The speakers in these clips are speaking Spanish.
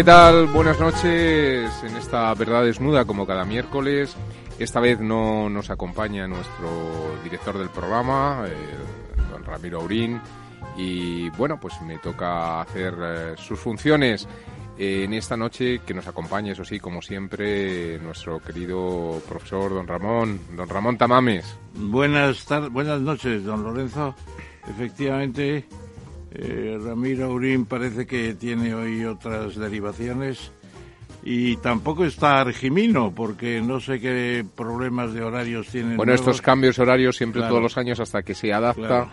¿Qué tal? Buenas noches en esta verdad desnuda como cada miércoles. Esta vez no nos acompaña nuestro director del programa, eh, don Ramiro Aurín, y bueno, pues me toca hacer eh, sus funciones en esta noche que nos acompaña, eso sí, como siempre, nuestro querido profesor don Ramón, don Ramón Tamames. Buenas buenas noches, don Lorenzo. Efectivamente, eh, Ramiro Aurín parece que tiene hoy otras derivaciones y tampoco está Argimino porque no sé qué problemas de horarios tienen. Bueno, estos cambios horarios siempre todos los años hasta que se adapta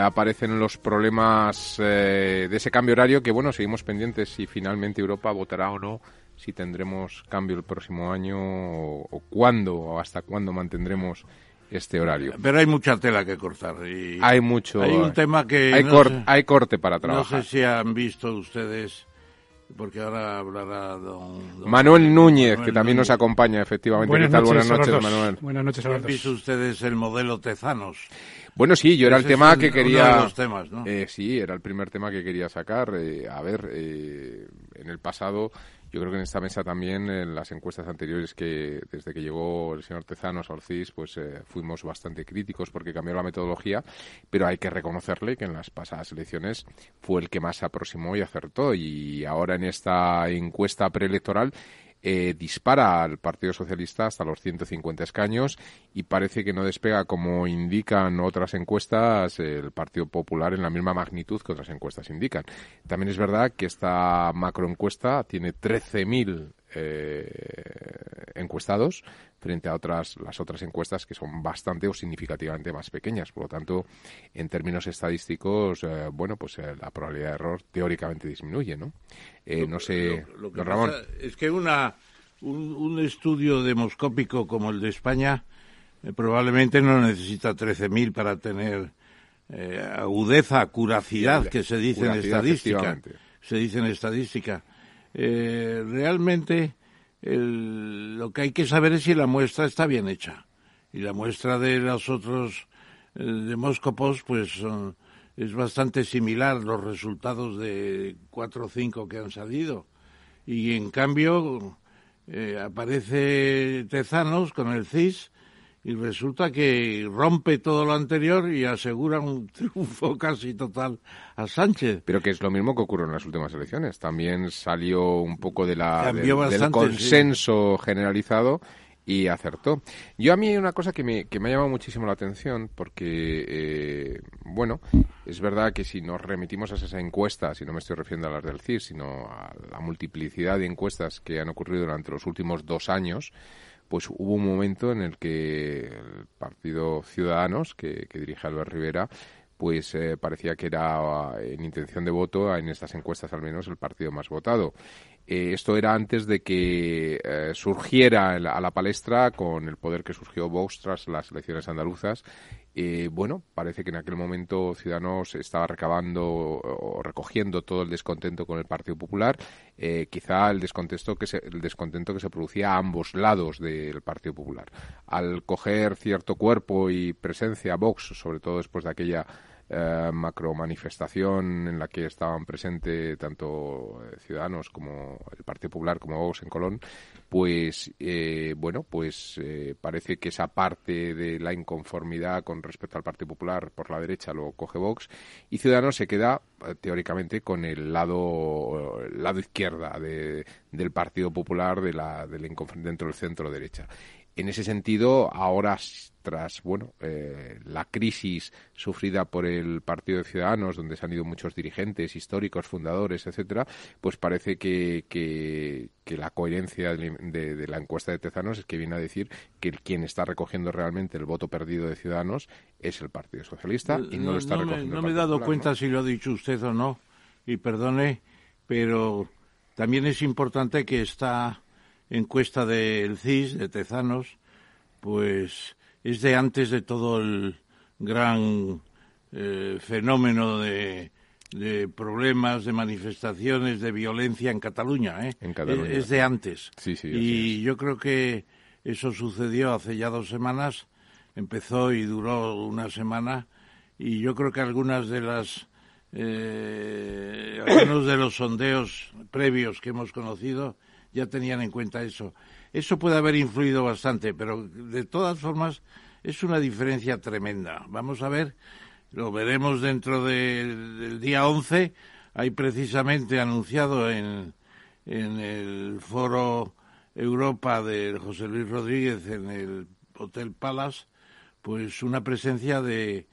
aparecen los problemas eh, de ese cambio horario que bueno, seguimos pendientes si finalmente Europa votará o no si tendremos cambio el próximo año o, o cuándo o hasta cuándo mantendremos este horario. Pero hay mucha tela que cortar. Y hay mucho. Hay un tema que. Hay, hay corte para trabajar. No sé si han visto ustedes, porque ahora hablará don. Manuel Núñez, que también nos acompaña, efectivamente. Buenas Noches, Buenas noches, Manuel. Buenas noches ¿Han visto ustedes el modelo Tezanos? Bueno, sí, yo era el tema que quería. Uno los temas, ¿no? eh, sí, era el primer tema que quería sacar. Eh, a ver, eh, en el pasado yo creo que en esta mesa también, en las encuestas anteriores que desde que llegó el señor Tezanos a Ortiz, pues eh, fuimos bastante críticos porque cambió la metodología, pero hay que reconocerle que en las pasadas elecciones fue el que más se aproximó y acertó. Y ahora en esta encuesta preelectoral eh, dispara al Partido Socialista hasta los 150 escaños y parece que no despega, como indican otras encuestas, el Partido Popular en la misma magnitud que otras encuestas indican. También es verdad que esta macroencuesta tiene 13.000 eh, encuestados frente a otras las otras encuestas que son bastante o significativamente más pequeñas. Por lo tanto, en términos estadísticos, eh, bueno, pues eh, la probabilidad de error teóricamente disminuye, ¿no? no sé, lo, que Ramón. es que una un, estudio demoscópico como el de España probablemente no necesita 13.000 para tener agudeza, curacidad, que se dice en estadística. Se dice en estadística eh, realmente lo que hay que saber es si la muestra está bien hecha. Y la muestra de los otros eh, pues es bastante similar los resultados de cuatro o cinco que han salido. Y en cambio eh, aparece Tezanos con el CIS y resulta que rompe todo lo anterior y asegura un triunfo casi total a Sánchez. Pero que es lo mismo que ocurrió en las últimas elecciones. También salió un poco de la, del consenso generalizado y acertó. Yo a mí hay una cosa que me, que me ha llamado muchísimo la atención porque, eh, bueno, es verdad que si nos remitimos a esas encuestas, y no me estoy refiriendo a las del CIR, sino a la multiplicidad de encuestas que han ocurrido durante los últimos dos años, pues hubo un momento en el que el Partido Ciudadanos, que, dirige Albert Rivera, pues eh, parecía que era en intención de voto, en estas encuestas al menos, el partido más votado. Eh, esto era antes de que eh, surgiera a la palestra con el poder que surgió Vox tras las elecciones andaluzas. Eh, bueno, parece que en aquel momento Ciudadanos estaba recabando o recogiendo todo el descontento con el Partido Popular, quizá el descontento, que se, el descontento que se producía a ambos lados del Partido Popular. Al coger cierto cuerpo y presencia Vox, sobre todo después de aquella eh, macro manifestación en la que estaban presentes tanto eh, Ciudadanos como el Partido Popular como Vox en Colón, pues eh, bueno, pues parece que esa parte de la inconformidad con respecto al Partido Popular por la derecha lo coge Vox y Ciudadanos se queda teóricamente con el lado lado izquierda del Partido Popular de la, dentro del centro derecha en ese sentido, ahora tras bueno eh, la crisis sufrida por el Partido de Ciudadanos, donde se han ido muchos dirigentes históricos, fundadores, etcétera, pues parece que, que, la coherencia de, la encuesta de Tezanos es que viene a decir que quien está recogiendo realmente el voto perdido de Ciudadanos es el Partido Socialista y no, lo está recogiendo. no me he dado cuenta si lo ha dicho usted o no, y perdone, pero también es importante que está encuesta del CIS, de Tezanos, pues es de antes de todo el gran eh, fenómeno de, problemas, de manifestaciones, de violencia en Cataluña. ¿eh? es, de antes. y yo creo que eso sucedió hace ya dos semanas, empezó y duró una semana, y yo creo que algunas de las eh, algunos de los sondeos previos que hemos conocido ya tenían en cuenta eso. Eso puede haber influido bastante, pero de todas formas es una diferencia tremenda. Vamos a ver, lo veremos dentro del día 11. Hay precisamente anunciado en, en el foro Europa de José Luis Rodríguez en el Hotel Palace, pues una presencia de,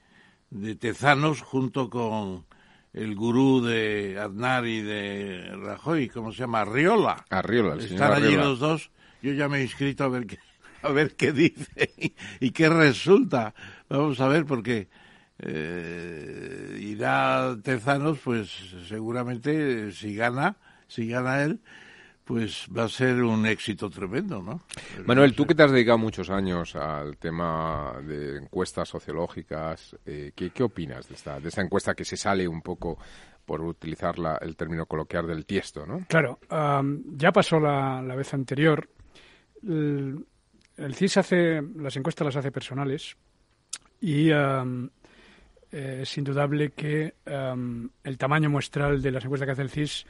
de tezanos junto con el gurú de Aznar y de Rajoy, ¿cómo se llama? Arriola. Arriola, el Están allí los dos. Yo ya me he inscrito a ver qué, a ver qué dice y, qué resulta. Vamos a ver, porque eh, irá Tezanos, pues seguramente si gana, si gana él, pues va a ser un éxito tremendo, ¿no? Manuel, tú que te has dedicado muchos años al tema de encuestas sociológicas, eh, ¿qué, ¿qué, opinas de esta, de esta encuesta que se sale un poco, por utilizar el término coloquial, del tiesto, ¿no? Claro, ya pasó la, vez anterior. El, CIS hace, las encuestas las hace personales y eh, es indudable que el tamaño muestral de las encuestas que hace el CIS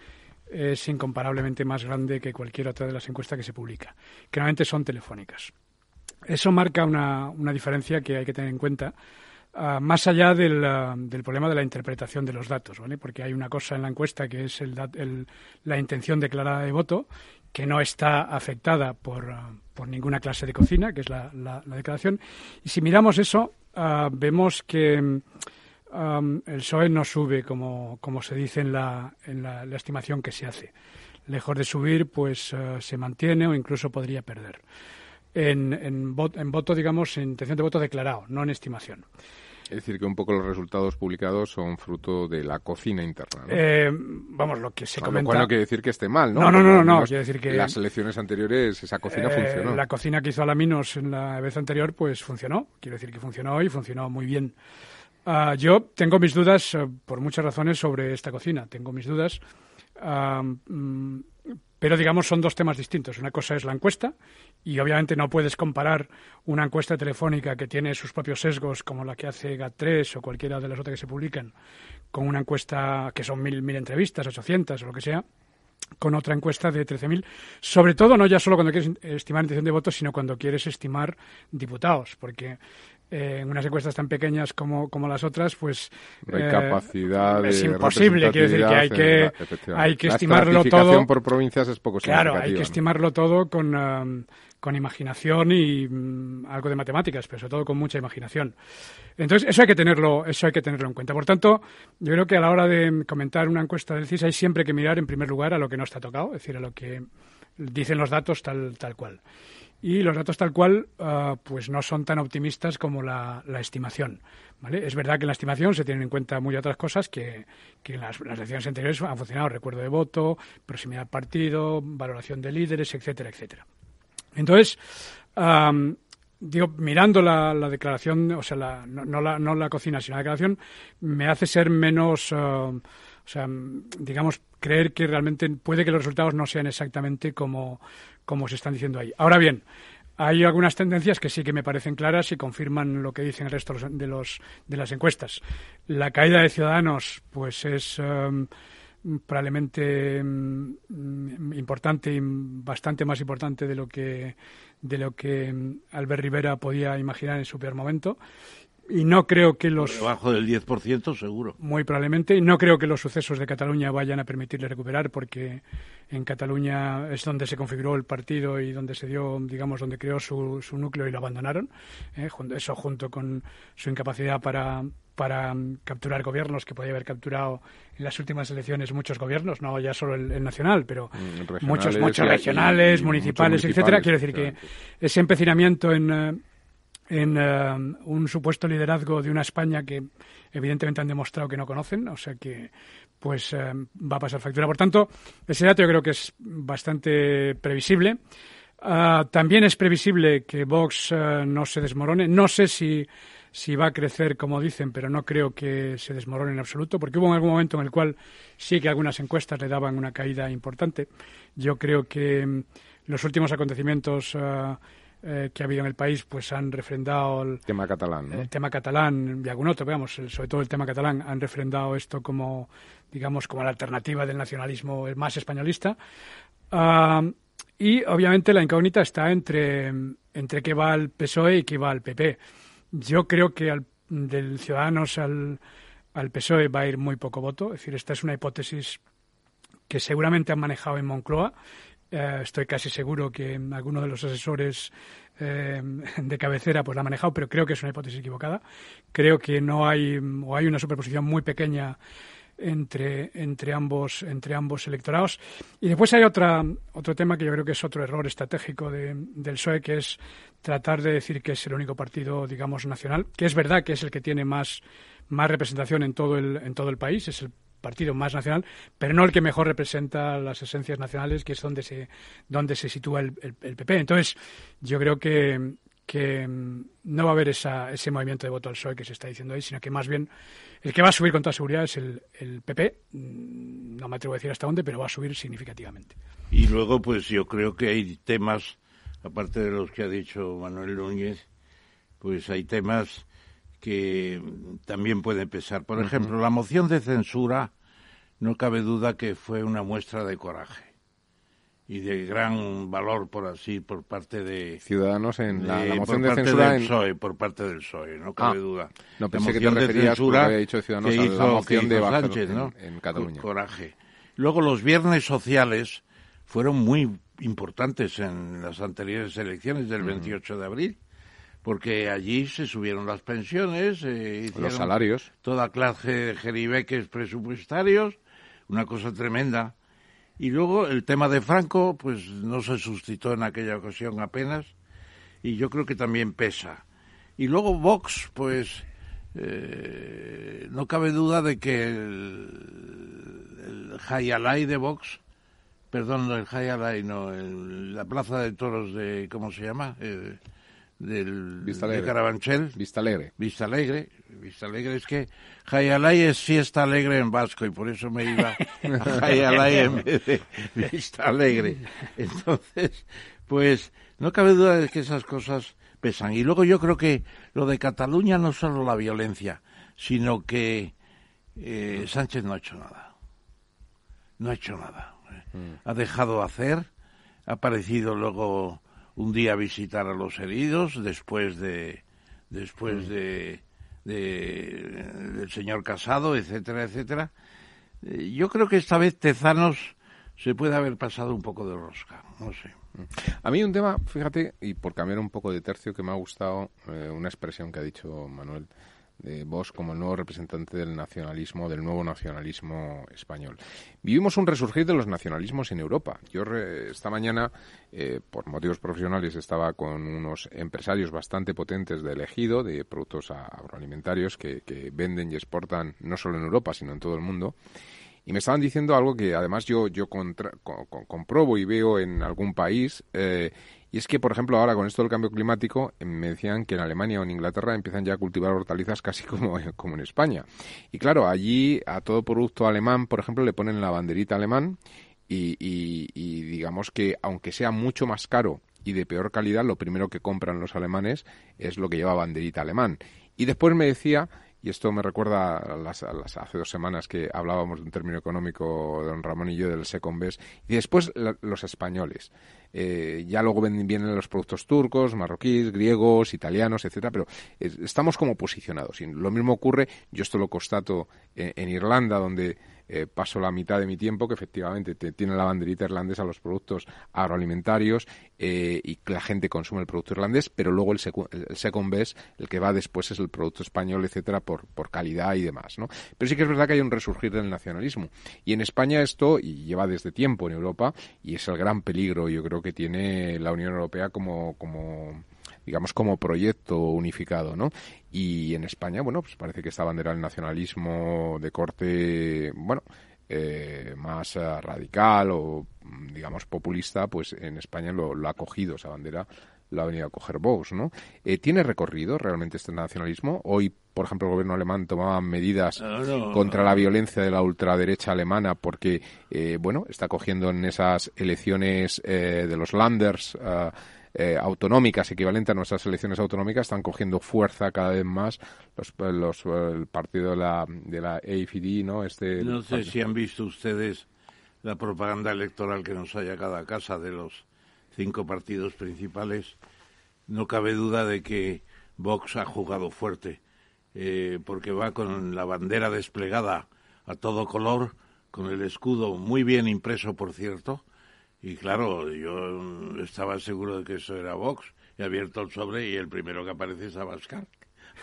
es incomparablemente más grande que cualquier otra de las encuestas que se publica, que normalmente son telefónicas. Eso marca una, una diferencia que hay que tener en cuenta, ah, más allá del, ah, del, problema de la interpretación de los datos, ¿vale? porque hay una cosa en la encuesta que es el, la intención declarada de voto, que no está afectada por, ah, por ninguna clase de cocina, que es la, la, declaración. Y si miramos eso, vemos que el PSOE no sube como, como se dice en, la, en la, estimación que se hace. Lejos de subir, pues eh, se mantiene o incluso podría perder. En, en, voto, digamos, en intención de voto declarado, no en estimación. Es decir, que un poco los resultados publicados son fruto de la cocina interna. Eh, vamos, lo que se comenta. Lo cual no quiere decir que esté mal, ¿no? No, no, no, no, quiere decir que. Las elecciones anteriores, esa cocina eh, funcionó. La cocina que hizo Alaminos en la vez anterior, pues funcionó. Quiero decir que funcionó y funcionó muy bien. Ah, yo tengo mis dudas eh, por muchas razones sobre esta cocina. Tengo mis dudas. Ah, mm, pero digamos son dos temas distintos. Una cosa es la encuesta y obviamente no puedes comparar una encuesta telefónica que tiene sus propios sesgos como la que hace GAT3 o cualquiera de las otras que se publican con una encuesta que son mil, mil entrevistas, 800 o lo que sea con otra encuesta de 13.000, sobre todo no ya solo cuando quieres estimar intención de votos, sino cuando quieres estimar diputados, porque eh, en unas encuestas tan pequeñas como, como las otras, pues eh, capacidad es imposible. Quiero decir que hay que, hay que estimarlo todo. por provincias es poco Claro, hay que estimarlo todo con, um, con imaginación y mm, algo de matemáticas, pero sobre todo con mucha imaginación. Entonces, eso hay que tenerlo, eso hay que tenerlo en cuenta. Por tanto, yo creo que a la hora de comentar una encuesta del CIS hay siempre que mirar en primer lugar a lo que no está tocado, es decir, a lo que dicen los datos tal, tal cual y los datos tal cual ah, pues no son tan optimistas como la, estimación. ¿vale? Es verdad que en la estimación se tienen en cuenta muchas otras cosas que, que en las, elecciones anteriores han funcionado, recuerdo de voto, proximidad al partido, valoración de líderes, etcétera, etcétera. Entonces, digo, mirando la, declaración, o sea, la, no, la, no la cocina, sino la declaración, me hace ser menos, ah, o sea, digamos, creer que realmente puede que los resultados no sean exactamente como, como se están diciendo ahí. Ahora bien, hay algunas tendencias que sí que me parecen claras y confirman lo que dicen el resto de los de las encuestas. La caída de Ciudadanos, pues es em, probablemente mm, importante y bastante más importante de lo que de lo que mm, Albert Rivera podía imaginar en su peor momento y no creo que los debajo del 10% seguro muy probablemente y no creo que los sucesos de Cataluña vayan a permitirle recuperar porque en Cataluña es donde se configuró el partido y donde se dio digamos donde creó su, su núcleo y lo abandonaron ¿eh? eso junto con su incapacidad para para mm, capturar gobiernos que podía haber capturado en las últimas elecciones muchos gobiernos, no ya solo el, nacional, pero mm, muchos, muchos regionales, municipales, etcétera. Quiero decir que ese empecinamiento en, eh, en eh, un supuesto liderazgo de una España que evidentemente han demostrado que no conocen, o sea que pues eh, va a pasar factura. Por tanto, ese dato yo creo que es bastante previsible. Ah, también es previsible que Vox no se desmorone. No sé si si va a crecer, como dicen, pero no creo que se desmorone en absoluto, porque hubo algún momento en el cual sí que algunas encuestas le daban una caída importante. Yo creo que mm, los últimos acontecimientos ah, eh, que ha habido en el país pues han refrendado el tema catalán, el tema catalán y algún otro, veamos, sobre todo el tema catalán, han refrendado esto como, digamos, como la alternativa del nacionalismo más españolista. Ah, y obviamente la incógnita está entre, entre qué va el PSOE y qué va el PP. Yo creo que al, del Ciudadanos al, al PSOE va a ir muy poco voto. Es decir, esta es una hipótesis que seguramente han manejado en Moncloa. Eh, estoy casi seguro que alguno de los asesores eh, de cabecera pues la ha manejado, pero creo que es una hipótesis equivocada. Creo que no hay o hay una superposición muy pequeña entre, entre, ambos, entre ambos electorados. Y después hay otra, otro tema que yo creo que es otro error estratégico de, del PSOE, que es tratar de decir que es el único partido, digamos, nacional, que es verdad que es el que tiene más, más representación en todo, el, en todo el país, es el partido más nacional, pero no el que mejor representa las esencias nacionales, que es donde se, donde se sitúa el, el PP. Entonces, yo creo que, que mm, no va a haber esa, ese movimiento de voto al PSOE que se está diciendo ahí, sino que más bien el que va a subir con toda seguridad es el, el PP. Mm, no me atrevo a decir hasta dónde, pero va a subir significativamente. Y luego, pues yo creo que hay temas, aparte de los que ha dicho Manuel Núñez, pues hay temas que también pueden pesar. Por ejemplo, la moción de censura, no cabe duda que fue una muestra de coraje y de gran valor por así por parte de ciudadanos en la, moción de censura del PSOE, por parte del PSOE no cabe ah, duda. no pensé que te referías había dicho ciudadanos que hizo, a la moción de Sánchez, ¿no? en, Cataluña. Coraje. Luego los viernes sociales fueron muy importantes en las anteriores elecciones del 28 de abril porque allí se subieron las pensiones eh, los salarios. toda clase de jeribeques presupuestarios una cosa tremenda y luego el tema de Franco, pues no se suscitó en aquella ocasión apenas, y yo creo que también pesa. Y luego Vox, pues eh, no cabe duda de que el, el Hayalay de Vox, perdón, el Hayalay, no, la plaza de toros de, ¿cómo se llama? Eh, del de Carabanchel. Vista Alegre. Vista Alegre. Es que Jayalay es fiesta alegre en vasco y por eso me iba a Jayalay en vez de Vista Alegre. Entonces, pues no cabe duda de que esas cosas pesan. Y luego yo creo que lo de Cataluña no solo la violencia, sino que eh, Sánchez no ha hecho nada. No ha hecho nada. Mm. Ha dejado hacer, ha aparecido luego un día a visitar a los heridos después de después mm. De, del señor Casado, etcétera, etcétera. Eh, yo creo que esta vez Tezanos se puede haber pasado un poco de rosca, no sé. A mí un tema, fíjate, y por cambiar un poco de tercio, que me ha gustado eh, una expresión que ha dicho Manuel de vos como el nuevo representante del nacionalismo, del nuevo nacionalismo español. Vivimos un resurgir de los nacionalismos en Europa. Yo esta mañana, eh, por motivos profesionales, estaba con unos empresarios bastante potentes de elegido, de productos agroalimentarios que, venden y exportan no solo en Europa, sino en todo el mundo. Y me estaban diciendo algo que además yo, yo comprobo y veo en algún país, eh, y es que, por ejemplo, ahora con esto del cambio climático, eh, me decían que en Alemania o en Inglaterra empiezan ya a cultivar hortalizas casi como, como en España. Y claro, allí a todo producto alemán, por ejemplo, le ponen la banderita alemán y, y, digamos que aunque sea mucho más caro y de peor calidad, lo primero que compran los alemanes es lo que lleva banderita alemán. Y después me decía y esto me recuerda a las, hace dos semanas que hablábamos de un término económico, don Ramón y yo, del second best. Y después los españoles. Eh, ya luego vienen los productos turcos, marroquíes, griegos, italianos, etcétera, pero estamos como posicionados. Y lo mismo ocurre, yo esto lo constato en Irlanda, donde eh, paso la mitad de mi tiempo que efectivamente tiene la banderita irlandesa los productos agroalimentarios eh, y la gente consume el producto irlandés, pero luego el, second best, el que va después es el producto español, etcétera, por, por calidad y demás, ¿no? Pero sí que es verdad que hay un resurgir del nacionalismo. Y en España esto, y lleva desde tiempo en Europa, y es el gran peligro, yo creo que tiene la Unión Europea como, como digamos, como proyecto unificado, ¿no? Y en España, bueno, pues parece que esta bandera del nacionalismo de corte, bueno, eh, más eh, radical o, digamos, populista, pues en España lo, ha cogido esa bandera lo ha venido a coger Vox, ¿no? Eh, ¿Tiene recorrido realmente este nacionalismo? Hoy, por ejemplo, el gobierno alemán tomaba medidas contra la violencia de la ultraderecha alemana porque, bueno, está cogiendo en esas elecciones de los Landers eh, autonómicas, equivalentes a nuestras elecciones autonómicas, están cogiendo fuerza cada vez más los, los el partido de la, de la AFD, ¿no? Este, no sé si han visto ustedes la propaganda electoral que nos haya cada casa de los cinco partidos principales. No cabe duda de que Vox ha jugado fuerte, eh, porque va con la bandera desplegada a todo color, con el escudo muy bien impreso, por cierto, y claro, yo estaba seguro de que eso era Vox. He abierto el sobre y el primero que aparece es Abascal.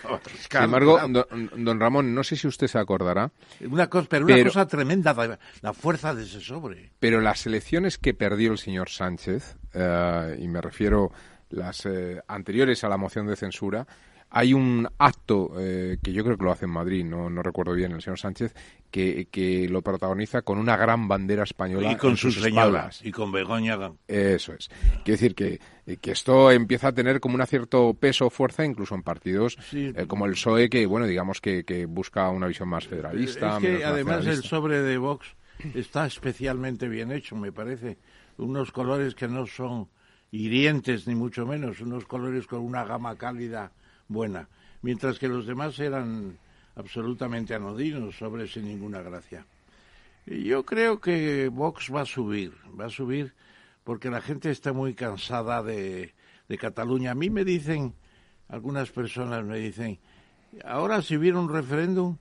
Sin embargo, don, Ramón, no sé si usted se acordará. Una cosa, pero, una cosa tremenda, la fuerza de ese sobre. Pero las elecciones que perdió el señor Sánchez, eh, y me refiero las eh, anteriores a la moción de censura, hay un acto eh, que yo creo que lo hace en Madrid, no, no recuerdo bien, el señor Sánchez, que, que lo protagoniza con una gran bandera española. Y con sus, señoras. Y con Begoña. Eso es. Quiere decir que, que esto empieza a tener como un cierto peso o fuerza incluso en partidos eh, como el PSOE, que, bueno, digamos que, que busca una visión más federalista. Es que además el sobre de Vox está especialmente bien hecho, me parece. Unos colores que no son hirientes, ni mucho menos, unos colores con una gama cálida buena, mientras que los demás eran absolutamente anodinos, sobre sin ninguna gracia. Yo creo que Vox va a subir, va a subir porque la gente está muy cansada de, de Cataluña. A mí me dicen, algunas personas me dicen, ahora si hubiera un referéndum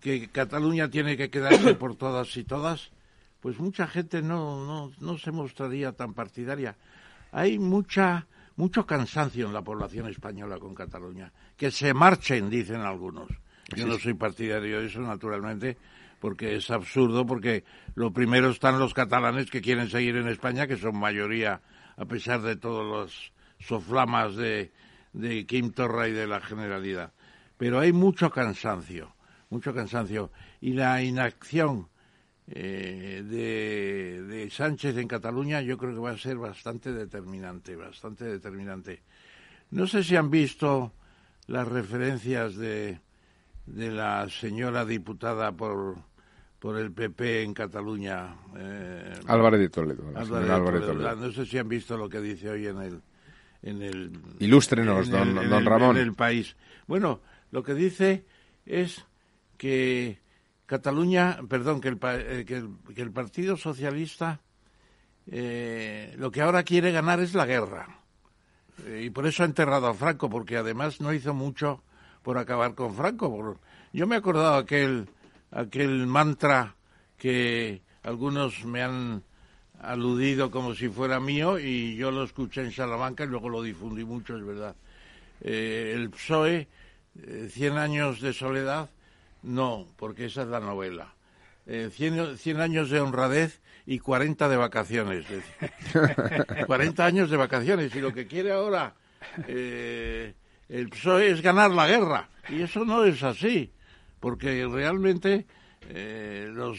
que Cataluña tiene que quedarse por todas y todas, pues mucha gente no, no, no se mostraría tan partidaria. Hay mucha mucho cansancio en la población española con Cataluña. Que se marchen, dicen algunos. Yo no soy partidario de eso, naturalmente, porque es absurdo, porque lo primero están los catalanes que quieren seguir en España, que son mayoría, a pesar de todos los soflamas de, de Kim Torra y de la Generalidad. Pero hay mucho cansancio, mucho cansancio. Y la inacción eh, de, Sánchez en Cataluña yo creo que va a ser bastante determinante, bastante determinante. No sé si han visto las referencias de, de la señora diputada por, por el PP en Cataluña. Eh, Álvarez de Toledo. No sé si han visto lo que dice hoy en el... En el Ilústrenos, don, don Ramón. En el país. Bueno, lo que dice es que Cataluña, perdón, que el, eh, que el, Partido Socialista eh, lo que ahora quiere ganar es la guerra. Eh, y por eso ha enterrado a Franco, porque además no hizo mucho por acabar con Franco. Yo me he acordado aquel, aquel mantra que algunos me han aludido como si fuera mío y yo lo escuché en Salamanca y luego lo difundí mucho, es verdad. el PSOE, Cien años de soledad, no, porque esa es la novela. Eh, cien, años de honradez y 40 de vacaciones. 40 años de vacaciones. Y lo que quiere ahora eh, el PSOE es ganar la guerra. Y eso no es así. Porque realmente eh, los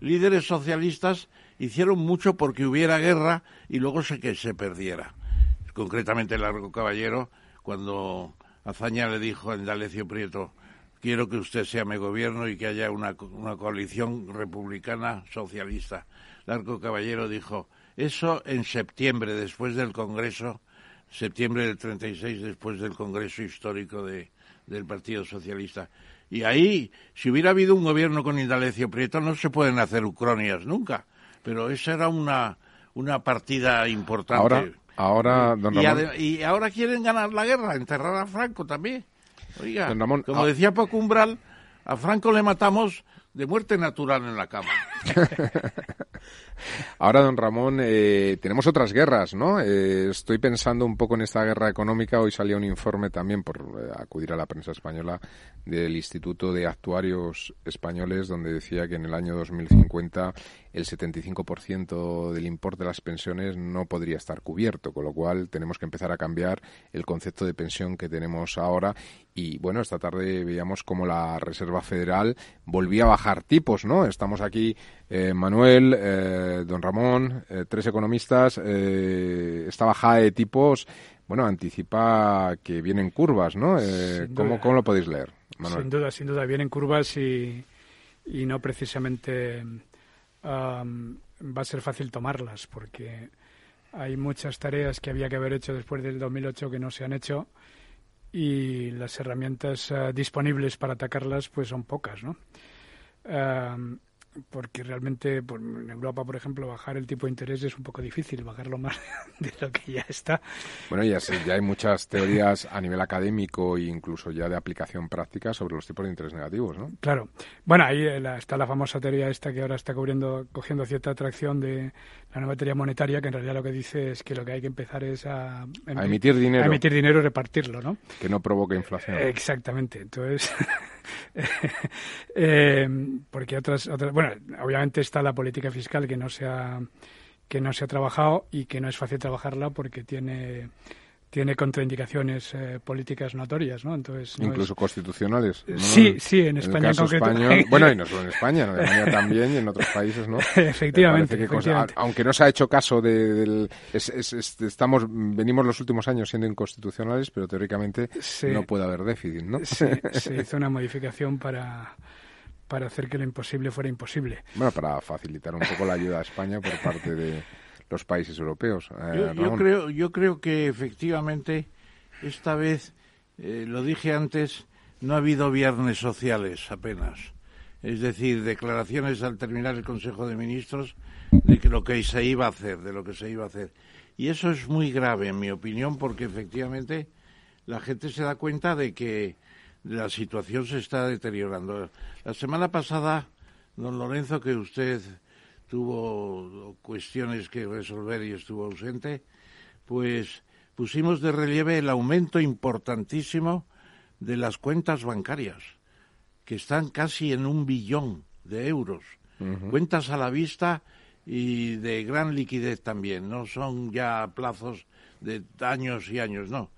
líderes socialistas hicieron mucho porque hubiera guerra y luego se, que se perdiera. Concretamente el Largo Caballero, cuando Azaña le dijo a Indalecio Prieto, quiero que usted sea mi gobierno y que haya una, coalición republicana socialista. Largo Caballero dijo, Eso en septiembre, después del Congreso, septiembre del 36, después del Congreso histórico de, del Partido Socialista. Y ahí, si hubiera habido un gobierno con Indalecio Prieto, no se pueden hacer ucronias nunca. Pero esa era una, una partida importante. Ahora, ahora don Ramón... y, ahora quieren ganar la guerra, enterrar a Franco también. Oiga, como ah- decía Paco Umbral, a Franco le matamos de muerte natural en la cama. Ahora, don Ramón, eh, tenemos otras guerras, ¿no? Eh, estoy pensando un poco en esta guerra económica. Hoy salía un informe también, por eh, acudir a la prensa española, del Instituto de Actuarios Españoles, donde decía que en el año 2050 el 75% del importe de las pensiones no podría estar cubierto, con lo cual tenemos que empezar a cambiar el concepto de pensión que tenemos ahora. Y bueno, esta tarde veíamos como la Reserva Federal volvía a bajar tipos, ¿no? Estamos aquí, eh, Manuel, eh, don Ramón, eh, tres economistas. esta bajada de tipos, bueno, anticipa que vienen curvas, ¿no? ¿cómo, ¿Cómo lo podéis leer? Manuel? Sin duda, sin duda, vienen curvas y, y no precisamente va a ser fácil tomarlas porque hay muchas tareas que había que haber hecho después del 2008 que no se han hecho y las herramientas disponibles para atacarlas pues son pocas, ¿no? Porque realmente pues, en Europa, por ejemplo, bajar el tipo de interés es un poco difícil, bajarlo más de lo que ya está. Bueno, ya, ya hay muchas teorías a nivel académico e incluso ya de aplicación práctica sobre los tipos de interés negativos, ¿no? Claro. Bueno, ahí eh, está la famosa teoría esta que ahora está cubriendo, cogiendo cierta atracción de la nueva teoría monetaria, que en realidad lo que dice es que lo que hay que empezar es a, emitir dinero. A emitir dinero y repartirlo, ¿no? Que no provoque inflación. Exactamente. Entonces, eh, porque otras, otras, bueno, obviamente está la política fiscal que no se ha, que no se ha trabajado y que no es fácil trabajarla porque tiene tiene contraindicaciones eh, políticas notorias, ¿no? Entonces incluso constitucionales. Sí, sí, en España en bueno, y no solo en España, en Alemania también y en otros países, ¿no? efectivamente. aunque no se ha hecho caso de, del, estamos venimos los últimos años siendo inconstitucionales, pero teóricamente no puede haber déficit, ¿no? Sí, se hizo una modificación para para hacer que lo imposible fuera imposible. Bueno, para facilitar un poco la ayuda a España por parte de los países europeos. Eh, yo, creo, yo creo que efectivamente esta vez, eh, lo dije antes, no ha habido viernes sociales apenas. Es decir, declaraciones al terminar el Consejo de Ministros de que lo que se iba a hacer, de lo que se iba a hacer. Y eso es muy grave, en mi opinión, porque efectivamente la gente se da cuenta de que la situación se está deteriorando. La semana pasada, don Lorenzo, que usted tuvo cuestiones que resolver y estuvo ausente, pues pusimos de relieve el aumento importantísimo de las cuentas bancarias, que están casi en un billón de euros. Cuentas a la vista y de gran liquidez también, no son ya plazos de años y años, no,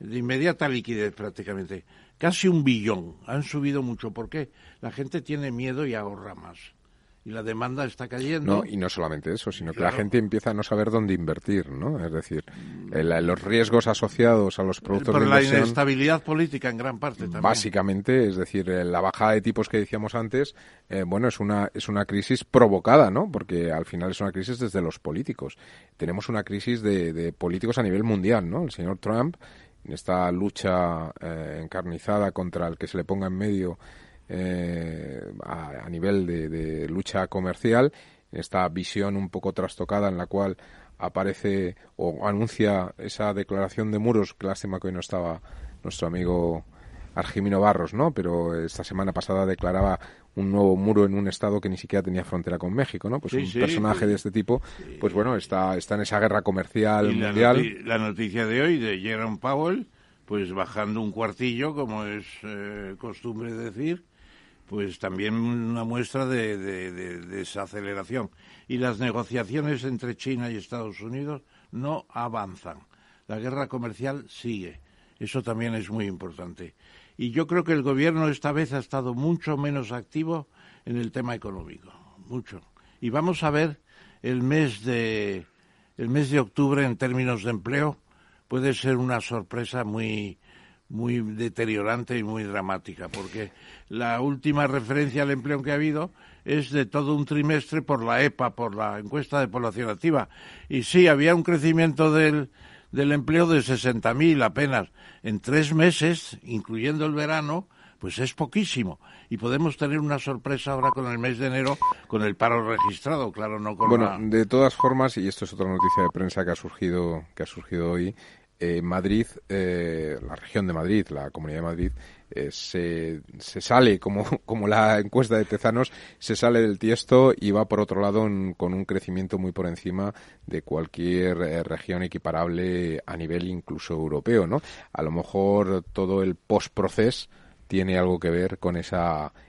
de inmediata liquidez prácticamente. Casi un billón, han subido mucho. ¿Por qué? La gente tiene miedo y ahorra más y la demanda está cayendo. No, y no solamente eso, sino que la gente empieza a no saber dónde invertir, ¿no? Es decir, los riesgos asociados a los productos Por de la inestabilidad política en gran parte también. Básicamente, es decir, la bajada de tipos que decíamos antes, eh, bueno, es una, es una crisis provocada, ¿no? Porque al final es una crisis desde los políticos. Tenemos una crisis de, políticos a nivel mundial, ¿no? El señor Trump, en esta lucha eh, encarnizada contra el que se le ponga en medio eh, a, nivel de, lucha comercial, esta visión un poco trastocada en la cual aparece o anuncia esa declaración de muros, que lástima que hoy no estaba nuestro amigo Argimino Barros, ¿no? Pero esta semana pasada declaraba un nuevo muro en un estado que ni siquiera tenía frontera con México, ¿no? Pues un personaje de este tipo, pues bueno, está, está en esa guerra comercial mundial. La, noticia de hoy de Jerome Powell, pues bajando un cuartillo, como es eh, costumbre decir, pues también una muestra de, desaceleración. Y las negociaciones entre China y Estados Unidos no avanzan. La guerra comercial sigue. Eso también es muy importante. Y yo creo que el gobierno esta vez ha estado mucho menos activo en el tema económico. Mucho. Y vamos a ver el mes de, el mes de octubre en términos de empleo puede ser una sorpresa muy, muy deteriorante y muy dramática, porque la última referencia al empleo que ha habido es de todo un trimestre por la EPA, por la encuesta de población activa. Y sí, había un crecimiento del, del empleo de 60.000 apenas. En tres meses, incluyendo el verano, pues es poquísimo. Y podemos tener una sorpresa ahora con el mes de enero, con el paro registrado, claro, no con Bueno, de todas formas, y esto es otra noticia de prensa que ha surgido, que ha surgido hoy, eh, Madrid, eh, la región de Madrid, la Comunidad de Madrid, eh, se, se, sale, como, como la encuesta de Tezanos, se sale del tiesto y va por otro lado con un crecimiento muy por encima de cualquier región equiparable a nivel incluso europeo, ¿no? A lo mejor todo el post-proceso tiene algo que ver con ese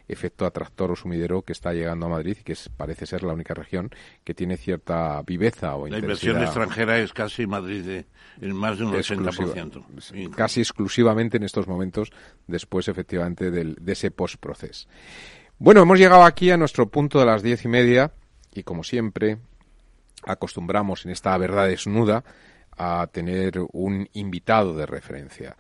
efecto atractor o sumidero que está llegando a Madrid y que parece ser la única región que tiene cierta viveza o La inversión extranjera es casi Madrid en más de un 80%. Casi exclusivamente en estos momentos, después efectivamente del, de ese post-proceso. Bueno, hemos llegado aquí a nuestro punto de las diez y media y como siempre acostumbramos en esta verdad desnuda a tener un invitado de referencia.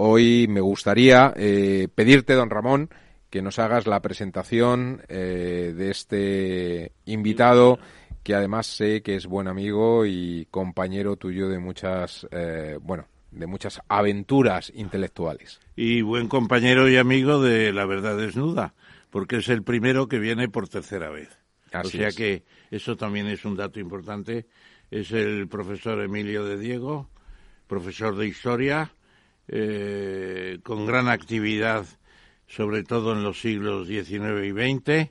Hoy me gustaría eh, pedirte, don Ramón, que nos hagas la presentación eh, de este invitado que además sé que es buen amigo y compañero tuyo de muchas, eh, bueno, de muchas aventuras intelectuales. Y buen compañero y amigo de La Verdad Desnuda, porque es el primero que viene por tercera vez. o sea que eso también es un dato importante. Es el profesor Emilio de Diego, profesor de Historia, eh, con gran actividad, sobre todo en los siglos XIX y XX,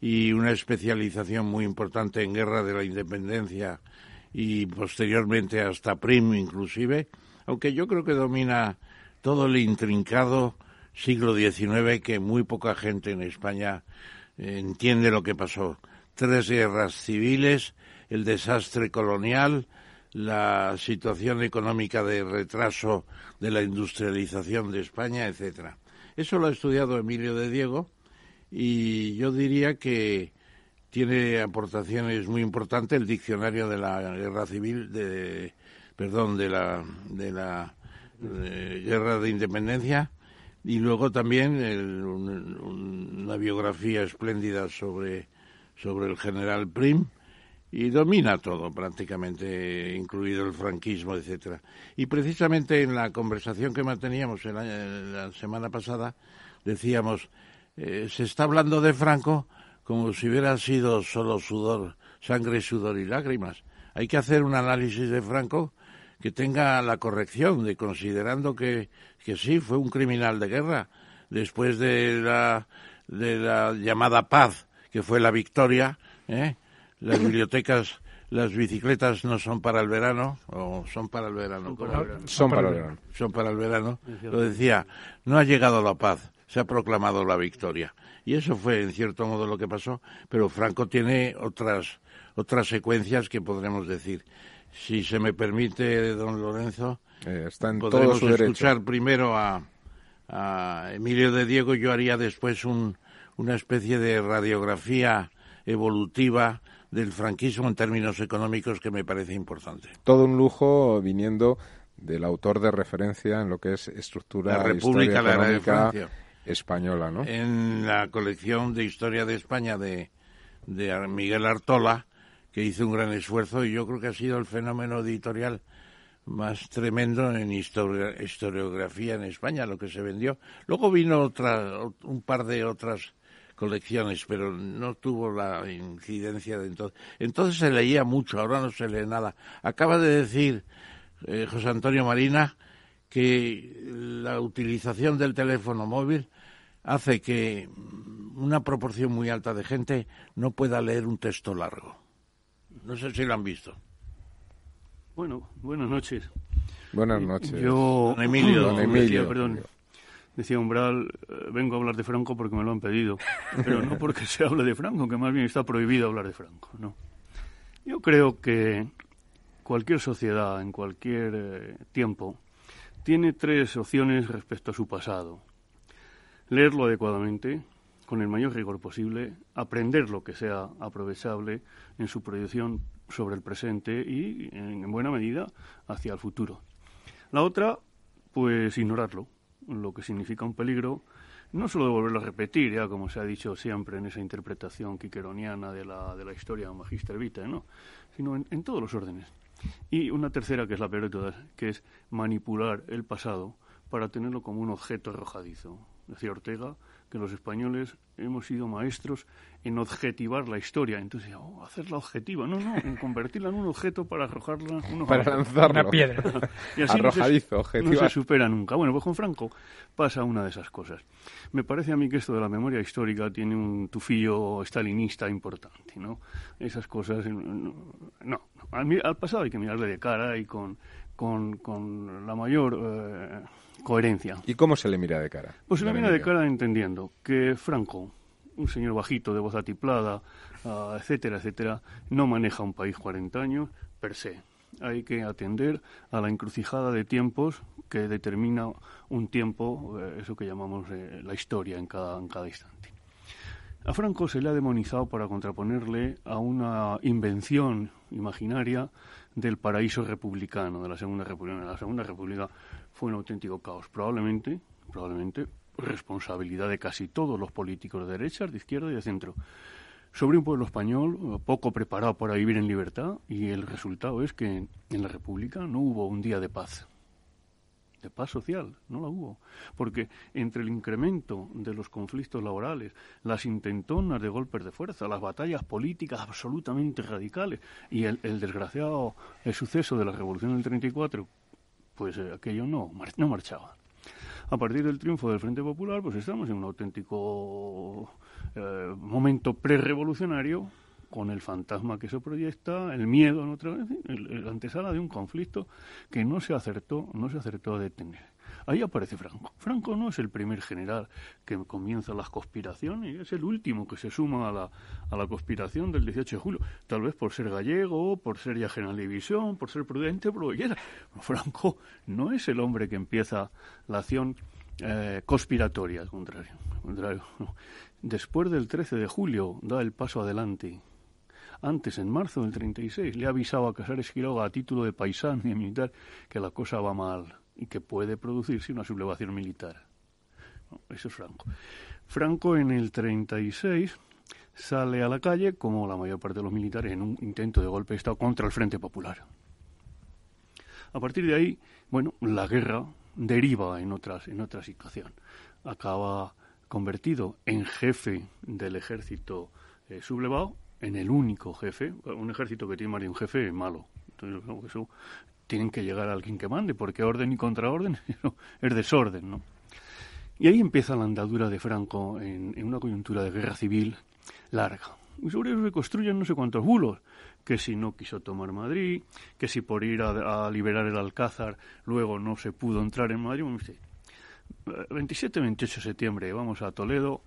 y una especialización muy importante en guerra de la independencia y posteriormente hasta Prim inclusive, aunque yo creo que domina todo el intrincado siglo XIX que muy poca gente en España entiende lo que pasó. Tres guerras civiles, el desastre colonial, la situación económica de retraso de la industrialización de España, etcétera. Eso lo ha estudiado Emilio de Diego y yo diría que tiene aportaciones muy importantes el diccionario de la guerra civil de perdón de la de la guerra de independencia y luego también una biografía espléndida sobre sobre el general Prim y domina todo prácticamente, incluido el franquismo, etcétera. Y precisamente en la conversación que manteníamos la semana pasada decíamos eh, se está hablando de Franco como si hubiera sido solo sudor, sangre, sudor y lágrimas. Hay que hacer un análisis de Franco que tenga la corrección de considerando que, que sí fue un criminal de guerra después de la de la llamada paz que fue la victoria, ¿eh? Las bibliotecas, las bicicletas no son para el verano, o son para el verano. Son para, el verano. Son para el verano. Lo decía, no ha llegado la paz, se ha proclamado la victoria. Y eso fue, en cierto modo, lo que pasó. Pero Franco tiene otras, otras secuencias que podremos decir. Si se me permite, don Lorenzo, eh, podemos escuchar primero a, a Emilio de Diego. Yo haría después un, una especie de radiografía evolutiva del franquismo en términos económicos que me parece importante. Todo un lujo viniendo del autor de referencia en lo que es estructura la República económica española, ¿no? En la colección de historia de España de, de Miguel Artola, que hizo un gran esfuerzo y yo creo que ha sido el fenómeno editorial más tremendo en historiografía en España, lo que se vendió. Luego vino otra, un par de otras colecciones, pero no tuvo la incidencia de entonces. Entonces se leía mucho, ahora no se lee nada. Acaba de decir eh, José Antonio Marina que la utilización del teléfono móvil hace que una proporción muy alta de gente no pueda leer un texto largo. No sé si lo han visto. Bueno, buenas noches. Buenas noches. Yo, Emilio, Emilio, perdón decía Umbral, eh, vengo a hablar de Franco porque me lo han pedido, pero no porque se hable de Franco, que más bien está prohibido hablar de Franco, no. Yo creo que cualquier sociedad, en cualquier eh, tiempo, tiene tres opciones respecto a su pasado. Leerlo adecuadamente, con el mayor rigor posible, aprender lo que sea aprovechable en su proyección sobre el presente y, en buena medida, hacia el futuro. La otra, pues ignorarlo, lo que significa un peligro, no solo de volverlo a repetir, ya como se ha dicho siempre en esa interpretación quiqueroniana de la, de la historia Magister Vitae, ¿no? sino en, todos los órdenes. Y una tercera, que es la peor de todas, que es manipular el pasado para tenerlo como un objeto arrojadizo. Decía Ortega que los españoles hemos sido maestros en objetivar la historia. Entonces, oh, hacerla objetiva. No, no, en convertirla en un objeto para arrojarla. para lanzarla. Una piedra. y así Arrojadizo, no se, no se supera nunca. Bueno, pues con Franco pasa una de esas cosas. Me parece a mí que esto de la memoria histórica tiene un tufillo estalinista importante, ¿no? Esas cosas. No, al, pasado hay que mirarle de cara y con, con, con la mayor. Eh, coherencia. ¿Y cómo se le mira de cara? Pues se le mira de cara entendiendo que Franco un señor bajito de voz atiplada, uh, etcétera, etcétera, no maneja un país 40 años per se. Hay que atender a la encrucijada de tiempos que determina un tiempo, eh, eso que llamamos eh, la historia en cada, en cada instante. A Franco se le ha demonizado para contraponerle a una invención imaginaria del paraíso republicano de la Segunda República. La Segunda República fue un auténtico caos, probablemente, probablemente responsabilidad de casi todos los políticos de derecha, de izquierda y de centro, sobre un pueblo español poco preparado para vivir en libertad y el resultado es que en la República no hubo un día de paz, de paz social, no la hubo, porque entre el incremento de los conflictos laborales, las intentonas de golpes de fuerza, las batallas políticas absolutamente radicales y el, desgraciado el suceso de la Revolución del 34, pues eh, aquello no, no marchaba a partir del triunfo del Frente Popular, pues estamos en un auténtico eh, momento prerevolucionario con el fantasma que se proyecta, el miedo, en otra vez, el, antesala de un conflicto que no se acertó, no se acertó a detener. Ahí aparece Franco. Franco no es el primer general que comienza las conspiraciones, es el último que se suma a la, a la conspiración del 18 de julio. Tal vez por ser gallego, por ser ya general de división, por ser prudente, quiera. Franco no es el hombre que empieza la acción eh, conspiratoria, al contrario. contrario Después del 13 de julio da el paso adelante. Antes, en marzo del 36, le ha avisado a Casares Quiroga a título de paisano y militar que la cosa va mal y que puede producirse una sublevación militar. eso es Franco. Franco en el 36 sale a la calle, como la mayor parte de los militares, en un intento de golpe de Estado contra el Frente Popular. A partir de ahí, bueno, la guerra deriva en, otras, en otra situación. Acaba convertido en jefe del ejército eh, sublevado, en el único jefe. Un ejército que tiene más de un jefe es malo. Entonces, eso tienen que llegar a alguien que mande, porque orden y contraorden es desorden, ¿no? Y ahí empieza la andadura de Franco en, una coyuntura de guerra civil larga. Y sobre eso se construyen no sé cuántos bulos, que si no quiso tomar Madrid, que si por ir a, liberar el Alcázar luego no se pudo entrar en Madrid. 27-28 de septiembre vamos a Toledo.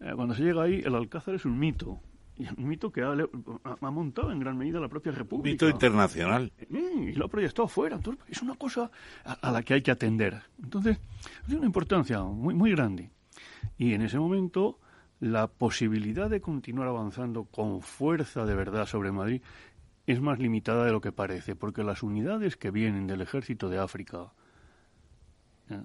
Eh, cuando se llega ahí, el Alcázar es un mito. Y un mito que ha, montado en gran medida la propia República. Mito internacional. y lo ha proyectado fuera. Entonces, es una cosa a, la que hay que atender. Entonces, tiene una importancia muy, muy grande. Y en ese momento, la posibilidad de continuar avanzando con fuerza de verdad sobre Madrid es más limitada de lo que parece, porque las unidades que vienen del ejército de África,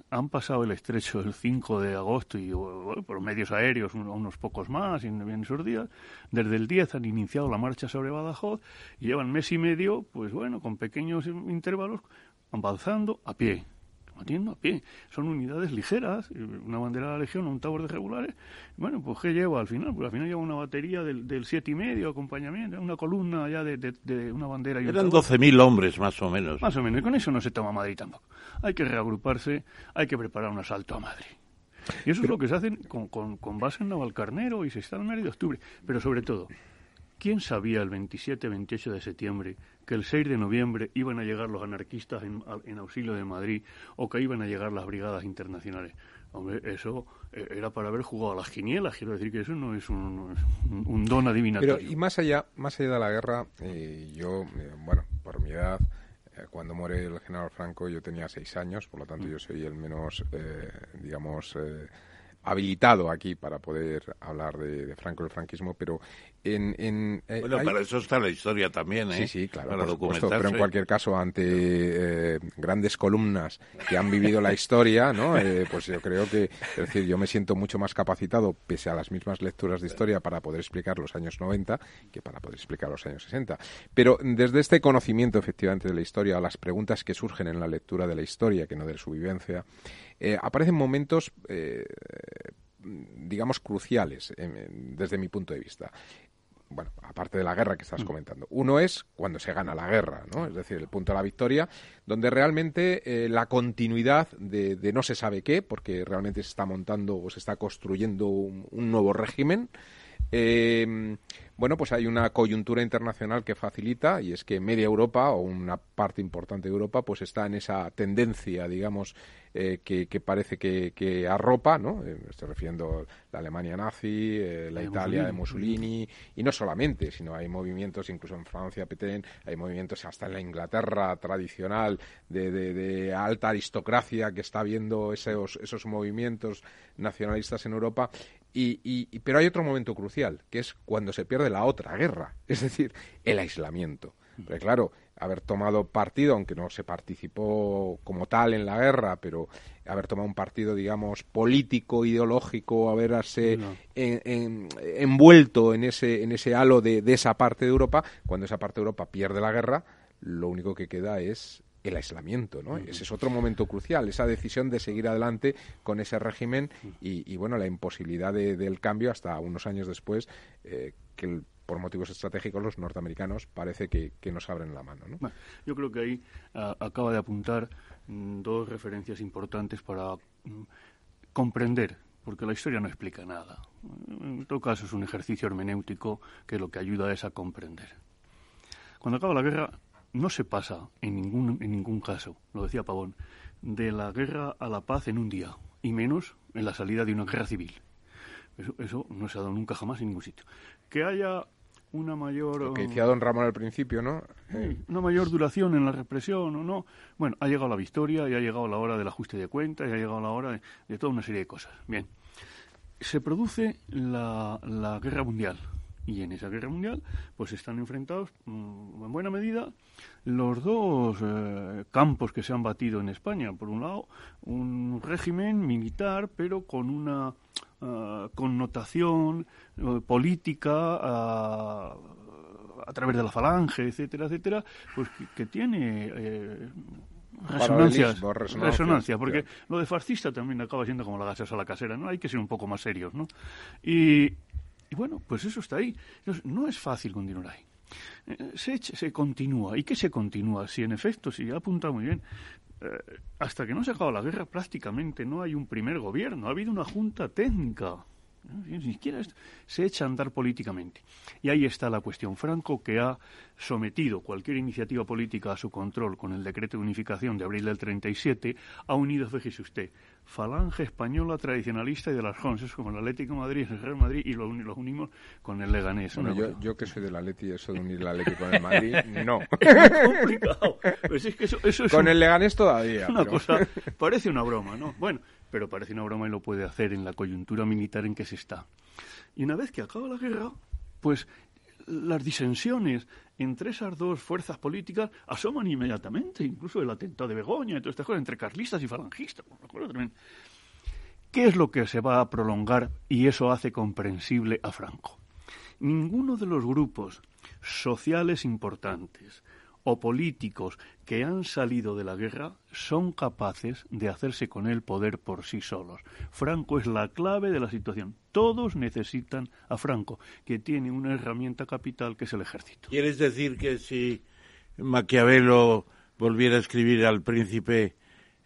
han pasado el estrecho el 5 de agosto y por medios aéreos unos pocos más en, esos días. Desde el 10 han iniciado la marcha sobre Badajoz y llevan mes y medio, pues bueno, con pequeños intervalos, avanzando a pie a pie. Son unidades ligeras, una bandera de la Legión, un tower de regulares. Bueno, pues ¿qué lleva al final? Pues al final lleva una batería del, del siete y medio, acompañamiento, una columna ya de, de, una bandera. Y Eran 12.000 hombres, más o menos. Más o menos, y con eso no se toma Madrid tampoco. Hay que reagruparse, hay que preparar un asalto a Madrid. Y eso es lo que se hace con, con, con base en Navalcarnero y se está en el de octubre. Pero sobre todo, ¿quién sabía el 27-28 de septiembre que el 6 de noviembre iban a llegar los anarquistas en, auxilio de Madrid o que iban a llegar las brigadas internacionales. Hombre, eso eh, era para haber jugado a las quinielas, quiero decir que eso no es un, don adivinatorio. Pero, y más allá, más allá de la guerra, eh, yo, eh, bueno, por mi edad, cuando muere el general Franco yo tenía seis años, por lo tanto yo soy el menos, digamos, habilitado aquí para poder hablar de, Franco y el franquismo, pero en... en eh, bueno, para eso está la historia también, ¿eh? Sí, sí, claro, pero en cualquier caso, ante eh, grandes columnas que han vivido la historia, ¿no? Eh, pues yo creo que, es decir, yo me siento mucho más capacitado, pese a las mismas lecturas de historia, para poder explicar los años 90 que para poder explicar los años 60. Pero desde este conocimiento, efectivamente, de la historia, a las preguntas que surgen en la lectura de la historia, que no de su vivencia, eh, aparecen momentos, eh, digamos, cruciales desde mi punto de vista bueno, aparte de la guerra que estás mm. comentando. Uno es cuando se gana la guerra, ¿no? Es decir, el punto de la victoria, donde realmente eh, la continuidad de, no se sabe qué, porque realmente se está montando o se está construyendo un, nuevo régimen. Bueno, pues hay una coyuntura internacional que facilita y es que media Europa o una parte importante de Europa pues está en esa tendencia, digamos, eh, que, parece que, arropa, ¿no? Eh, estoy refiriendo a la Alemania nazi, eh, la Italia de Mussolini, y no solamente, sino hay movimientos, incluso en Francia, Petén, hay movimientos hasta en la Inglaterra tradicional de, alta aristocracia que está viendo esos, esos movimientos nacionalistas en Europa. Y, pero hay otro momento crucial, que es cuando se pierde la otra guerra, es decir, el aislamiento. Porque claro, haber tomado partido, aunque no se participó como tal en la guerra, pero haber tomado un partido, digamos, político, ideológico, haberse envuelto en ese, en ese halo de, esa parte de Europa, cuando esa parte de Europa pierde la guerra, lo único que queda es el aislamiento, ¿no? Ese es otro momento crucial, esa decisión de seguir adelante con ese régimen y, bueno, la imposibilidad del cambio hasta unos años después, eh, que el por motivos estratégicos los norteamericanos parece que, nos abren la mano. ¿no? yo creo que ahí ah, acaba de apuntar mm, dos referencias importantes para mm, comprender, porque la historia no explica nada. En todo caso es un ejercicio hermenéutico que lo que ayuda es a comprender. Cuando acaba la guerra no se pasa en ningún, en ningún caso, lo decía Pavón, de la guerra a la paz en un día, y menos en la salida de una guerra civil. Eso, eso, no se ha dado nunca jamás en ningún sitio. Que haya una mayor... Lo que decía don Ramón al principio, ¿no? una mayor duración en la represión o no. Bueno, ha llegado la victoria y ha llegado la hora del ajuste de cuentas y ha llegado la hora de, toda una serie de cosas. Bien. Se produce la, la, guerra mundial y en esa guerra mundial pues están enfrentados mm, en buena medida los dos eh, campos que se han batido en España. Por un lado, un régimen militar pero con una eh, connotación eh, política a, través de la falange, etcétera, etcétera, pues que, tiene eh, resonancias, resonancia, porque lo de fascista también acaba siendo como la gaseosa a la casera, ¿no? Hay que ser un poco más serios, ¿no? Y, y bueno, pues eso está ahí. no es fácil continuar ahí. Se, se, continúa. ¿Y qué se continúa? Si en efecto, si ha apuntado muy bien, eh, hasta que no se ha acabado la guerra prácticamente no hay un primer gobierno, ha habido una junta técnica. Ni siquiera se echa a andar políticamente. Y ahí está la cuestión. Franco, que ha sometido cualquier iniciativa política a su control con el decreto de unificación de abril del 37, ha unido, fíjese usted, falange española tradicionalista y de las Jonses, como el Atlético de Madrid, el Real Madrid, y los, unimos con el Leganés. yo, yo, que soy del Atleti, eso de unir el Atlético con el Madrid, no. es complicado. Pues es que eso, eso con el Leganés todavía. Una cosa, parece una broma, ¿no? Bueno, pero parece una broma y lo puede hacer en la coyuntura militar en que se está. Y una vez que acaba la guerra, pues las disensiones entre esas dos fuerzas políticas asoman inmediatamente, incluso el atentado de Begoña y estas cosas, entre carlistas y falangistas. ¿Qué es lo que se va a prolongar y eso hace comprensible a Franco? Ninguno de los grupos sociales importantes, o políticos que han salido de la guerra son capaces de hacerse con el poder por sí solos. Franco es la clave de la situación. Todos necesitan a Franco, que tiene una herramienta capital que es el ejército. ¿Quieres decir que si Maquiavelo volviera a escribir al príncipe,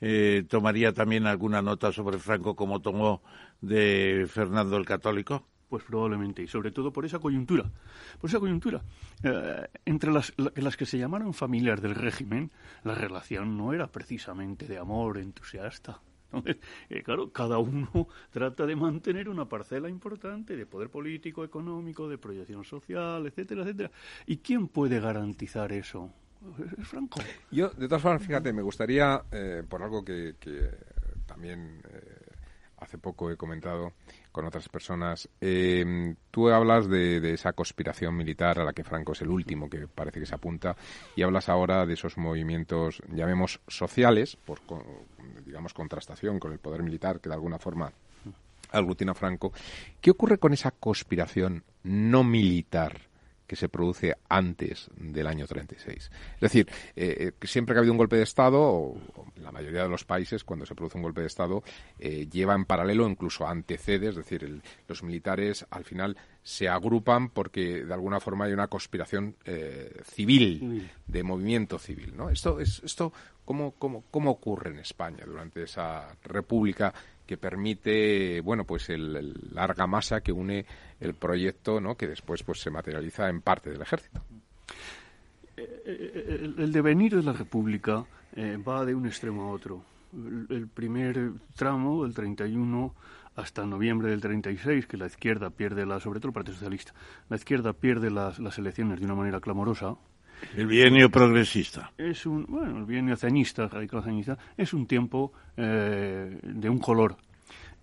eh, tomaría también alguna nota sobre Franco como tomó de Fernando el Católico? Pues probablemente, y sobre todo por esa coyuntura. Por esa coyuntura. Eh, entre las, que se llamaron familias del régimen, la relación no era precisamente de amor entusiasta. Eh, claro, cada uno trata de mantener una parcela importante de poder político, económico, de proyección social, etcétera, etcétera. ¿Y quién puede garantizar eso? Es Franco. Yo, de todas formas, fíjate, me gustaría, eh, por algo que, también hace poco he comentado con otras personas. Eh, tú hablas de, esa conspiración militar a la que Franco es el último que parece que se apunta y hablas ahora de esos movimientos, llamemos sociales, por digamos contrastación con el poder militar que de alguna forma aglutina Franco. ¿Qué ocurre con esa conspiración no militar? Que se produce antes del año 36. Es decir, eh, eh, siempre que ha habido un golpe de Estado, o, la mayoría de los países, cuando se produce un golpe de Estado, eh, lleva en paralelo, incluso antecede, es decir, los militares al final se agrupan porque de alguna forma hay una conspiración civil, de movimiento civil. ¿no? Esto, es, esto ¿cómo, cómo, ¿Cómo ocurre en España durante esa república que permite, bueno, pues el, larga masa que une el proyecto, ¿no? Que después pues se materializa en parte del ejército. Eh, eh, el, devenir de la República eh, va de un extremo a otro. El, primer tramo, el 31 hasta noviembre del 36, que la izquierda pierde la, sobre todo el Partido Socialista, la izquierda pierde las, las elecciones de una manera clamorosa, el bienio progresista. Es un, bueno, el bienio ceñista, radical ceñista, es un tiempo eh, de un color.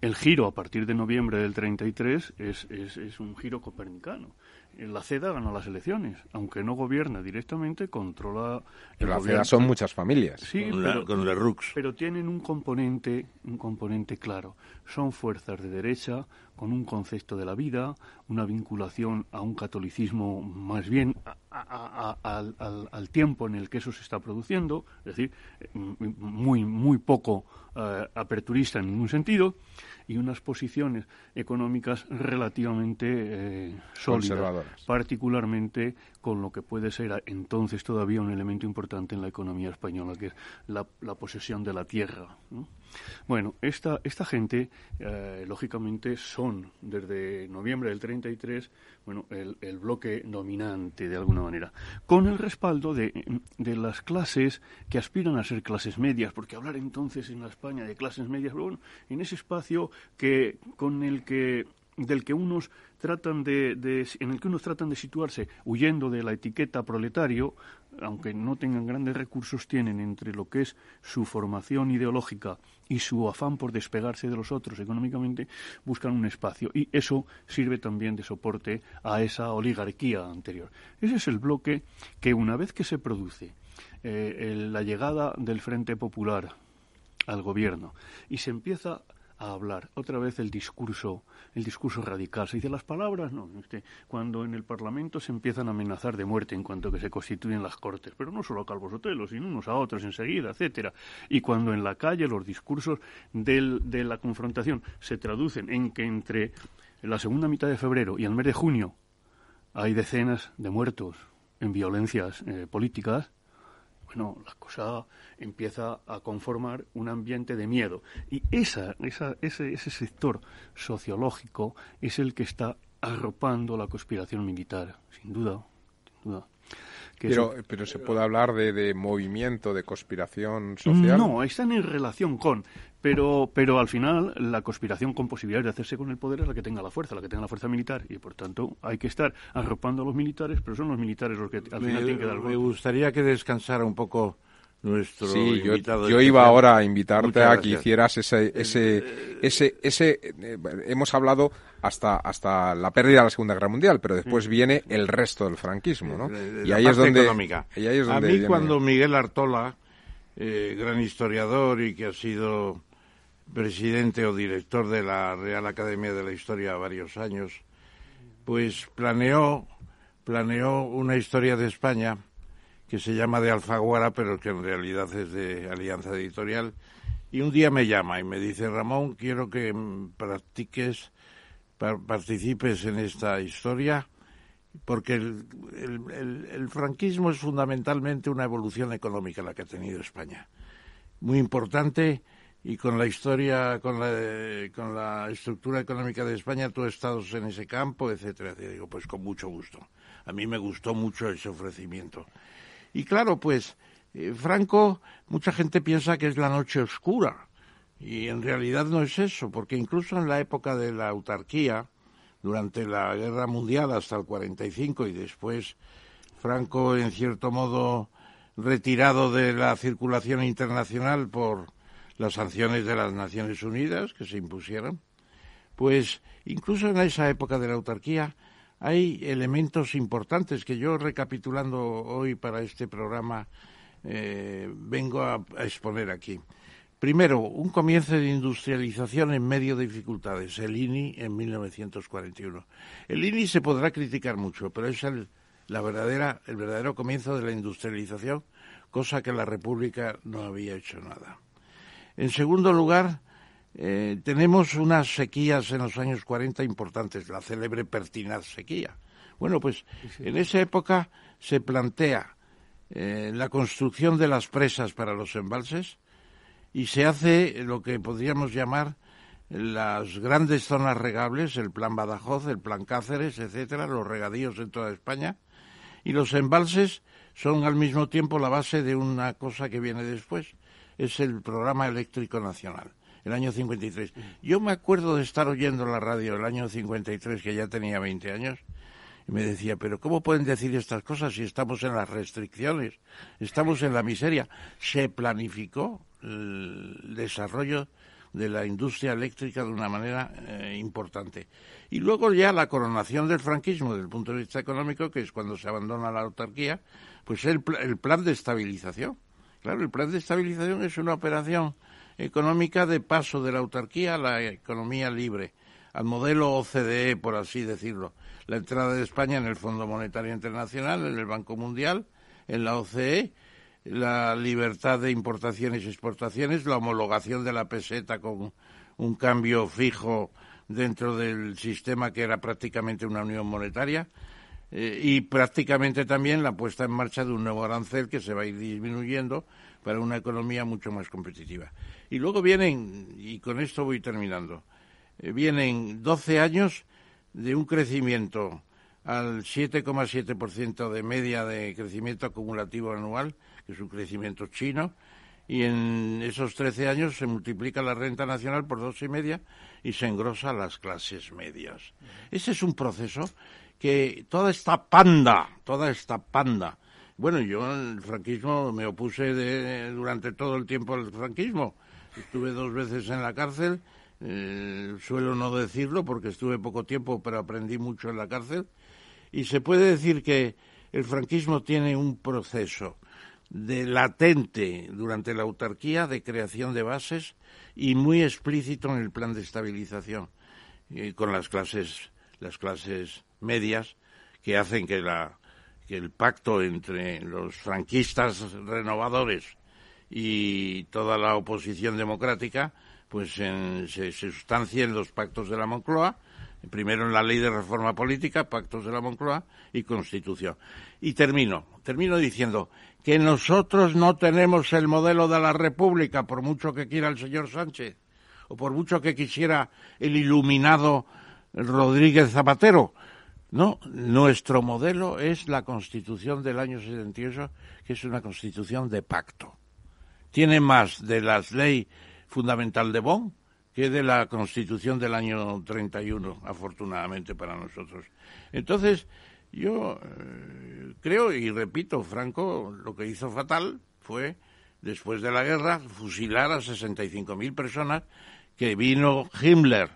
El giro a partir de noviembre del 33 es, es, es un giro copernicano la CEDA gana las elecciones, aunque no gobierna directamente, controla. Pero la CEDA son muchas familias. Sí, con, pero, Rux. Pero tienen un componente, un componente claro. Son fuerzas de derecha con un concepto de la vida, una vinculación a un catolicismo más bien al, tiempo en el que eso se está produciendo, es decir, muy muy poco eh, aperturista en ningún sentido y unas posiciones económicas relativamente eh, sólidas, particularmente con lo que puede ser entonces todavía un elemento importante en la economía española, que es la, posesión de la tierra. Bueno, esta, esta gente, eh, lógicamente, son desde noviembre del 33 bueno, el, el, bloque dominante, de alguna manera, con el respaldo de, de, las clases que aspiran a ser clases medias, porque hablar entonces en la España de clases medias, bueno, en ese espacio que, con el que del que unos tratan de, en el que unos tratan de situarse huyendo de la etiqueta proletario, aunque no tengan grandes recursos, tienen entre lo que es su formación ideológica y su afán por despegarse de los otros económicamente, buscan un espacio. Y eso sirve también de soporte a esa oligarquía anterior. Ese es el bloque que una vez que se produce eh, la llegada del Frente Popular al gobierno y se empieza a hablar. Otra vez el discurso, el discurso radical. Se dice las palabras, no. Este, cuando en el Parlamento se empiezan a amenazar de muerte en cuanto que se constituyen las Cortes, pero no solo a Calvo Sotelo, sino unos a otros enseguida, etcétera. Y cuando en la calle los discursos del, de la confrontación se traducen en que entre la segunda mitad de febrero y el mes de junio hay decenas de muertos en violencias eh, políticas, bueno, la cosa empieza a conformar un ambiente de miedo. Y esa, esa, ese, ese sector sociológico es el que está arropando la conspiración militar, sin duda, sin duda. Pero, pero se puede hablar de, de, movimiento, de conspiración social. No, están en relación con. Pero, pero al final la conspiración con posibilidades de hacerse con el poder es la que tenga la fuerza, la que tenga la fuerza militar. Y por tanto hay que estar arropando a los militares, pero son los militares los que al final tienen que dar Me gustaría que descansara un poco nuestro sí, yo, iba ahora a invitarte a que hicieras ese ese ese ese eh, hemos hablado hasta hasta la pérdida de la Segunda Guerra Mundial pero después viene el resto del franquismo no y ahí, es donde, a mí cuando Miguel Artola eh, gran historiador y que ha sido presidente o director de la Real Academia de la Historia varios años pues planeó planeó una historia de España que se llama de Alfaguara, pero que en realidad es de Alianza Editorial. Y un día me llama y me dice, Ramón, quiero que practiques, participes en esta historia, porque el, el, franquismo es fundamentalmente una evolución económica la que ha tenido España. Muy importante y con la historia, con la, con la estructura económica de España, tú has estado en ese campo, etcétera. Y digo, pues con mucho gusto. A mí me gustó mucho ese ofrecimiento. Y claro, pues eh, Franco, mucha gente piensa que es la noche oscura. Y en realidad no es eso, porque incluso en la época de la autarquía, durante la Guerra Mundial hasta el 45 y después Franco, en cierto modo, retirado de la circulación internacional por las sanciones de las Naciones Unidas que se impusieron, pues incluso en esa época de la autarquía hay elementos importantes que yo recapitulando hoy para este programa eh, vengo a, exponer aquí. Primero, un comienzo de industrialización en medio de dificultades, el INI en 1941. El INI se podrá criticar mucho, pero es el, la verdadera, el verdadero comienzo de la industrialización, cosa que la República no había hecho nada. En segundo lugar, eh, tenemos unas sequías en los años 40 importantes, la célebre pertinaz sequía. Bueno, pues en esa época se plantea eh, la construcción de las presas para los embalses y se hace lo que podríamos llamar las grandes zonas regables, el plan Badajoz, el plan Cáceres, etcétera, los regadíos en toda España, y los embalses son al mismo tiempo la base de una cosa que viene después, es el programa eléctrico nacional, el año 53. Yo me acuerdo de estar oyendo la radio el año 53, que ya tenía 20 años, y me decía, pero ¿cómo pueden decir estas cosas si estamos en las restricciones, estamos en la miseria? Se planificó el desarrollo de la industria eléctrica de una manera eh, importante. Y luego ya la coronación del franquismo desde el punto de vista económico, que es cuando se abandona la autarquía, pues el, el plan de estabilización. Claro, el plan de estabilización es una operación económica de paso de la autarquía a la economía libre, al modelo OCDE, por así decirlo. La entrada de España en el Fondo Monetario Internacional, en el Banco Mundial, en la OCDE, la libertad de importaciones y exportaciones, la homologación de la peseta con un cambio fijo dentro del sistema que era prácticamente una unión monetaria eh, y prácticamente también la puesta en marcha de un nuevo arancel que se va a ir disminuyendo para una economía mucho más competitiva. Y luego vienen, y con esto voy terminando, eh, vienen 12 años de un crecimiento al 7,7% de media de crecimiento acumulativo anual, que es un crecimiento chino, y en esos 13 años se multiplica la renta nacional por dos y media y se engrosa las clases medias. Ese es un proceso que toda esta panda, toda esta panda, bueno, yo el franquismo me opuse durante todo el tiempo al franquismo. Estuve dos veces en la cárcel, eh, suelo no decirlo porque estuve poco tiempo, pero aprendí mucho en la cárcel. Y se puede decir que el franquismo tiene un proceso de latente durante la autarquía de creación de bases y muy explícito en el plan de estabilización con las clases las clases medias que hacen que la que el pacto entre los franquistas renovadores y toda la oposición democrática pues se, sustancie en los pactos de la Moncloa primero en la ley de reforma política, pactos de la Moncloa y Constitución. Y termino, termino diciendo que nosotros no tenemos el modelo de la República, por mucho que quiera el señor Sánchez, o por mucho que quisiera el iluminado Rodríguez Zapatero. No, nuestro modelo es la Constitución del año 78, que es una Constitución de pacto. Tiene más de la ley fundamental de Bonn que de la Constitución del año 31, afortunadamente para nosotros. Entonces, yo eh, creo y repito, Franco lo que hizo fatal fue, después de la guerra, fusilar a 65.000 personas que vino Himmler,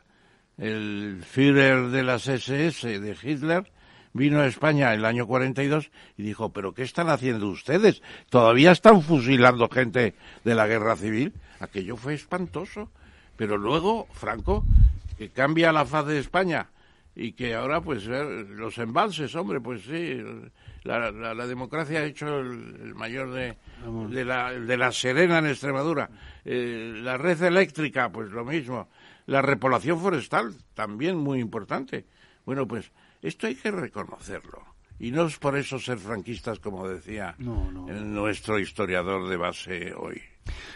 el Führer de las SS de Hitler, vino a España el año 42 y dijo, pero ¿qué están haciendo ustedes? ¿Todavía están fusilando gente de la guerra civil? Aquello fue espantoso. Pero luego, Franco, que cambia la faz de España y que ahora, pues, los embalses, hombre, pues sí, la, democracia ha hecho el, mayor de, de, la, de la Serena en Extremadura. Eh, la red eléctrica, pues lo mismo. La repoblación forestal, también muy importante. Bueno, pues esto hay que reconocerlo. Y no es por eso ser franquistas, como decía nuestro historiador de base hoy.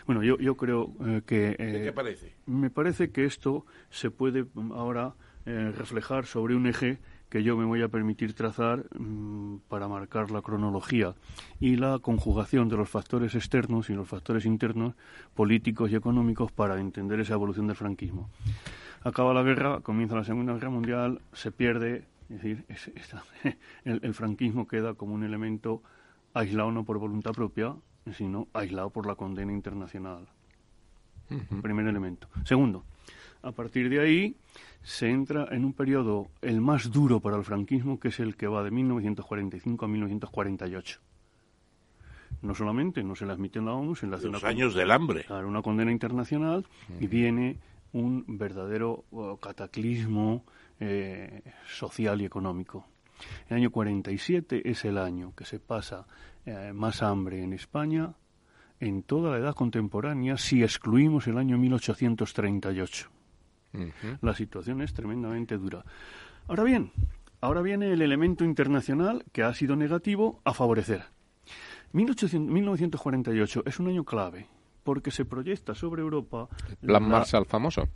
Bueno, yo, yo creo eh, que... ¿Qué te parece? Me parece que esto se puede ahora eh, reflejar sobre un eje que yo me voy a permitir trazar mm, para marcar la cronología y la conjugación de los factores externos y los factores internos, políticos y económicos, para entender esa evolución del franquismo. Acaba la guerra, comienza la Segunda Guerra Mundial, se pierde, es decir, el franquismo queda como un elemento aislado no por voluntad propia, sino aislado por la condena internacional. Primer elemento. Segundo, a partir de ahí se entra en un periodo el más duro para el franquismo, que es el que va de 1945 a 1948 no solamente no se le admite en la ONU, se le hace Los años del hambre. una condena internacional y viene un verdadero uh, cataclismo eh, social y económico. El año 47 es el año que se pasa eh, más hambre en España en toda la edad contemporánea si excluimos el año 1838. La situación es tremendamente dura. Ahora bien, ahora viene el elemento internacional que ha sido negativo a favorecer. 1948 es un año clave porque se proyecta sobre Europa. ¿El plan Marshall famoso?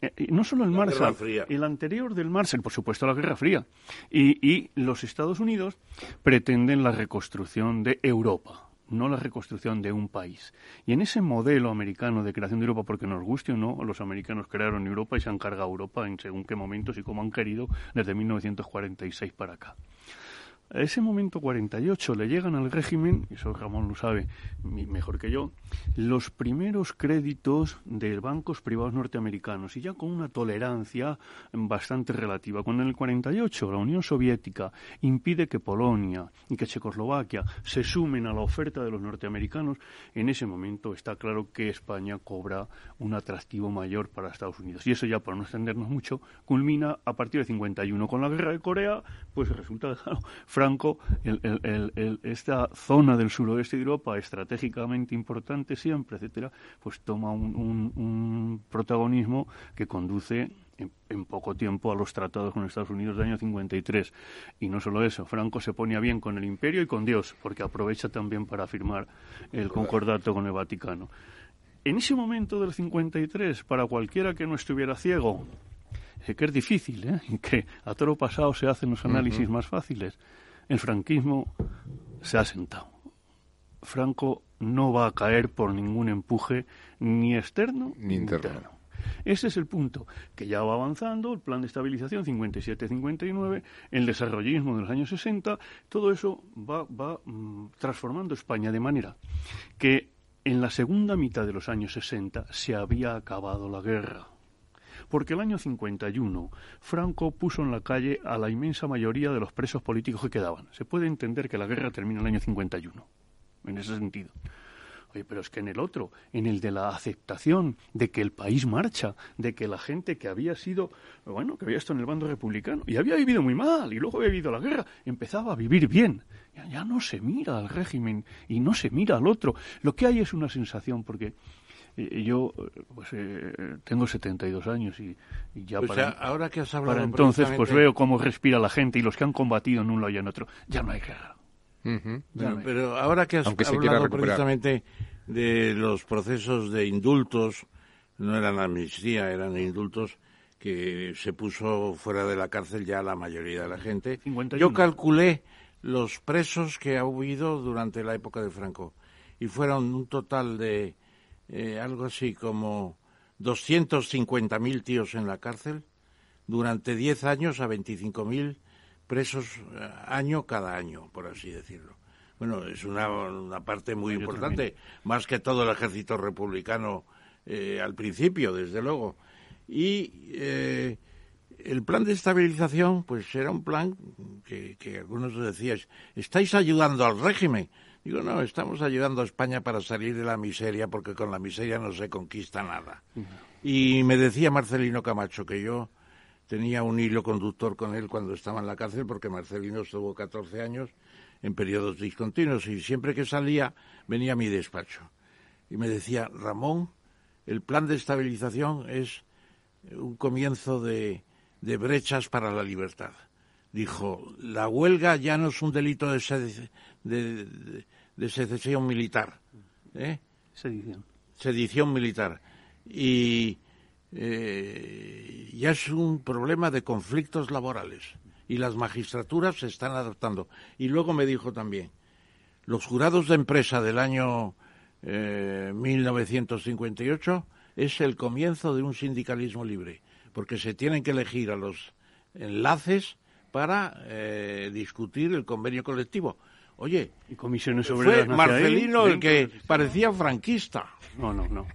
Eh, no solo el Marshall, el anterior del Marshall, por supuesto, la Guerra Fría. Y, y los Estados Unidos pretenden la reconstrucción de Europa no la reconstrucción de un país. Y en ese modelo americano de creación de Europa, porque nos guste o no, los americanos crearon Europa y se han cargado Europa en según qué momentos y cómo han querido desde 1946 para acá. A ese momento 48 le llegan al régimen, eso Ramón lo sabe mejor que yo, los primeros créditos de bancos privados norteamericanos y ya con una tolerancia bastante relativa. Cuando en el 48 la Unión Soviética impide que Polonia y que Checoslovaquia se sumen a la oferta de los norteamericanos, en ese momento está claro que España cobra un atractivo mayor para Estados Unidos. Y eso ya, por no extendernos mucho, culmina a partir de 51 con la guerra de Corea, pues resulta claro, Franco, esta zona del suroeste de Europa, estratégicamente importante siempre, etcétera, pues toma un, protagonismo que conduce en, poco tiempo a los tratados con Estados Unidos del año 53. Y no solo eso, Franco se ponía bien con el imperio y con Dios, porque aprovecha también para firmar el concordato con el Vaticano. En ese momento del 53, para cualquiera que no estuviera ciego, que es difícil, ¿eh? que a todo lo pasado se hacen los análisis más fáciles el franquismo se ha sentado. Franco no va a caer por ningún empuje ni externo ni interno. Ese es el punto, que ya va avanzando, el plan de estabilización 57-59, el desarrollismo de los años 60, todo eso va, va mm, transformando España de manera que en la segunda mitad de los años 60 se había acabado la guerra porque el año 51 Franco puso en la calle a la inmensa mayoría de los presos políticos que quedaban. Se puede entender que la guerra termina en el año 51, en ese sentido. Oye, pero es que en el otro, en el de la aceptación de que el país marcha, de que la gente que había sido, bueno, que había estado en el bando republicano y había vivido muy mal y luego había vivido la guerra, empezaba a vivir bien. Ya, ya no se mira al régimen y no se mira al otro. Lo que hay es una sensación, porque yo pues eh, tengo 72 años y, y ya para, ahora que has hablado para entonces pues veo cómo respira la gente y los que han combatido en un lado y en otro ya no hay guerra. Pero ahora que has hablado precisamente de los procesos de indultos no eran amnistía eran indultos que se puso fuera de la cárcel ya la mayoría de la gente. Yo calculé los presos que ha habido durante la época de Franco y fueron un total de eh, algo así como 250.000 tíos en la cárcel durante 10 años a 25.000 presos eh, año cada año, por así decirlo. Bueno, es una, una parte muy importante, más que todo el ejército republicano eh, al principio, desde luego. Y el plan de estabilización, pues era un plan que, que algunos decían, estáis ayudando al régimen. Digo, no, estamos ayudando a España para salir de la miseria porque con la miseria no se conquista nada. Y me decía Marcelino Camacho que yo tenía un hilo conductor con él cuando estaba en la cárcel porque Marcelino estuvo 14 años en periodos discontinuos y siempre que salía venía a mi despacho. Y me decía, Ramón, el plan de estabilización es un comienzo de, de brechas para la libertad. Dijo, la huelga ya no es un delito de, de, de secesión militar. ¿eh? Sedición. Sedición militar. Y eh, ya es un problema de conflictos laborales. Y las magistraturas se están adaptando. Y luego me dijo también, los jurados de empresa del año eh, 1958 es el comienzo de un sindicalismo libre, porque se tienen que elegir a los enlaces para eh, discutir el convenio colectivo. Oye, y comisiones fue Marcelino el que parecía franquista. No, no, no.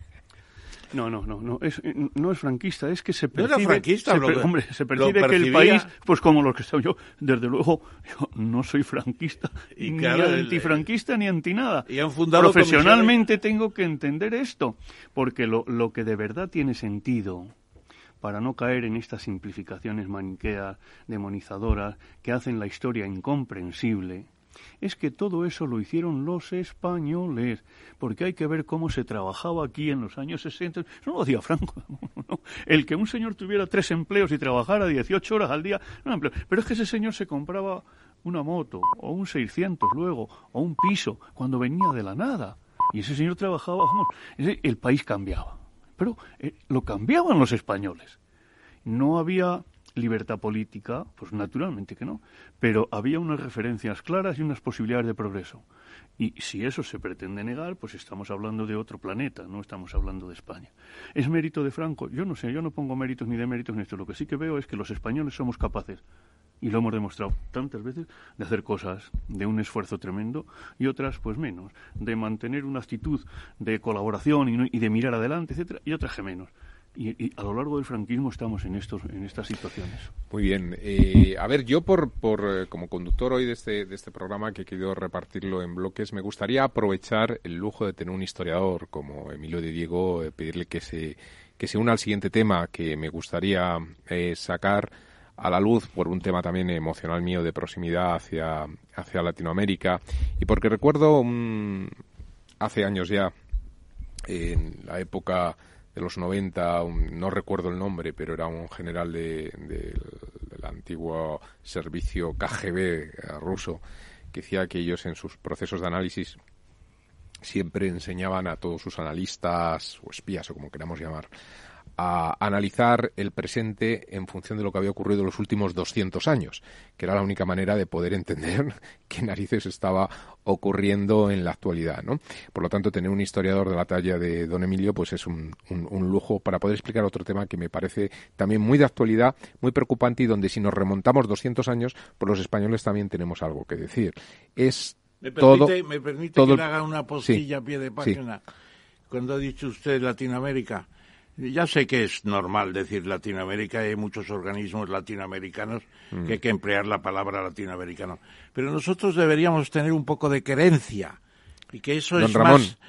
No, no, no, no es, no es franquista, es que se percibe... No era franquista, se, hombre, se percibe que el país, pues como los que estoy yo, desde luego, yo no soy franquista, y ni antifranquista ni anti nada. Y han fundado Profesionalmente tengo que entender esto, porque lo, lo que de verdad tiene sentido para no caer en estas simplificaciones maniqueas, demonizadoras, que hacen la historia incomprensible, es que todo eso lo hicieron los españoles, porque hay que ver cómo se trabajaba aquí en los años 60. Eso no lo hacía Franco. El que un señor tuviera tres empleos y trabajara 18 horas al día, no Pero es que ese señor se compraba una moto, o un 600 luego, o un piso, cuando venía de la nada. Y ese señor trabajaba, el país cambiaba. Pero eh, lo cambiaban los españoles. No había libertad política, pues naturalmente que no, pero había unas referencias claras y unas posibilidades de progreso. Y si eso se pretende negar, pues estamos hablando de otro planeta, no estamos hablando de España. ¿Es mérito de Franco? Yo no sé, yo no pongo méritos ni de méritos en esto. Lo que sí que veo es que los españoles somos capaces, y lo hemos demostrado tantas veces, de hacer cosas de un esfuerzo tremendo y otras pues menos, de mantener una actitud de colaboración y, y de mirar adelante, etcétera, y otras que menos. Y, a lo largo del franquismo estamos en estos en estas situaciones. Muy bien. Eh, a ver, yo por, por eh, como conductor hoy de este, de este programa que he querido repartirlo en bloques, me gustaría aprovechar el lujo de tener un historiador como Emilio de Diego, eh, pedirle que se, que se una al siguiente tema que me gustaría sacar a la luz por un tema también emocional mío de proximidad hacia, hacia Latinoamérica y porque recuerdo hace años ya, en la época de los 90, no recuerdo el nombre, pero era un general de, del antiguo servicio KGB ruso, que decía que ellos en sus procesos de análisis siempre enseñaban a todos sus analistas o espías o como queramos llamar a analizar el presente en función de lo que había ocurrido en los últimos 200 años, que era la única manera de poder entender qué narices estaba ocurriendo en la actualidad, ¿no? Por lo tanto, tener un historiador de la talla de don Emilio, pues es un, lujo para poder explicar otro tema que me parece también muy de actualidad, muy preocupante y donde si nos remontamos 200 años, pues los españoles también tenemos algo que decir. Es ¿Me todo, me permite que le haga una postilla a pie de página? Cuando ha dicho usted Latinoamérica, ya sé que es normal decir Latinoamérica, hay muchos organismos latinoamericanos mm. que hay que emplear la palabra latinoamericano, pero nosotros deberíamos tener un poco de querencia y que eso es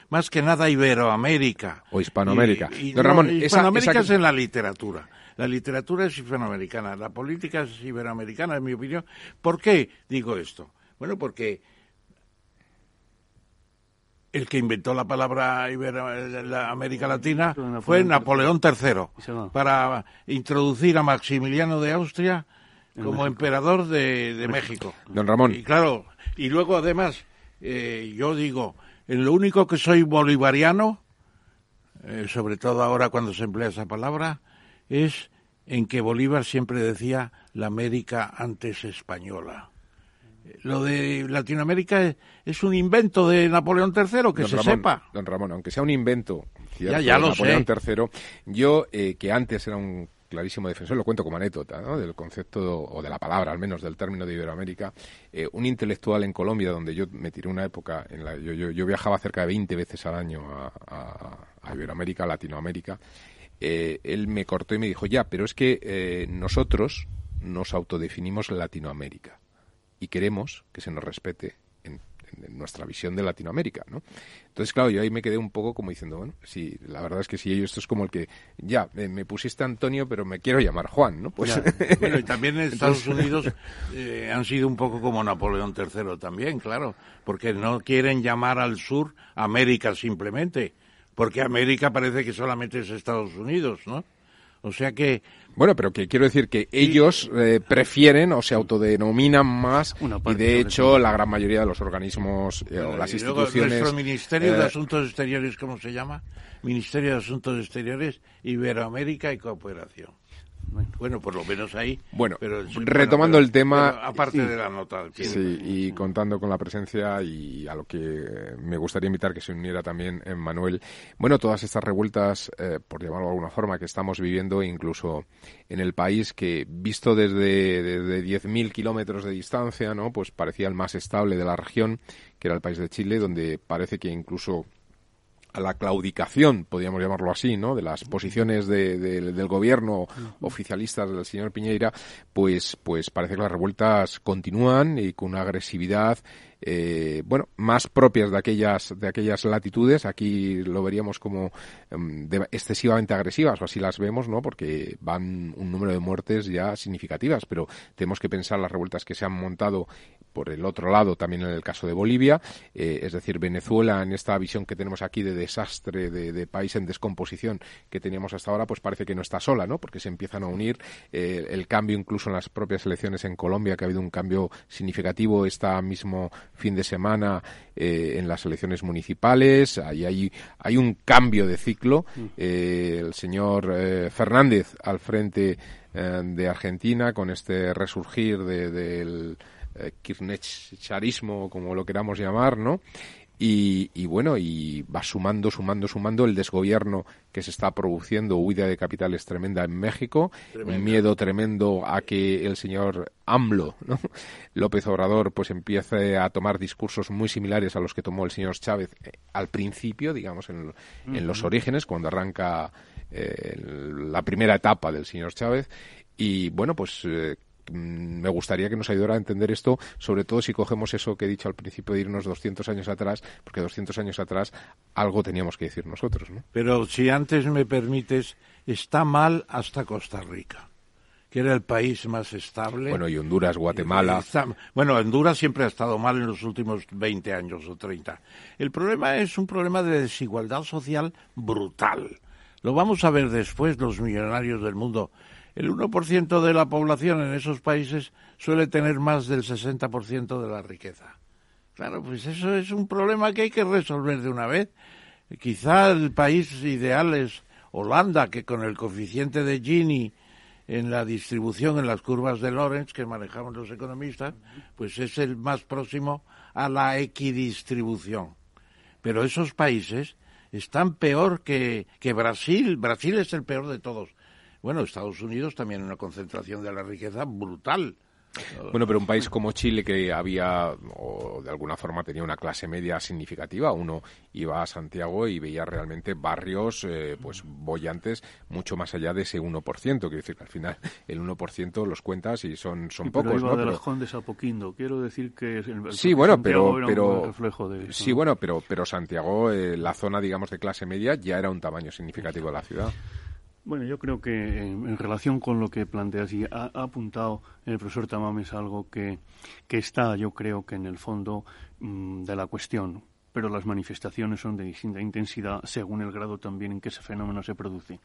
más, que nada Iberoamérica. O Hispanoamérica. Don Ramón, Hispanoamérica es en la literatura. La literatura es hispanoamericana, la política es iberoamericana, en mi opinión. ¿Por qué digo esto? Bueno, porque el que inventó la palabra la América Latina fue Napoleón III para introducir a Maximiliano de Austria como emperador de, México. Don Ramón. Y claro, y luego además, eh, yo digo, en lo único que soy bolivariano, eh, sobre todo ahora cuando se emplea esa palabra, es en que Bolívar siempre decía la América antes española lo de Latinoamérica es, un invento de Napoleón III, que se sepa. Don Ramón, aunque sea un invento ya, de Napoleón III, yo, eh, que antes era un clarísimo defensor, lo cuento como anécdota, ¿no? del concepto, o de la palabra al menos, del término de Iberoamérica, eh, un intelectual en Colombia, donde yo me tiré una época, en la, yo, yo, viajaba cerca de 20 veces al año a, Iberoamérica, a Latinoamérica, eh, él me cortó y me dijo, ya, pero es que nosotros nos autodefinimos Latinoamérica y queremos que se nos respete en, nuestra visión de Latinoamérica, ¿no? Entonces, claro, yo ahí me quedé un poco como diciendo, bueno, sí, la verdad es que sí, esto es como el que, ya, me, pusiste Antonio, pero me quiero llamar Juan, ¿no? Pues... bueno, y también en Estados Unidos eh, han sido un poco como Napoleón III también, claro, porque no quieren llamar al sur América simplemente, porque América parece que solamente es Estados Unidos, ¿no? O sea que bueno, pero que quiero decir que ellos eh, prefieren o se autodenominan más y de hecho la gran mayoría de los organismos eh, o las instituciones... nuestro Ministerio de eh, Asuntos Exteriores, ¿cómo se llama? Ministerio de Asuntos Exteriores, Iberoamérica y Cooperación. Bueno, por lo menos ahí. Bueno, retomando el tema. aparte de la nota. Sí, y contando con la presencia y a lo que me gustaría invitar que se uniera también Manuel. Bueno, todas estas revueltas, eh, por llamarlo de alguna forma, que estamos viviendo, incluso en el país que, visto desde, desde 10.000 kilómetros de distancia, ¿no? Pues parecía el más estable de la región, que era el país de Chile, donde parece que incluso a la claudicación, podríamos llamarlo así, ¿no? de las posiciones del gobierno oficialistas del señor Piñeira, pues, pues parece que las revueltas continúan y con una agresividad eh, bueno, más propias de aquellas, de aquellas latitudes. Aquí lo veríamos como em, excesivamente agresivas, o así las vemos, ¿no? Porque van un número de muertes ya significativas, pero tenemos que pensar las revueltas que se han montado por el otro lado, también en el caso de Bolivia, eh, es decir, Venezuela, en esta visión que tenemos aquí de desastre, de, país en descomposición que teníamos hasta ahora, pues parece que no está sola, ¿no? Porque se empiezan a unir eh, el cambio incluso en las propias elecciones en Colombia, que ha habido un cambio significativo este mismo fin de semana eh, en las elecciones municipales, ahí hay, hay un cambio de ciclo. Mm. el señor Fernández al frente de Argentina con este resurgir del eh, kirchnerismo, como lo queramos llamar, ¿no? Y, bueno, y va sumando, sumando, sumando el desgobierno que se está produciendo, huida de capitales tremenda en México, un miedo tremendo a que el señor AMLO, ¿no? López Obrador, pues empiece a tomar discursos muy similares a los que tomó el señor Chávez eh, al principio, digamos, en, los orígenes, cuando arranca eh, la primera etapa del señor Chávez. Y bueno, pues Mm, me gustaría que nos ayudara a entender esto, sobre todo si cogemos eso que he dicho al principio de irnos 200 años atrás, porque 200 años atrás algo teníamos que decir nosotros. ¿no? Pero si antes me permites, está mal hasta Costa Rica que era el país más estable. Bueno, y Honduras, Guatemala. bueno, Honduras siempre ha estado mal en los últimos 20 años o 30. El problema es un problema de desigualdad social brutal. Lo vamos a ver después los millonarios del mundo el 1% de la población en esos países suele tener más del 60% de la riqueza. Claro, pues eso es un problema que hay que resolver de una vez. Quizá el país ideal es Holanda, que con el coeficiente de Gini en la distribución en las curvas de Lorentz que manejamos los economistas, pues es el más próximo a la equidistribución. Pero esos países están peor que, que Brasil. Brasil es el peor de todos. Bueno, Estados Unidos también una concentración de la riqueza brutal. Bueno, pero un país como Chile que había, o de alguna forma tenía una clase media significativa, uno iba a Santiago y veía realmente barrios, eh, pues, bollantes mucho más allá de ese 1%. Quiero decir que al final el 1% los cuentas y son, son pocos, pero ¿no? de pero... Apoquindo. Quiero decir que el, sí, bueno, pero, pero reflejo de sí, bueno, pero, pero Santiago, eh, la zona, digamos, de clase media ya era un tamaño significativo de la ciudad. Bueno, yo creo que en, relación con lo que planteas y ha, apuntado el profesor Tamames algo que, que, está, yo creo que en el fondo mm, de la cuestión, pero las manifestaciones son de distinta intensidad según el grado también en que ese fenómeno se produce.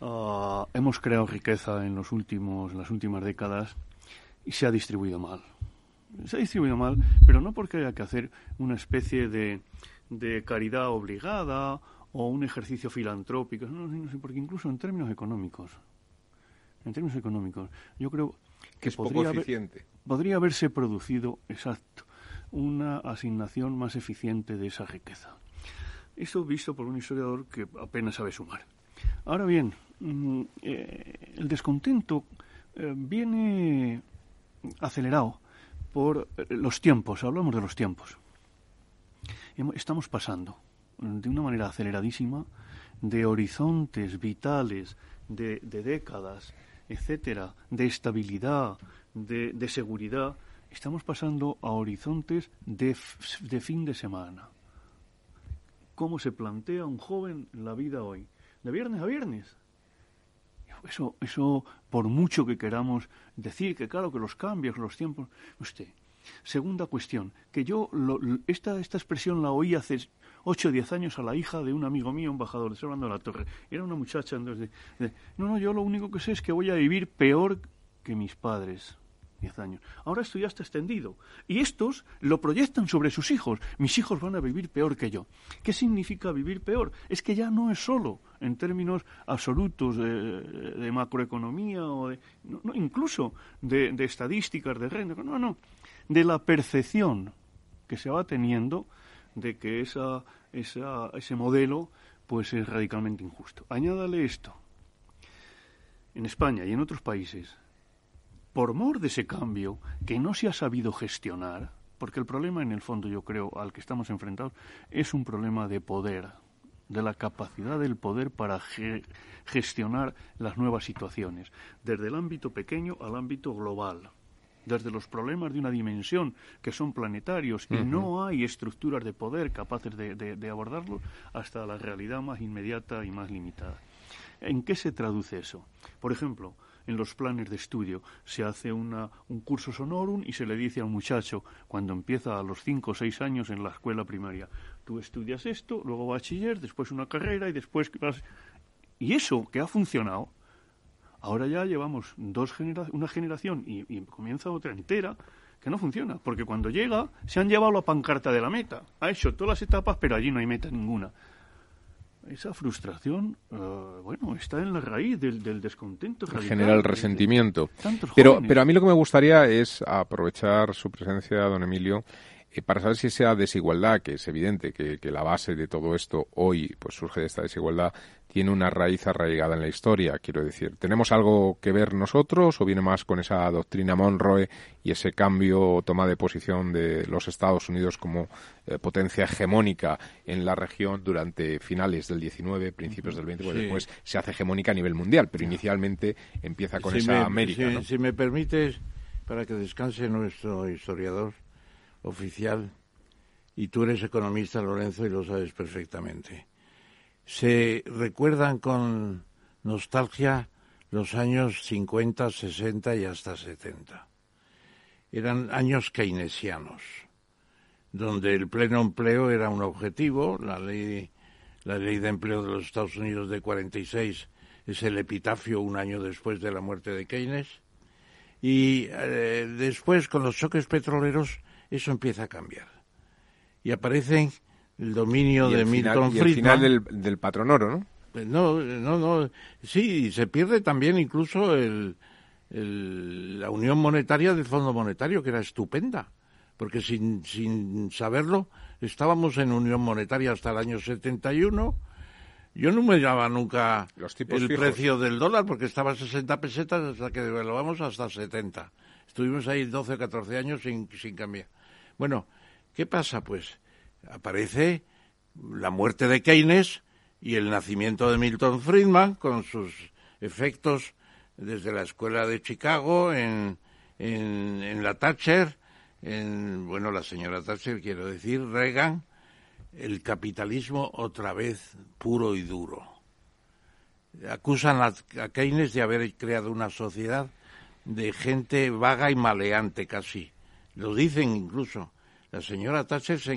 Ah, hemos creado riqueza en los últimos, en las últimas décadas y se ha distribuido mal. Se ha distribuido mal, pero no porque haya que hacer una especie de, de caridad obligada o un ejercicio filantrópico, no, no, porque incluso en términos económicos, en términos económicos, yo creo que, podría, podría haberse producido, exacto, una asignación más eficiente de esa riqueza. Eso visto por un historiador que apenas sabe sumar. Ahora bien, mm, eh, el descontento eh, viene acelerado por eh, los tiempos, hablamos de los tiempos. Estamos pasando de una manera aceleradísima de horizontes vitales, de, décadas, etcétera, de estabilidad, de, de, seguridad, estamos pasando a horizontes de, de fin de semana. ¿Cómo se plantea un joven la vida hoy? De viernes a viernes. Eso, eso, por mucho que queramos decir que claro que los cambios, los tiempos, usted. Segunda cuestión, que yo esta, esta expresión la oí hace ocho o diez años a la hija de un amigo mío, embajador de Servando de la Torre. Era una muchacha, entonces, no, no, yo lo único que sé es que voy a vivir peor que mis padres. Diez años. Ahora esto ya está extendido. Y estos lo proyectan sobre sus hijos. Mis hijos van a vivir peor que yo. ¿Qué significa vivir peor? Es que ya no es solo en términos absolutos de, macroeconomía o de, no, incluso de, de estadísticas de renta. No, no. De la percepción que se va teniendo de que esa, esa, ese modelo pues es radicalmente injusto. Añádale esto. En España y en otros países, por mor de ese cambio que no se ha sabido gestionar, porque el problema en el fondo yo creo al que estamos enfrentados es un problema de poder, de la capacidad del poder para gestionar las nuevas situaciones, desde el ámbito pequeño al ámbito global desde los problemas de una dimensión que son planetarios y no hay estructuras de poder capaces de, de, abordarlo hasta la realidad más inmediata y más limitada. ¿En qué se traduce eso? Por ejemplo, en los planes de estudio. Se hace una, un curso sonorum y se le dice a un muchacho, cuando empieza a los cinco o seis años en la escuela primaria, tú estudias esto, luego bachiller, después una carrera y después... Y eso que ha funcionado, ahora ya llevamos dos una generación y, y comienza otra entera que no funciona, porque cuando llega se han llevado la pancarta de la meta, ha hecho todas las etapas, pero allí no hay meta ninguna esa frustración, eh, bueno, está en la raíz del, del descontento. Genera el resentimiento. pero, pero a mí lo que me gustaría es aprovechar su presencia, don Emilio, eh, para saber si esa desigualdad, que es evidente que, que, la base de todo esto hoy pues surge de esta desigualdad, tiene una raíz arraigada en la historia, quiero decir. ¿Tenemos algo que ver nosotros o viene más con esa doctrina Monroe y ese cambio o toma de posición de los Estados Unidos como eh, potencia hegemónica en la región durante finales del 19, principios del 20, pues después se hace hegemónica a nivel mundial, pero inicialmente empieza con esa América. Si, si me permites, para que descanse nuestro historiador oficial, y tú eres economista, Lorenzo, y lo sabes perfectamente se recuerdan con nostalgia los años 50, 60 y hasta 70. Eran años keynesianos, donde el pleno empleo era un objetivo, la ley, la ley de empleo de los Estados Unidos de 46 es el epitafio un año después de la muerte de Keynes, y eh, después con los choques petroleros eso empieza a cambiar. Y aparecen el dominio de Milton Friedman. Y el final del, del patronoro, ¿no? Pues no, no, no. Sí, se pierde también incluso el, el, la unión monetaria del Fondo Monetario, que era estupenda, porque sin, sin saberlo estábamos en unión monetaria hasta el año 71. Yo no me daba nunca el precio del dólar porque estaba a 60 pesetas hasta que devaluamos hasta 70. Estuvimos ahí 12 o 14 años sin, sin cambiar. Bueno, ¿qué pasa? Pues aparece la muerte de Keynes y el nacimiento de Milton Friedman con sus efectos desde la escuela de Chicago en, en, la Thatcher, en, bueno, la señora Thatcher, quiero decir, Reagan, el capitalismo otra vez puro y duro. Acusan a, Keynes de haber creado una sociedad de gente vaga y maleante casi. Lo dicen incluso. La señora Thatcher se,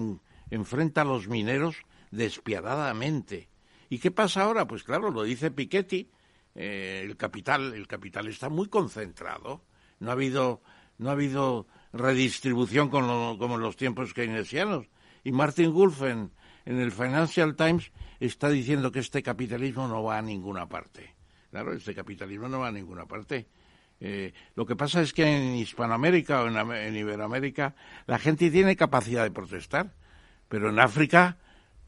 enfrenta a los mineros despiadadamente. ¿Y qué pasa ahora? Pues claro, lo dice Piketty, eh, el capital, el capital está muy concentrado. No ha habido, no ha habido redistribución como en los tiempos keynesianos. Y Martin Wolf en, el Financial Times está diciendo que este capitalismo no va a ninguna parte. Claro, este capitalismo no va a ninguna parte. Eh, lo que pasa es que en Hispanoamérica o en Iberoamérica la gente tiene capacidad de protestar pero en África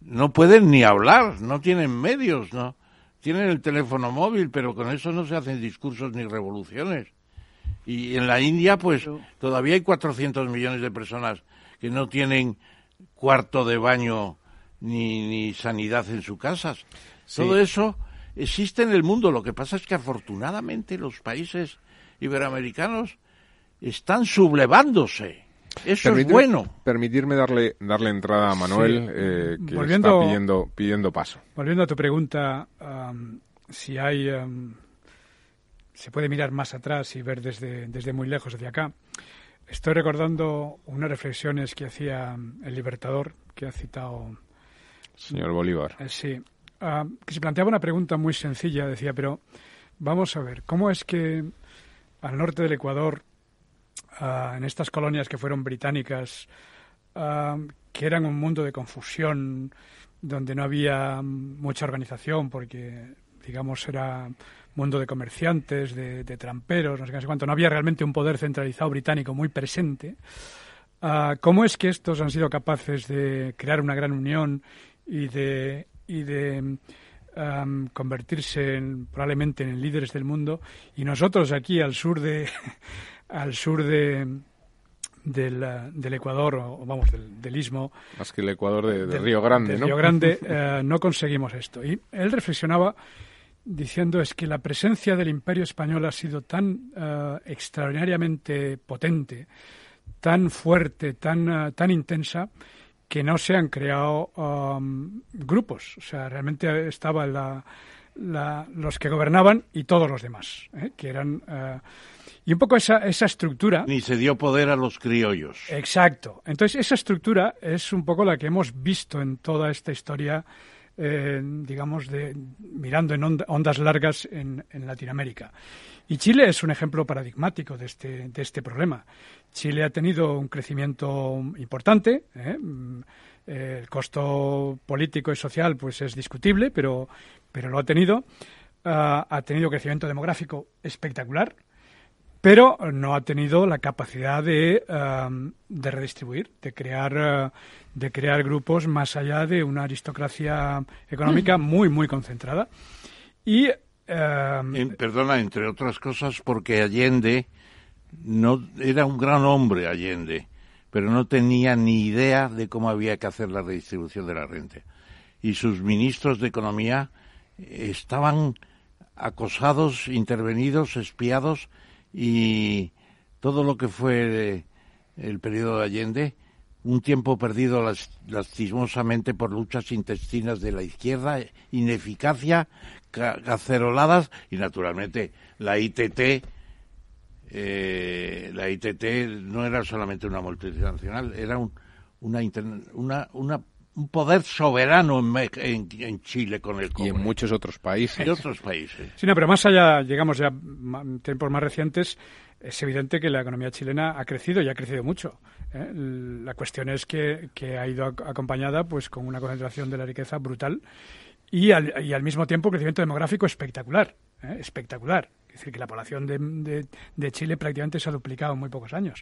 no pueden ni hablar, no tienen medios, no tienen el teléfono móvil, pero con eso no se hacen discursos ni revoluciones. Y en la India, pues todavía hay 400 millones de personas que no tienen cuarto de baño ni, ni sanidad en sus casas. Todo eso existe en el mundo. Lo que pasa es que afortunadamente los países iberoamericanos están sublevándose eso es bueno. Permitirme darle, darle entrada a Manuel, eh, que está pidiendo, pidiendo paso. Volviendo a tu pregunta, si hay... se puede mirar más atrás y ver desde, desde muy lejos, hacia acá. Estoy recordando unas reflexiones que hacía el Libertador, que ha citado... Señor Bolívar. Eh, sí. que se planteaba una pregunta muy sencilla. Decía, pero vamos a ver, ¿cómo es que al norte del Ecuador Ah, en estas colonias que fueron británicas, ah, que eran un mundo de confusión, donde no había mucha organización, porque, digamos, era mundo de comerciantes, de, tramperos, no sé, qué, cuánto, no había realmente un poder centralizado británico muy presente. Ah, ¿Cómo es que estos han sido capaces de crear una gran unión y de, y de convertirse probablemente en líderes del mundo y nosotros aquí al sur de al sur de, del, del Ecuador, o vamos, del, Istmo. Más que el Ecuador de, Río Grande, ¿no? Río Grande, eh, no conseguimos esto. Y él reflexionaba diciendo es que la presencia del Imperio Español ha sido tan eh, extraordinariamente potente, tan fuerte, tan, eh, tan intensa, que no se han creado um, grupos. O sea, realmente estaba la, los que gobernaban y todos los demás, que eran y un poco esa, esa estructura... Ni se dio poder a los criollos. Exacto. Entonces, esa estructura es un poco la que hemos visto en toda esta historia, eh, digamos, de mirando en ondas largas en, Latinoamérica. Y Chile es un ejemplo paradigmático de este, de este problema. Chile ha tenido un crecimiento importante, ¿eh? El costo político y social pues es discutible, pero, pero lo ha tenido. Ah, ha tenido crecimiento demográfico espectacular, pero no ha tenido la capacidad de, um, de redistribuir, de crear, uh, de crear grupos más allá de una aristocracia económica muy, muy concentrada. Y, um, perdona, entre otras cosas, porque Allende no era un gran hombre, Allende, pero no tenía ni idea de cómo había que hacer la redistribución de la renta. Y sus ministros de Economía estaban acosados, intervenidos, espiados, y todo lo que fue el periodo de Allende, un tiempo perdido lastimosamente por luchas intestinas de la izquierda, ineficacia, caceroladas y naturalmente la ITT. Eh, la ITT no era solamente una multinacional, era un, una, una, una un poder soberano en, Chile con el cobre. Y en muchos otros países. En otros países. Sí, no, pero más allá, llegamos ya a tiempos más recientes, es evidente que la economía chilena ha crecido y ha crecido mucho. ¿eh? La cuestión es que, ha ido acompañada pues con una concentración de la riqueza brutal y al, y al mismo tiempo crecimiento demográfico espectacular. ¿eh? Espectacular. Es decir, que la población de, de Chile prácticamente se ha duplicado en muy pocos años.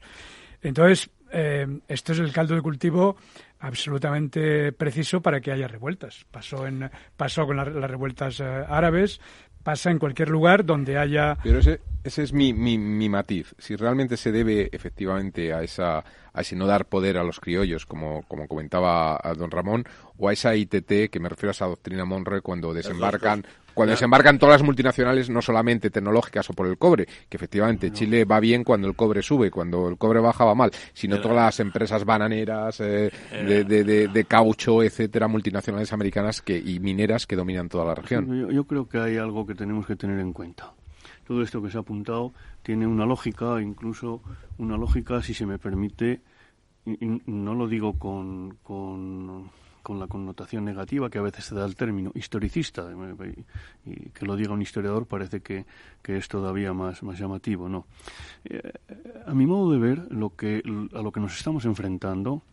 Entonces, eh, esto es el caldo de cultivo absolutamente preciso para que haya revueltas. Pasó, en, pasó con las revueltas eh, árabes, pasa en cualquier lugar donde haya... Pero ese, ese es mi, mi, mi, matiz. Si realmente se debe efectivamente a, esa, a ese no dar poder a los criollos, como, como comentaba don Ramón, o a esa ITT, que me refiero a esa doctrina Monroe, cuando desembarcan cuando desembarcan todas las multinacionales, no solamente tecnológicas o por el cobre, que efectivamente Chile va bien cuando el cobre sube, cuando el cobre baja va mal, sino todas las empresas bananeras, eh, de, caucho, etcétera, multinacionales americanas que, y mineras que dominan toda la región. Yo, creo que hay algo que tenemos que tener en cuenta. Todo esto que se ha apuntado tiene una lógica, incluso una lógica, si se me permite, y no lo digo con con la connotación negativa que a veces se da al término historicista, y que lo diga un historiador parece que, es todavía más, más llamativo. No. Eh, a mi modo de ver, lo que, a lo que nos estamos enfrentando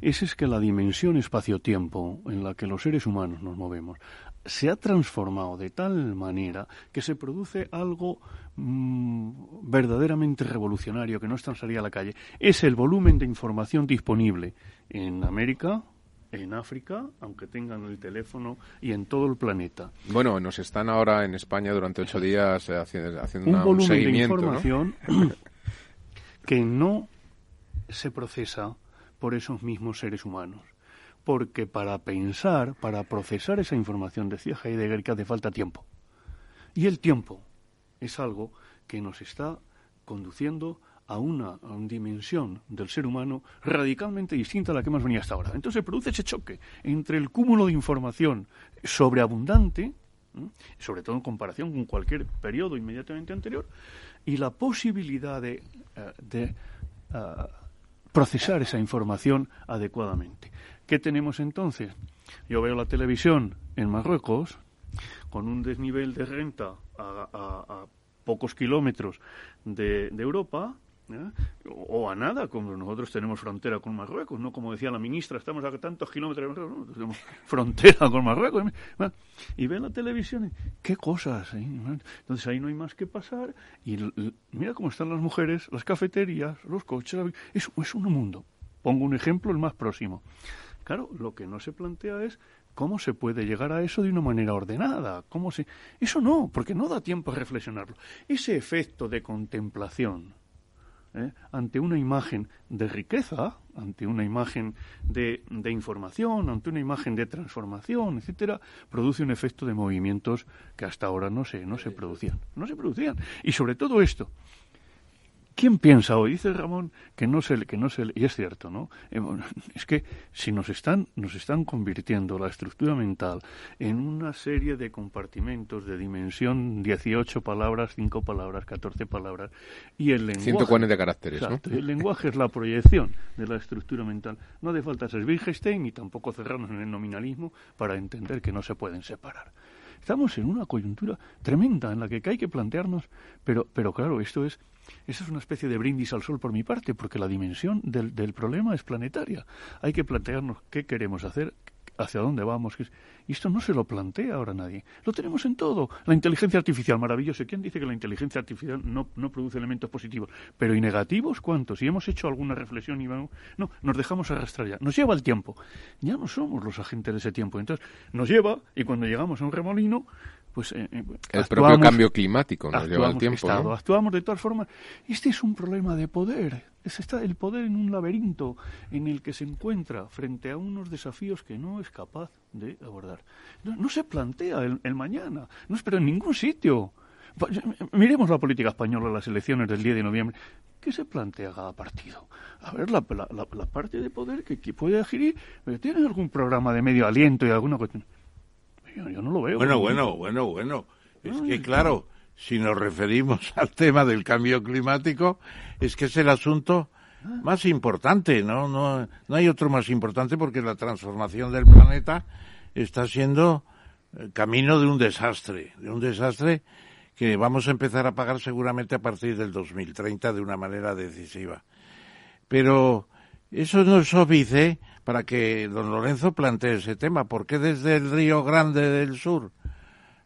es, es que la dimensión espacio-tiempo en la que los seres humanos nos movemos se ha transformado de tal manera que se produce algo mm, verdaderamente revolucionario que no es a la calle. Es el volumen de información disponible en América, en África, aunque tengan el teléfono, y en todo el planeta. Bueno, nos están ahora en España durante ocho días eh, haciendo, haciendo un volumen de información que no se procesa por esos mismos seres humanos. Porque para pensar, para procesar esa información, decía Heidegger que hace falta tiempo. Y el tiempo es algo que nos está conduciendo a una, dimensión del ser humano radicalmente distinta a la que hemos venido hasta ahora. Entonces se produce ese choque entre el cúmulo de información sobreabundante, sobre todo en comparación con cualquier periodo inmediatamente anterior, y la posibilidad de, eh, eh, procesar esa información adecuadamente. ¿Qué tenemos entonces? Yo veo la televisión en Marruecos con un desnivel de renta a, pocos kilómetros de Europa, ¿eh? o a nada, como nosotros tenemos frontera con Marruecos, no como decía la ministra, estamos a tantos kilómetros, no, tenemos frontera con Marruecos. Y ven la televisión, qué cosas. ¿eh? Entonces ahí no hay más que pasar. Y mira cómo están las mujeres, las cafeterías, los coches. Es, es un mundo. Pongo un ejemplo, el más próximo. Claro, lo que no se plantea es cómo se puede llegar a eso de una manera ordenada. ¿Cómo se... Eso no, porque no da tiempo a reflexionarlo. Ese efecto de contemplación ¿eh? ante una imagen de riqueza, ante una imagen de, de, información, ante una imagen de transformación, etcétera, produce un efecto de movimientos que hasta ahora no se, no se producían. No se producían. Y sobre todo esto, ¿Quién piensa hoy? Dice Ramón que no se, que no se, y es cierto, ¿no? Eh, es que si nos están, nos están convirtiendo la estructura mental en una serie de compartimentos de dimensión 18 palabras, 5 palabras, 14 palabras, y el lenguaje. 140 caracteres, ¿no? El lenguaje es la proyección de la estructura mental. No hace falta ser Wittgenstein y tampoco cerrarnos en el nominalismo para entender que no se pueden separar. Estamos en una coyuntura tremenda en la que hay que plantearnos, pero, pero claro, esto es eso es una especie de brindis al sol por mi parte, porque la dimensión del, del problema es planetaria. Hay que plantearnos qué queremos hacer, hacia dónde vamos. Y esto no se lo plantea ahora nadie. Lo tenemos en todo. La inteligencia artificial, maravilloso. ¿Quién dice que la inteligencia artificial no, no produce elementos positivos? Pero ¿y negativos cuántos? Y hemos hecho alguna reflexión y vamos... No, nos dejamos arrastrar ya. Nos lleva el tiempo. Ya no somos los agentes de ese tiempo. Entonces nos lleva y cuando llegamos a un remolino pues eh, eh, el propio cambio climático nos lleva el tiempo actuamos de todas formas. Este es un problema de poder. Es está el poder en un laberinto en el que se encuentra frente a unos desafíos que no es capaz de abordar. No, se plantea el, mañana. No espera en ningún sitio. Miremos la política española las elecciones del 10 de noviembre. ¿Qué se plantea cada partido? A ver, la, la, parte de poder que, que puede adquirir, ¿tiene algún programa de medio aliento y alguna cuestión? Yo, no lo veo. Bueno, bueno, bueno, bueno. Es que claro, si nos referimos al tema del cambio climático, es que es el asunto más importante, ¿no? No, no hay otro más importante porque la transformación del planeta está siendo eh, camino de un desastre, de un desastre que vamos a empezar a pagar seguramente a partir del 2030 de una manera decisiva. Pero eso no es óbice para que don Lorenzo plantee ese tema. ¿Por qué desde el Río Grande del Sur,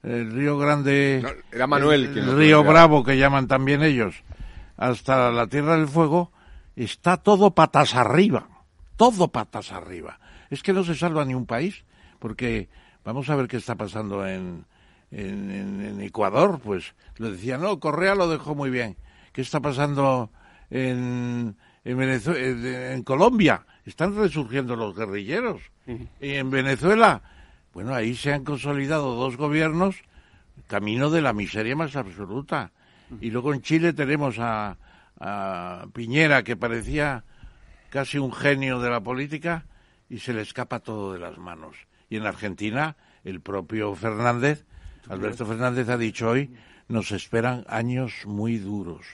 el Río Grande, era Manuel, el, Río Bravo que llaman también ellos, hasta la Tierra del Fuego, está todo patas arriba, todo patas arriba. Es que no se salva ni un país, porque vamos a ver qué está pasando en, en, en Ecuador, pues lo decía, no, Correa lo dejó muy bien. ¿Qué está pasando en, en, Venezuela, en Colombia? están resurgiendo los guerrilleros. Y en Venezuela, bueno, ahí se han consolidado dos gobiernos camino de la miseria más absoluta. Y luego en Chile tenemos a, a Piñera, que parecía casi un genio de la política, y se le escapa todo de las manos. Y en Argentina, el propio Fernández, Alberto Fernández ha dicho hoy, nos esperan años muy duros.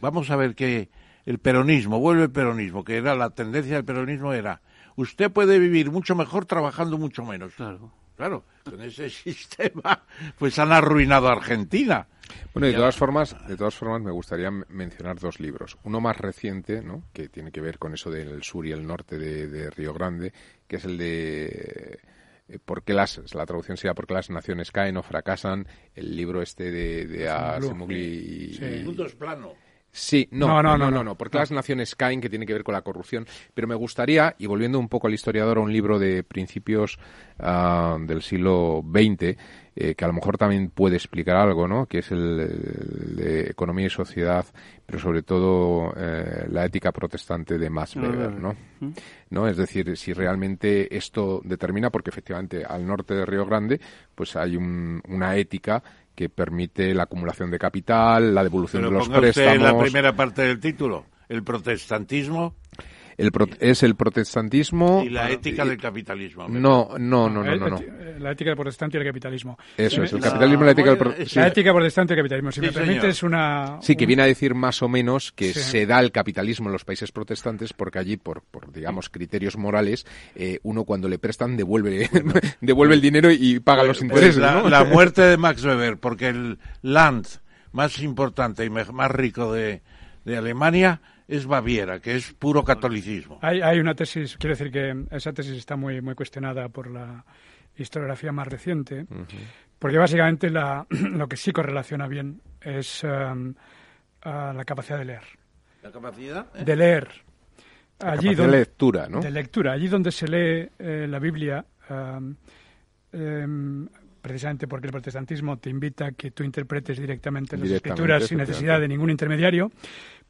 Vamos a ver qué, el peronismo, vuelve el peronismo, que era la tendencia del peronismo era, usted puede vivir mucho mejor trabajando mucho menos. Claro. Claro, con ese sistema pues han arruinado a Argentina. Bueno, de todas formas, de todas formas me gustaría mencionar dos libros. Uno más reciente, ¿no? que tiene que ver con eso del sur y el norte de, Río Grande, que es el de eh, ¿Por qué las, la traducción sería ¿Por qué las naciones caen o fracasan? El libro este de, de Asimugli y, El mundo es plano. Sí, no, no, no, no, no, porque las naciones caen, que tiene que ver con la corrupción. Pero me gustaría, y volviendo un poco al historiador, a un libro de principios ah, del siglo XX, eh, que a lo mejor también puede explicar algo, ¿no? Que es el, de Economía y Sociedad, pero sobre todo eh, la ética protestante de Max Weber, ¿no? ¿no? Es decir, si realmente esto determina, porque efectivamente al norte de Río Grande, pues hay una ética que permite la acumulación de capital, la devolución de los préstamos. Usted la primera parte del título, el protestantismo es el protestantismo. Y la ética del capitalismo. No, no, no, no, no, La ética del protestante y el capitalismo. Eso es, el capitalismo y la ética del protestante. La ética protestante y el capitalismo. Si me permite, es una. Sí, que viene a decir más o menos que se da el capitalismo en los países protestantes porque allí, por, por digamos, criterios morales, eh, uno cuando le prestan devuelve, devuelve el dinero y paga los pues intereses. la, la muerte de Max Weber, porque el land más importante y más rico de, de Alemania es Baviera, que es puro catolicismo. Hay, hay una tesis, quiero decir que esa tesis está muy, muy cuestionada por la historiografía más reciente, porque básicamente la, lo que sí correlaciona bien es um, la capacidad de leer. ¿La capacidad? Eh? De leer. allí donde, de lectura, ¿no? De lectura. Allí donde se lee eh, la Biblia, um, em, precisamente porque el protestantismo te invita a que tú interpretes directamente las escrituras sin necesidad de ningún intermediario,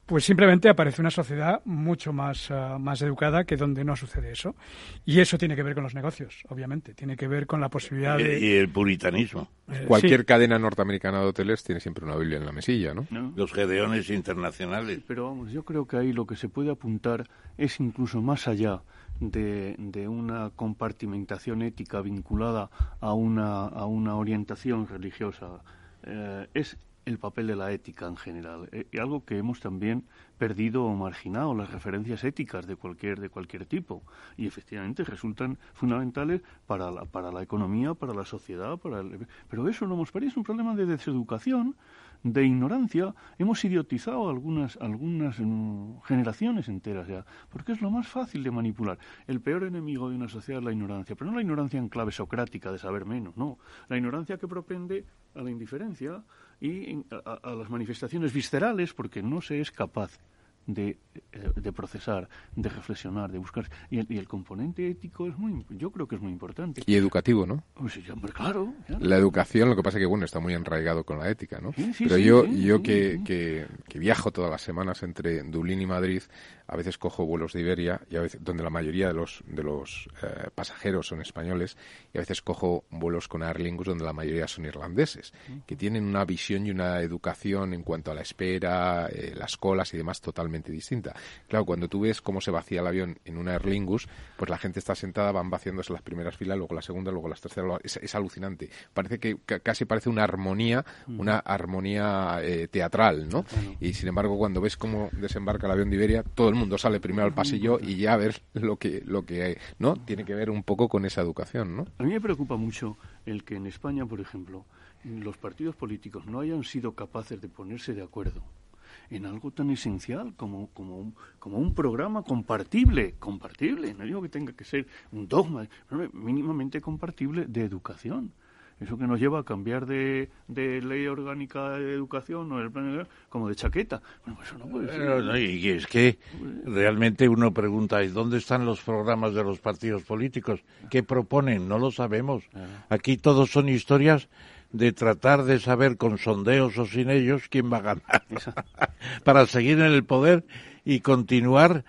pues simplemente aparece una sociedad mucho más, ah, más educada que donde no sucede eso. Y eso tiene que ver con los negocios, obviamente. Tiene que ver con la posibilidad de... Y el puritanismo. Eh, Cualquier cadena norteamericana de hoteles tiene siempre una Biblia en la mesilla, ¿no? Los gedeones internacionales. Pero vamos, yo creo que ahí lo que se puede apuntar es incluso más allá de, de una compartimentación ética vinculada a una, a una orientación religiosa. Eh, es el papel de la ética en general. Eh, algo que hemos también perdido o marginado, las referencias éticas de cualquier, de cualquier tipo. Y efectivamente resultan fundamentales para la, para la economía, para la sociedad. Para Pero eso no perdido, es un problema de deseducación de ignorancia hemos idiotizado algunas, algunas mm, generaciones enteras ya, porque es lo más fácil de manipular. El peor enemigo de una sociedad es la ignorancia, pero no la ignorancia en clave socrática de saber menos, no. La ignorancia que propende a la indiferencia y a las manifestaciones viscerales porque no se es capaz de, eh, de, procesar, de reflexionar, de buscar. Y el, componente ético es muy, yo creo que es muy importante. Y educativo, ¿no? Pues claro, La educación, lo que pasa es que, bueno, está muy enraigado con la ética, ¿no? Pero yo, yo que, que, que, viajo todas las semanas entre Dublín y Madrid, a veces cojo vuelos de Iberia, y a veces, donde la mayoría de los, de los eh, pasajeros son españoles, y a veces cojo vuelos con Aer Lingus, donde la mayoría son irlandeses, que tienen una visión y una educación en cuanto a la espera, eh, las colas y demás totalmente distinta. Claro, cuando tú ves cómo se vacía el avión en una Aer Lingus, pues la gente está sentada, van vaciándose las primeras filas, luego la segunda, luego las terceras. Es, alucinante. Parece que, casi parece una armonía, una armonía eh, teatral, ¿no? Y sin embargo, cuando ves cómo desembarca el avión de Iberia, todo el mundo sale primero al pasillo y ya ver lo que, lo que ¿no? Tiene que ver un poco con esa educación, ¿no? A mí me preocupa mucho el que en España, por ejemplo, los partidos políticos no hayan sido capaces de ponerse de acuerdo en algo tan esencial como, como, un, como un programa compartible, compartible, no digo que tenga que ser un dogma, mínimamente compartible de educación. Eso que nos lleva a cambiar de, de ley orgánica de educación o el plan como de chaqueta. Bueno, eso no puede ser. y es que realmente uno pregunta, ¿y dónde están los programas de los partidos políticos? ¿Qué proponen? No lo sabemos. Aquí todos son historias de tratar de saber con sondeos o sin ellos quién va a ganar para seguir en el poder y continuar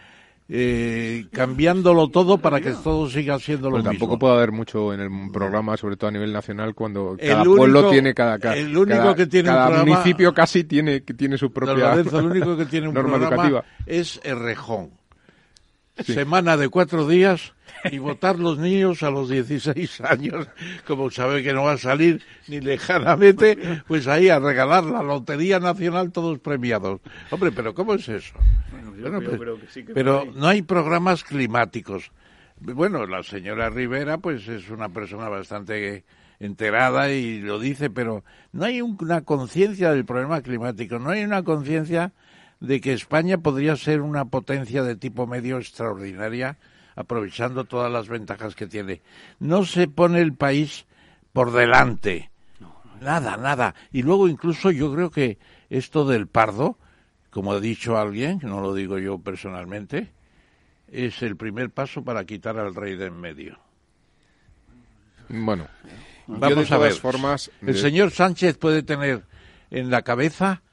eh, cambiándolo todo para que todo siga siendo lo mismo. Tampoco puede haber mucho en el programa, sobre todo a nivel nacional, cuando cada pueblo tiene cada, cada, el único que tiene cada municipio casi tiene, tiene su propia el único que tiene un norma educativa. es Errejón. Semana de cuatro días y votar los niños a los 16 años, como sabe que no va a salir ni lejanamente, pues ahí a regalar la Lotería Nacional todos premiados. Hombre, pero ¿cómo es eso? pero no hay programas climáticos. Bueno, la señora Rivera pues es una persona bastante enterada y lo dice, pero no hay una conciencia del problema climático, no hay una conciencia de que España podría ser una potencia de tipo medio extraordinaria, aprovechando todas las ventajas que tiene. No se pone el país por delante. Nada, nada. Y luego incluso yo creo que esto del pardo, como ha dicho alguien, que no lo digo yo personalmente, es el primer paso para quitar al rey de en medio. Bueno, vamos a ver. Formas, el señor Sánchez puede tener en la cabeza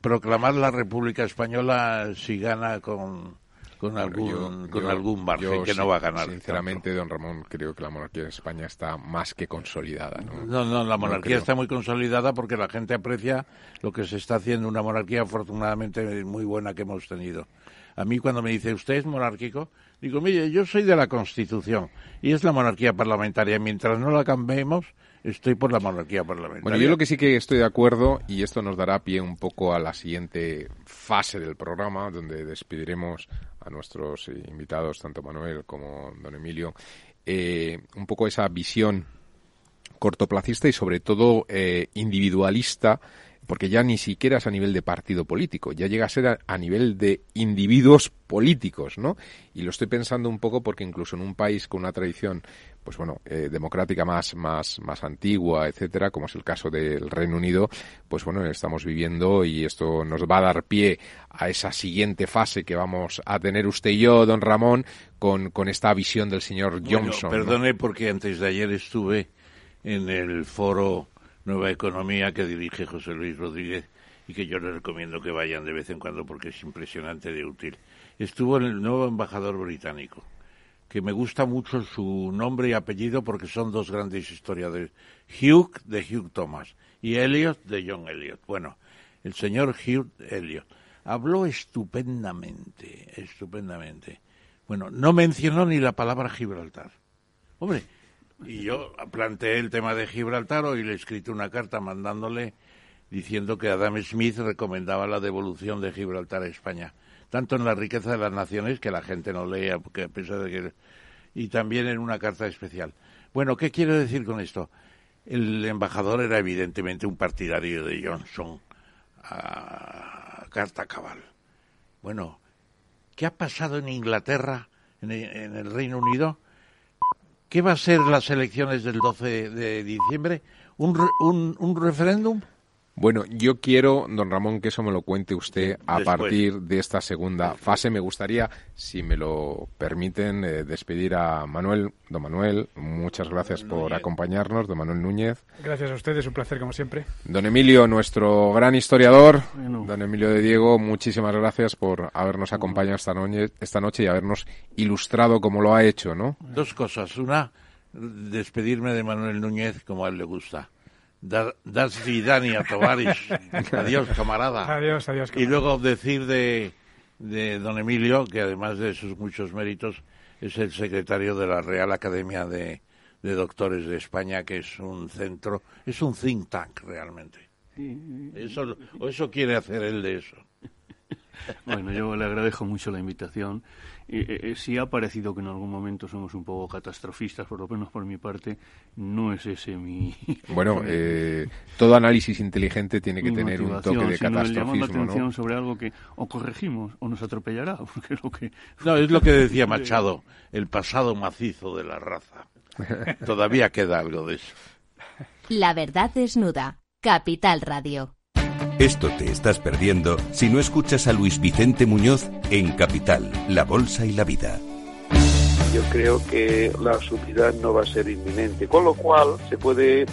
proclamar la República Española si gana con con algún, con algún margen que no va a ganar. Sinceramente, don Ramón, creo que la monarquía en España está más que consolidada. No, no, la monarquía está muy consolidada porque la gente aprecia lo que se está haciendo, una monarquía afortunadamente muy buena que hemos tenido. A mí cuando me dice, ¿usted es monárquico? Digo, mire, yo soy de la Constitución y es la monarquía parlamentaria. Mientras no la cambiemos, estoy por la monarquía parlamentaria. Bueno, yo lo que sí que estoy de acuerdo, y esto nos dará pie un poco a la siguiente fase del programa, donde despediremos a nuestros invitados, tanto Manuel como don Emilio, eh, un poco esa visión cortoplacista y sobre todo eh, individualista porque ya ni siquiera es a nivel de partido político, ya llega a ser a, nivel de individuos políticos, ¿no? Y lo estoy pensando un poco porque incluso en un país con una tradición, pues bueno, eh, democrática más, más, más antigua, etcétera, como es el caso del Reino Unido, pues bueno, estamos viviendo y esto nos va a dar pie a esa siguiente fase que vamos a tener usted y yo, don Ramón, con, con esta visión del señor Johnson. perdone porque antes de ayer estuve en el foro Nueva Economía que dirige José Luis Rodríguez y que yo les recomiendo que vayan de vez en cuando porque es impresionante de útil. Estuvo el nuevo embajador británico, que me gusta mucho su nombre y apellido porque son dos grandes historiadores. Hugh de Hugh Thomas y Elliot de John Elliot. Bueno, el señor Hugh Elliot habló estupendamente, estupendamente. Bueno, no mencionó ni la palabra Gibraltar. Hombre, y yo planteé el tema de Gibraltar, hoy le he escrito una carta mandándole diciendo que Adam Smith recomendaba la devolución de Gibraltar a España, tanto en la riqueza de las naciones que la gente no lea, porque a pesar de que y también en una carta especial. Bueno, ¿qué quiero decir con esto? El embajador era evidentemente un partidario de Johnson a carta cabal. Bueno, ¿qué ha pasado en Inglaterra, en el Reino Unido? ¿Qué va a ser las elecciones del 12 de diciembre? ¿Un, un, un referéndum? Bueno, yo quiero, don Ramón, que eso me lo cuente usted a partir de esta segunda fase. Me gustaría, si me lo permiten, eh, despedir a Manuel. Don Manuel, muchas gracias por acompañarnos. Don Manuel Núñez. Gracias a ustedes, un placer como siempre. Don Emilio, nuestro gran historiador. Don Emilio de Diego, muchísimas gracias por habernos acompañado esta noche, esta noche y habernos ilustrado como lo ha hecho, ¿no? Dos cosas. Una, despedirme de Manuel Núñez como a él le gusta das vidania, tovarish. Adiós, camarada. Adiós, adiós. Y luego decir de, de don Emilio, que además de sus muchos méritos, es el secretario de la Real Academia de, de Doctores de España, que es un centro, es un think tank realmente. Eso, o eso quiere hacer él de eso. Bueno, yo le agradezco mucho la invitación. Eh, eh, si ha parecido que en algún momento somos un poco catastrofistas, por lo menos por mi parte, no es ese mi... Bueno, eh, todo análisis inteligente tiene que tener un toque de catastrofismo, la atención sobre algo que o corregimos o nos atropellará, porque es lo que... No, es lo que decía Machado, el pasado macizo de la raza. Todavía queda algo de eso. La verdad desnuda. Capital Radio. Esto te estás perdiendo si no escuchas a Luis Vicente Muñoz en Capital, La Bolsa y la Vida. Yo creo que la subida no va a ser inminente, con lo cual se puede eh,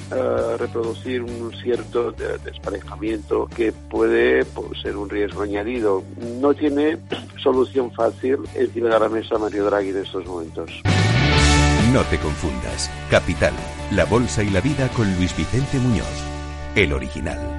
reproducir un cierto desparejamiento que puede pues, ser un riesgo añadido. No tiene solución fácil encima de la mesa Mario Draghi en estos momentos. No te confundas. Capital, la Bolsa y la Vida con Luis Vicente Muñoz, el original.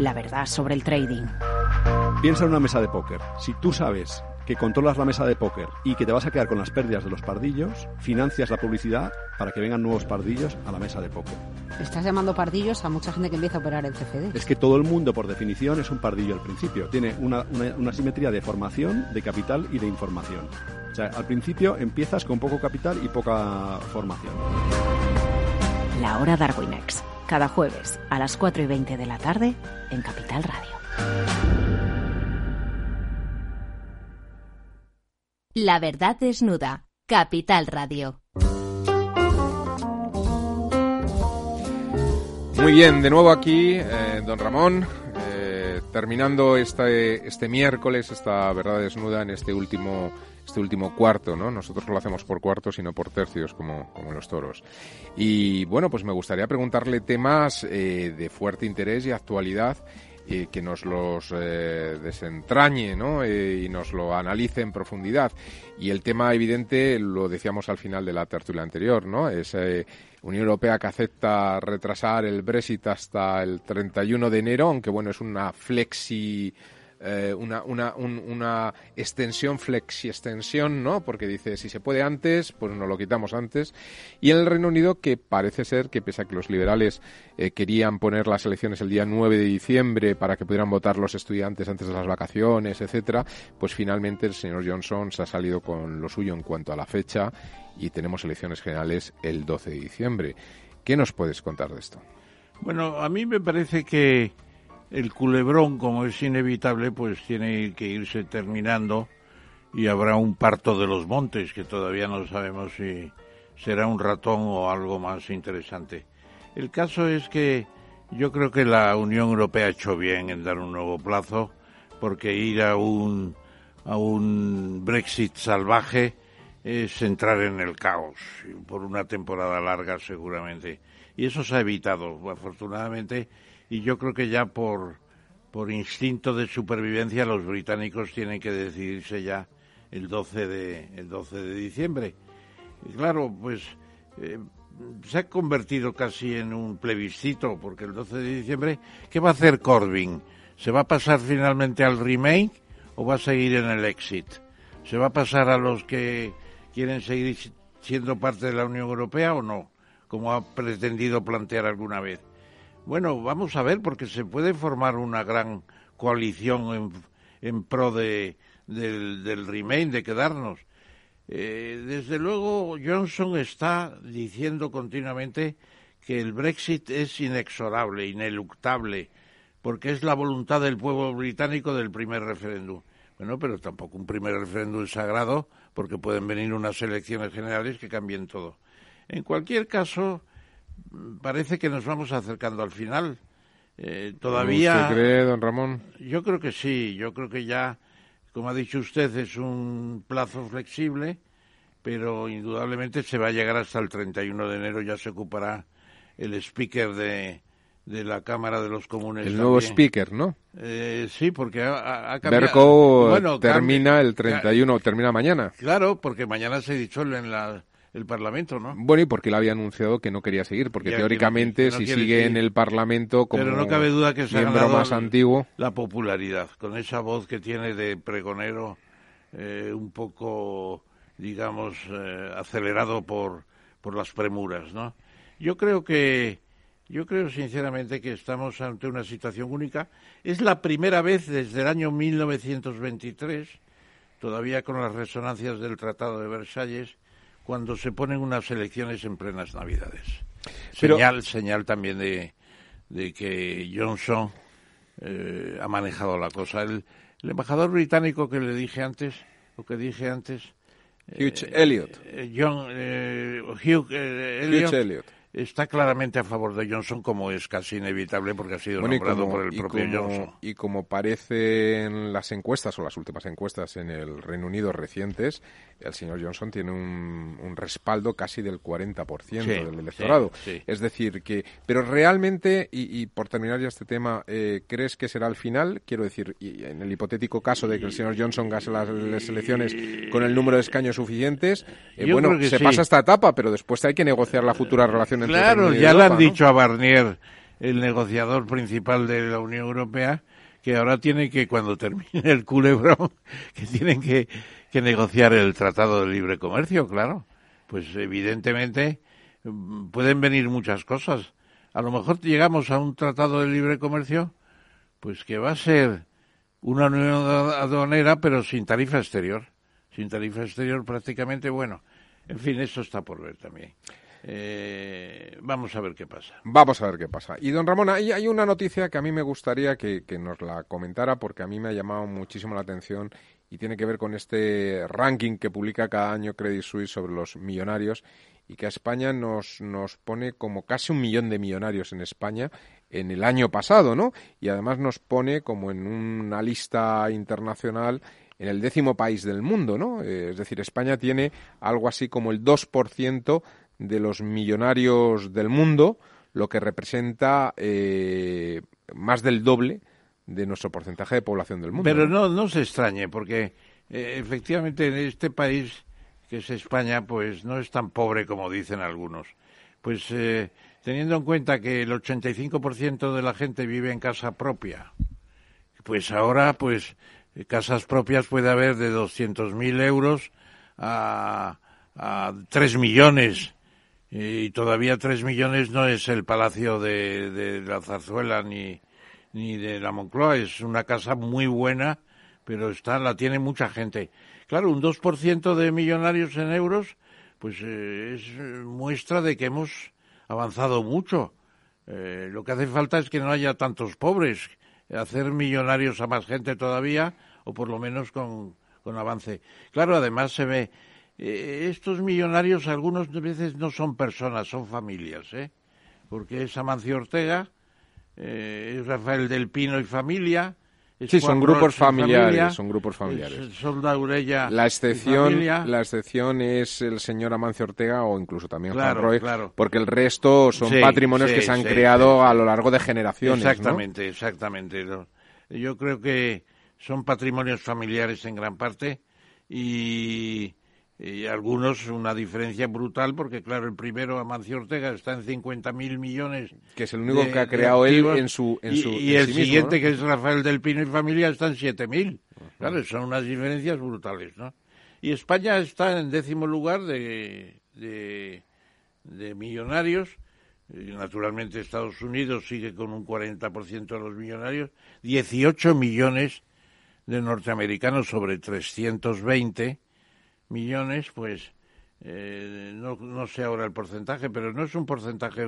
La verdad sobre el trading. Piensa en una mesa de póker. Si tú sabes que controlas la mesa de póker y que te vas a quedar con las pérdidas de los pardillos, financias la publicidad para que vengan nuevos pardillos a la mesa de póker. Estás llamando pardillos a mucha gente que empieza a operar en CFD. Es que todo el mundo, por definición, es un pardillo al principio. Tiene una, una, simetría de formación, de capital y de información. O sea, al principio empiezas con poco capital y poca formación. La hora Darwinex cada jueves a las 4 y 20 de la tarde en Capital Radio. La verdad desnuda. Capital Radio. Muy bien, de nuevo aquí, eh, don Ramón, eh, terminando este, este miércoles, esta verdad desnuda en este último este último cuarto, ¿no? Nosotros lo hacemos por cuartos y no por tercios como, como los toros. Y bueno, pues me gustaría preguntarle temas eh, de fuerte interés y actualidad eh, que nos los eh, desentrañe ¿no? y nos lo analice en profundidad. Y el tema evidente lo decíamos al final de la tertulia anterior, ¿no? Es Unión Europea que acepta retrasar el Brexit hasta el 31 de enero, aunque bueno, es una flexi eh, una, una, una extensión, flexi-extensión, ¿no? Porque dice, si se puede antes, pues nos lo quitamos antes. Y en el Reino Unido, que parece ser que pese a que los liberales eh, querían poner las elecciones el día 9 de diciembre para que pudieran votar los estudiantes antes de las vacaciones, etcétera, pues finalmente el señor Johnson se ha salido con lo suyo en cuanto a la fecha y tenemos elecciones generales el 12 de diciembre. ¿Qué nos puedes contar de esto? Bueno, a mí me parece que el culebrón, como es inevitable, pues tiene que irse terminando y habrá un parto de los montes, que todavía no sabemos si será un ratón o algo más interesante. El caso es que yo creo que la Unión Europea ha hecho bien en dar un nuevo plazo, porque ir a un, a un Brexit salvaje es entrar en el caos, por una temporada larga seguramente. Y eso se ha evitado, afortunadamente, y yo creo que ya por, por instinto de supervivencia los británicos tienen que decidirse ya el 12 de, el 12 de diciembre. Y claro, pues eh, se ha convertido casi en un plebiscito, porque el 12 de diciembre, ¿qué va a hacer Corbyn? ¿Se va a pasar finalmente al Remain o va a seguir en el exit? ¿Se va a pasar a los que quieren seguir siendo parte de la Unión Europea o no? Como ha pretendido plantear alguna vez. Bueno, vamos a ver, porque se puede formar una gran coalición en, pro de, del, Remain, de quedarnos. Eh, desde luego, Johnson está diciendo continuamente que el Brexit es inexorable, ineluctable, porque es la voluntad del pueblo británico del primer referéndum. Bueno, pero tampoco un primer referéndum sagrado, porque pueden venir unas elecciones generales que cambien todo. En cualquier caso, parece que nos vamos acercando al final. Eh, todavía. ¿Usted cree, don Ramón? Yo creo que sí. Yo creo que ya, como ha dicho usted, es un plazo flexible, pero indudablemente se va a llegar hasta el 31 de enero. Ya se ocupará el speaker de, de la Cámara de los Comunes. El nuevo speaker, ¿no? Eh, sí, porque ha, ha cambiado. Berco termina el 31, termina mañana. Claro, porque mañana se disuelve en la el Parlamento, ¿no? Bueno, y porque él había anunciado que no quería seguir, porque teóricamente si sigue en el Parlamento como Pero no cabe duda que se miembro más antiguo... La popularidad, con esa voz que tiene de pregonero eh, un poco, digamos, eh, acelerado por, por las premuras, ¿no? Yo creo que... Yo creo sinceramente que estamos ante una situación única. Es la primera vez desde el año 1923, todavía con las resonancias del Tratado de Versalles, cuando se ponen unas elecciones en plenas Navidades. Señal, señal también de, de que Johnson eh, ha manejado la cosa. El, embajador británico que le dije antes, lo que dije antes, Hugh Elliot. Eh, John, eh, Hugh, Elliot está claramente a favor de Johnson, como es casi inevitable porque ha sido nombrado por el propio Johnson. Y como parece en las encuestas o las últimas encuestas en el Reino Unido recientes, el señor Johnson tiene un, respaldo casi del 40% del electorado. Es decir, que. Pero realmente, y, por terminar ya este tema, eh, ¿crees que será el final? Quiero decir, y en el hipotético caso de que el señor Johnson gase las, elecciones con el número de escaños suficientes, eh, bueno, se pasa esta etapa, pero después hay que negociar la futura relación entre Claro, ya le han dicho a Barnier, el negociador principal de la Unión Europea, que ahora tiene que, cuando termine el culebrón, que tienen que que negociar el Tratado de Libre Comercio, claro. Pues evidentemente mm, pueden venir muchas cosas. A lo mejor llegamos a un Tratado de Libre Comercio, pues que va a ser una unión aduanera, pero sin tarifa exterior. Sin tarifa exterior prácticamente, bueno. En fin, eso está por ver también. Eh, vamos a ver qué pasa. Vamos a ver qué pasa. Y don Ramón, hay, hay una noticia que a mí me gustaría que, que, nos la comentara porque a mí me ha llamado muchísimo la atención y tiene que ver con este ranking que publica cada año Credit Suisse sobre los millonarios y que a España nos, nos pone como casi un millón de millonarios en España en el año pasado, ¿no? Y además nos pone como en una lista internacional en el décimo país del mundo, ¿no? Eh, es decir, España tiene algo así como el 2% de los millonarios del mundo, lo que representa eh, más del doble de nuestro porcentaje de población del mundo. Pero no, no se extrañe, porque eh, efectivamente en este país, que es España, pues no es tan pobre como dicen algunos. Pues eh, teniendo en cuenta que el 85% de la gente vive en casa propia, pues ahora, pues, casas propias puede haber de 200.000 euros a, a 3 millones. Y todavía 3 millones no es el palacio de, de la Zarzuela ni, ni de la Moncloa. Es una casa muy buena, pero está, la tiene mucha gente. Claro, un 2% de millonarios en euros, pues eh, es muestra de que hemos avanzado mucho. Eh, lo que hace falta es que no haya tantos pobres, hacer millonarios a más gente todavía, o por lo menos con, con avance. Claro, además se ve, eh, estos millonarios algunos veces no son personas, son familias, ¿eh? Porque es Amancio Ortega, es Rafael del Pino y familia, Sí, son grupos familiares, son grupos familiares. La excepción, la excepción es el señor Amancio Ortega o incluso también Juan Roy, porque el resto son patrimonios que se han creado a lo largo de generaciones. Exactamente, exactamente. Yo creo que son patrimonios familiares en gran parte y y algunos una diferencia brutal porque claro el primero Amancio Ortega está en 50.000 millones que es el único que ha creado él en su en y, su y el siguiente que es Rafael del Pino y familia está en 7.000 claro son unas diferencias brutales no y España está en décimo lugar de de, de millonarios. Naturalmente Estados Unidos sigue con un 40% de los millonarios. 18 millones de norteamericanos sobre 320 millones, pues eh, no, no sé ahora el porcentaje, pero no es un porcentaje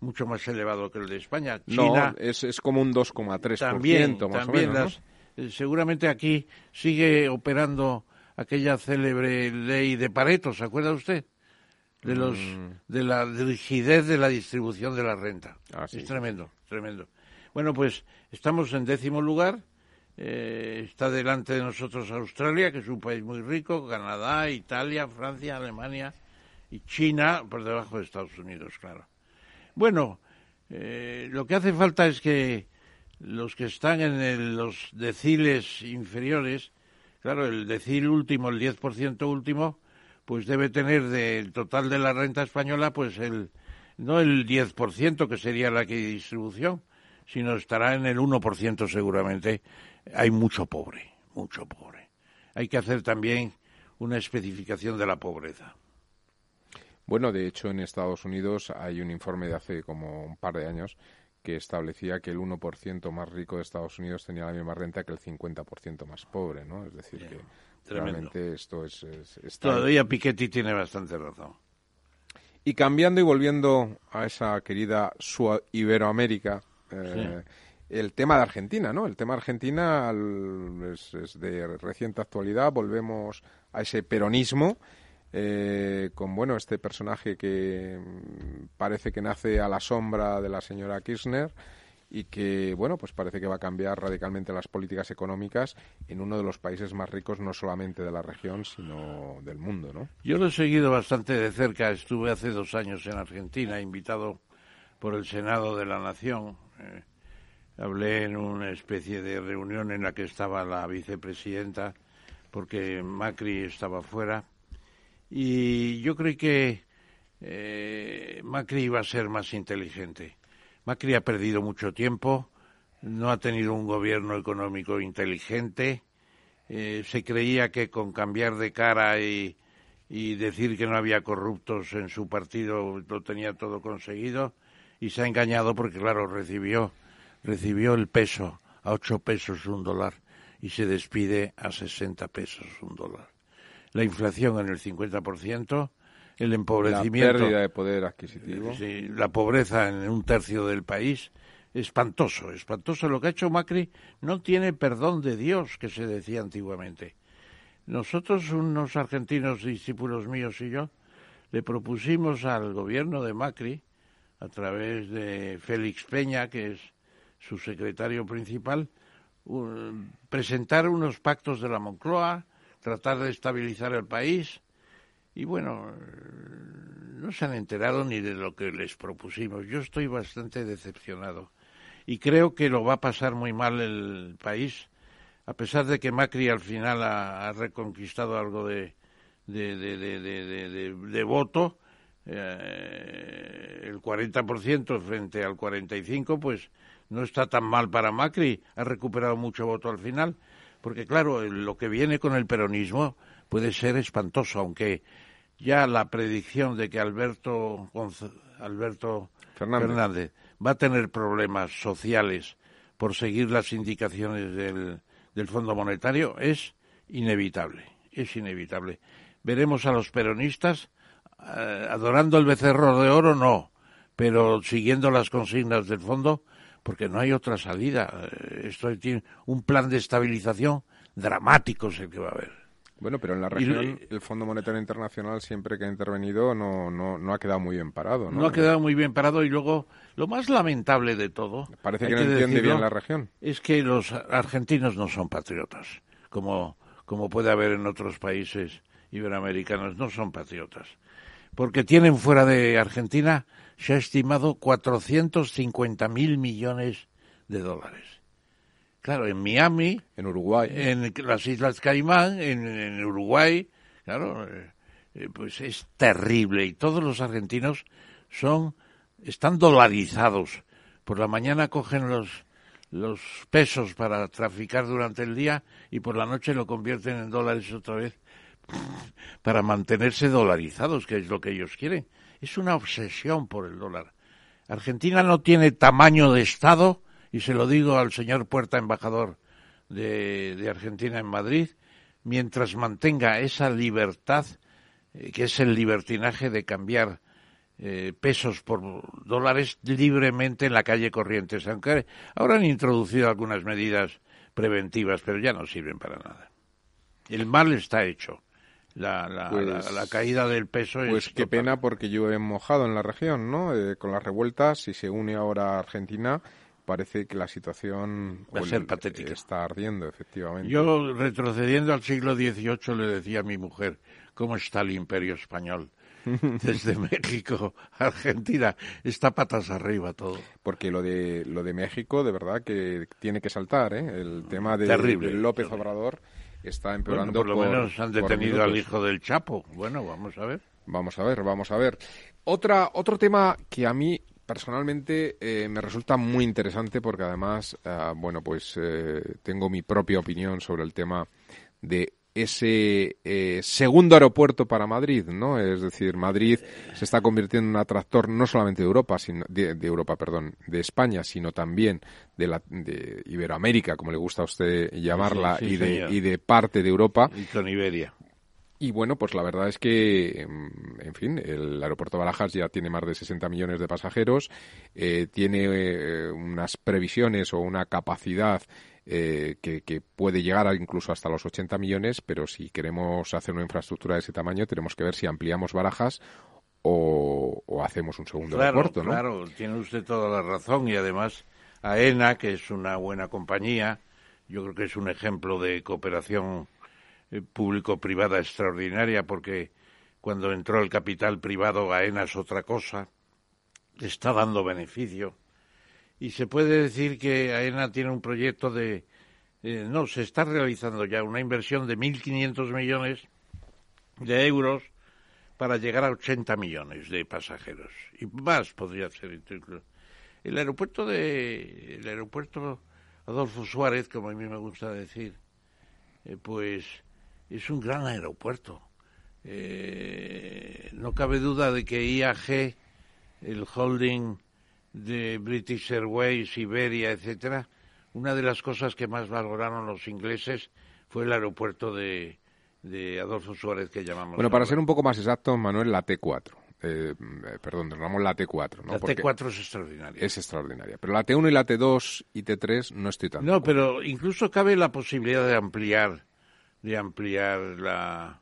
mucho más elevado que el de España. China, no, es, es como un 2,3%. También, más también o menos, eh, seguramente aquí sigue operando aquella célebre ley de Pareto, ¿se acuerda usted? De, los, mm. de la rigidez de la distribución de la renta. Ah, es tremendo, tremendo. Bueno, pues estamos en décimo lugar eh, está delante de nosotros Australia, que es un país muy rico, Canadá, Italia, Francia, Alemania y China, por debajo de Estados Unidos, claro. Bueno, eh, lo que hace falta es que los que están en los deciles inferiores, claro, el decil último, el 10% último, pues debe tener del total de la renta española, pues el no el 10% que sería la que distribución, sino estará en el 1% seguramente hay mucho pobre, mucho pobre. Hay que hacer también una especificación de la pobreza. Bueno, de hecho, en Estados Unidos hay un informe de hace como un par de años que establecía que el 1% más rico de Estados Unidos tenía la misma renta que el 50% más pobre, ¿no? Es decir, que realmente esto es... Todavía Piketty tiene bastante razón. Y cambiando y volviendo a esa querida Iberoamérica, eh, el tema de Argentina, ¿no? El tema de Argentina es, de reciente actualidad. Volvemos a ese peronismo eh, con, bueno, este personaje que mm, parece que nace a la sombra de la señora Kirchner y que, bueno, pues parece que va a cambiar radicalmente las políticas económicas en uno de los países más ricos, no solamente de la región, sino del mundo, ¿no? Yo lo he seguido bastante de cerca. Estuve hace dos años en Argentina, invitado por el Senado de la Nación. Eh, hablé en una especie de reunión en la que estaba la vicepresidenta, porque Macri estaba fuera, y yo creí que eh, Macri iba a ser más inteligente. Macri ha perdido mucho tiempo, no ha tenido un gobierno económico inteligente, eh, se creía que con cambiar de cara y, y decir que no había corruptos en su partido lo tenía todo conseguido y se ha engañado porque, claro, recibió recibió el peso a ocho pesos un dólar y se despide a sesenta pesos un dólar. La inflación en el 50%, el empobrecimiento. La pérdida de poder adquisitivo. la pobreza en un tercio del país. Espantoso, espantoso. Lo que ha hecho Macri no tiene perdón de Dios, que se decía antiguamente. Nosotros, unos argentinos discípulos míos y yo, le propusimos al gobierno de Macri, a través de Félix Peña, que es su secretario principal, presentar unos pactos de la Moncloa, tratar de estabilizar el país y bueno, no se han enterado ni de lo que les propusimos. Yo estoy bastante decepcionado y creo que lo va a pasar muy mal el país, a pesar de que Macri al final ha, reconquistado algo de, de, de, de voto, eh, el 40% frente al 45%, pues no está tan mal para Macri, ha recuperado mucho voto al final, porque claro, lo que viene con el peronismo puede ser espantoso, aunque ya la predicción de que Alberto, Alberto Fernández. va a tener problemas sociales por seguir las indicaciones del, del Fondo Monetario es inevitable, es inevitable. Veremos a los peronistas eh, adorando el becerro de oro, no, pero siguiendo las consignas del fondo, porque no hay otra salida. Eh, esto tiene un plan de estabilización dramático es el que va a haber. Bueno, pero en la región el Fondo Monetario Internacional siempre que ha intervenido no, no, no ha quedado muy bien parado. ¿no? no ha quedado muy bien parado y luego lo más lamentable de todo... Parece que no entiende bien la región. Es que los argentinos no son patriotas, como, como puede haber en otros países iberoamericanos, no son patriotas. Porque tienen fuera de Argentina, se ha estimado 450 mil millones de dólares Claro, en Miami. En Uruguay. En las Islas Caimán, en, Uruguay. Claro, eh, eh, pues es terrible. Y todos los argentinos son, están dolarizados. Por la mañana cogen los, los pesos para traficar durante el día y por la noche lo convierten en dólares otra vez para mantenerse dolarizados, que es lo que ellos quieren. Es una obsesión por el dólar. Argentina no tiene tamaño de Estado y se lo digo al señor Puerta, embajador de, Argentina en Madrid, mientras mantenga esa libertad, eh, que es el libertinaje de cambiar eh, pesos por dólares libremente en la calle Corrientes. Aunque ahora han introducido algunas medidas preventivas, pero ya no sirven para nada. El mal está hecho. La, la, pues caída del peso pues qué pena porque yo he mojado en la región, ¿no? Eh, con las revueltas, si se une ahora Argentina, parece que la situación va a ser patética. Está ardiendo, efectivamente. Yo, retrocediendo al siglo XVIII, le decía a mi mujer, ¿cómo está el imperio español? Desde México a Argentina, está patas arriba todo. Porque lo de, lo de México, de verdad que tiene que saltar, ¿eh? El tema de, López Obrador está empeorando. por lo menos han detenido al hijo del Chapo. Bueno, vamos a ver. Vamos a ver, vamos a ver. Otra, otro tema que a mí personalmente eh, me resulta muy interesante porque además, eh, bueno, pues eh, tengo mi propia opinión sobre el tema de ese segundo aeropuerto para Madrid, ¿no? Es decir, Madrid se está convirtiendo en un atractor no solamente de Europa, sino de, Europa, perdón, de España, sino también de, la, de Iberoamérica, como le gusta a usted llamarla, y, de, y de parte de Europa. Y con Iberia. Y bueno, pues la verdad es que, mm, en fin, el aeropuerto de Barajas ya tiene más de 60 millones de pasajeros, eh, tiene eh, unas previsiones o una capacidad eh, que, puede llegar a incluso hasta los 80 millones, pero si queremos hacer una infraestructura de ese tamaño, tenemos que ver si ampliamos Barajas o, hacemos un segundo aeropuerto, ¿no? Claro, tiene usted toda la razón y además AENA, que es una buena compañía, yo creo que es un ejemplo de cooperación eh, público-privada extraordinaria porque cuando entró el capital privado AENA es otra cosa, está dando beneficio. Y se puede decir que AENA tiene un proyecto de, eh, no, se está realizando ya una inversión de 1.500 millones de euros para llegar a 80 millones de pasajeros. Y más podría ser. El aeropuerto de, el aeropuerto Adolfo Suárez, como a mí me gusta decir, eh, pues es un gran aeropuerto. Eh, no cabe duda de que IAG, el holding de British Airways, Iberia, etcétera, una de las cosas que más valoraron los ingleses fue el aeropuerto de, Adolfo Suárez que llamamos. Bueno, para ser un poco más exacto, Manuel, la T4. Eh, perdón, llamamos la T4. ¿no? La T4 es extraordinaria. Es extraordinaria. Pero la T1 y la T2 y T3 no estoy tan. No, pero incluso cabe la posibilidad de ampliar de ampliar la,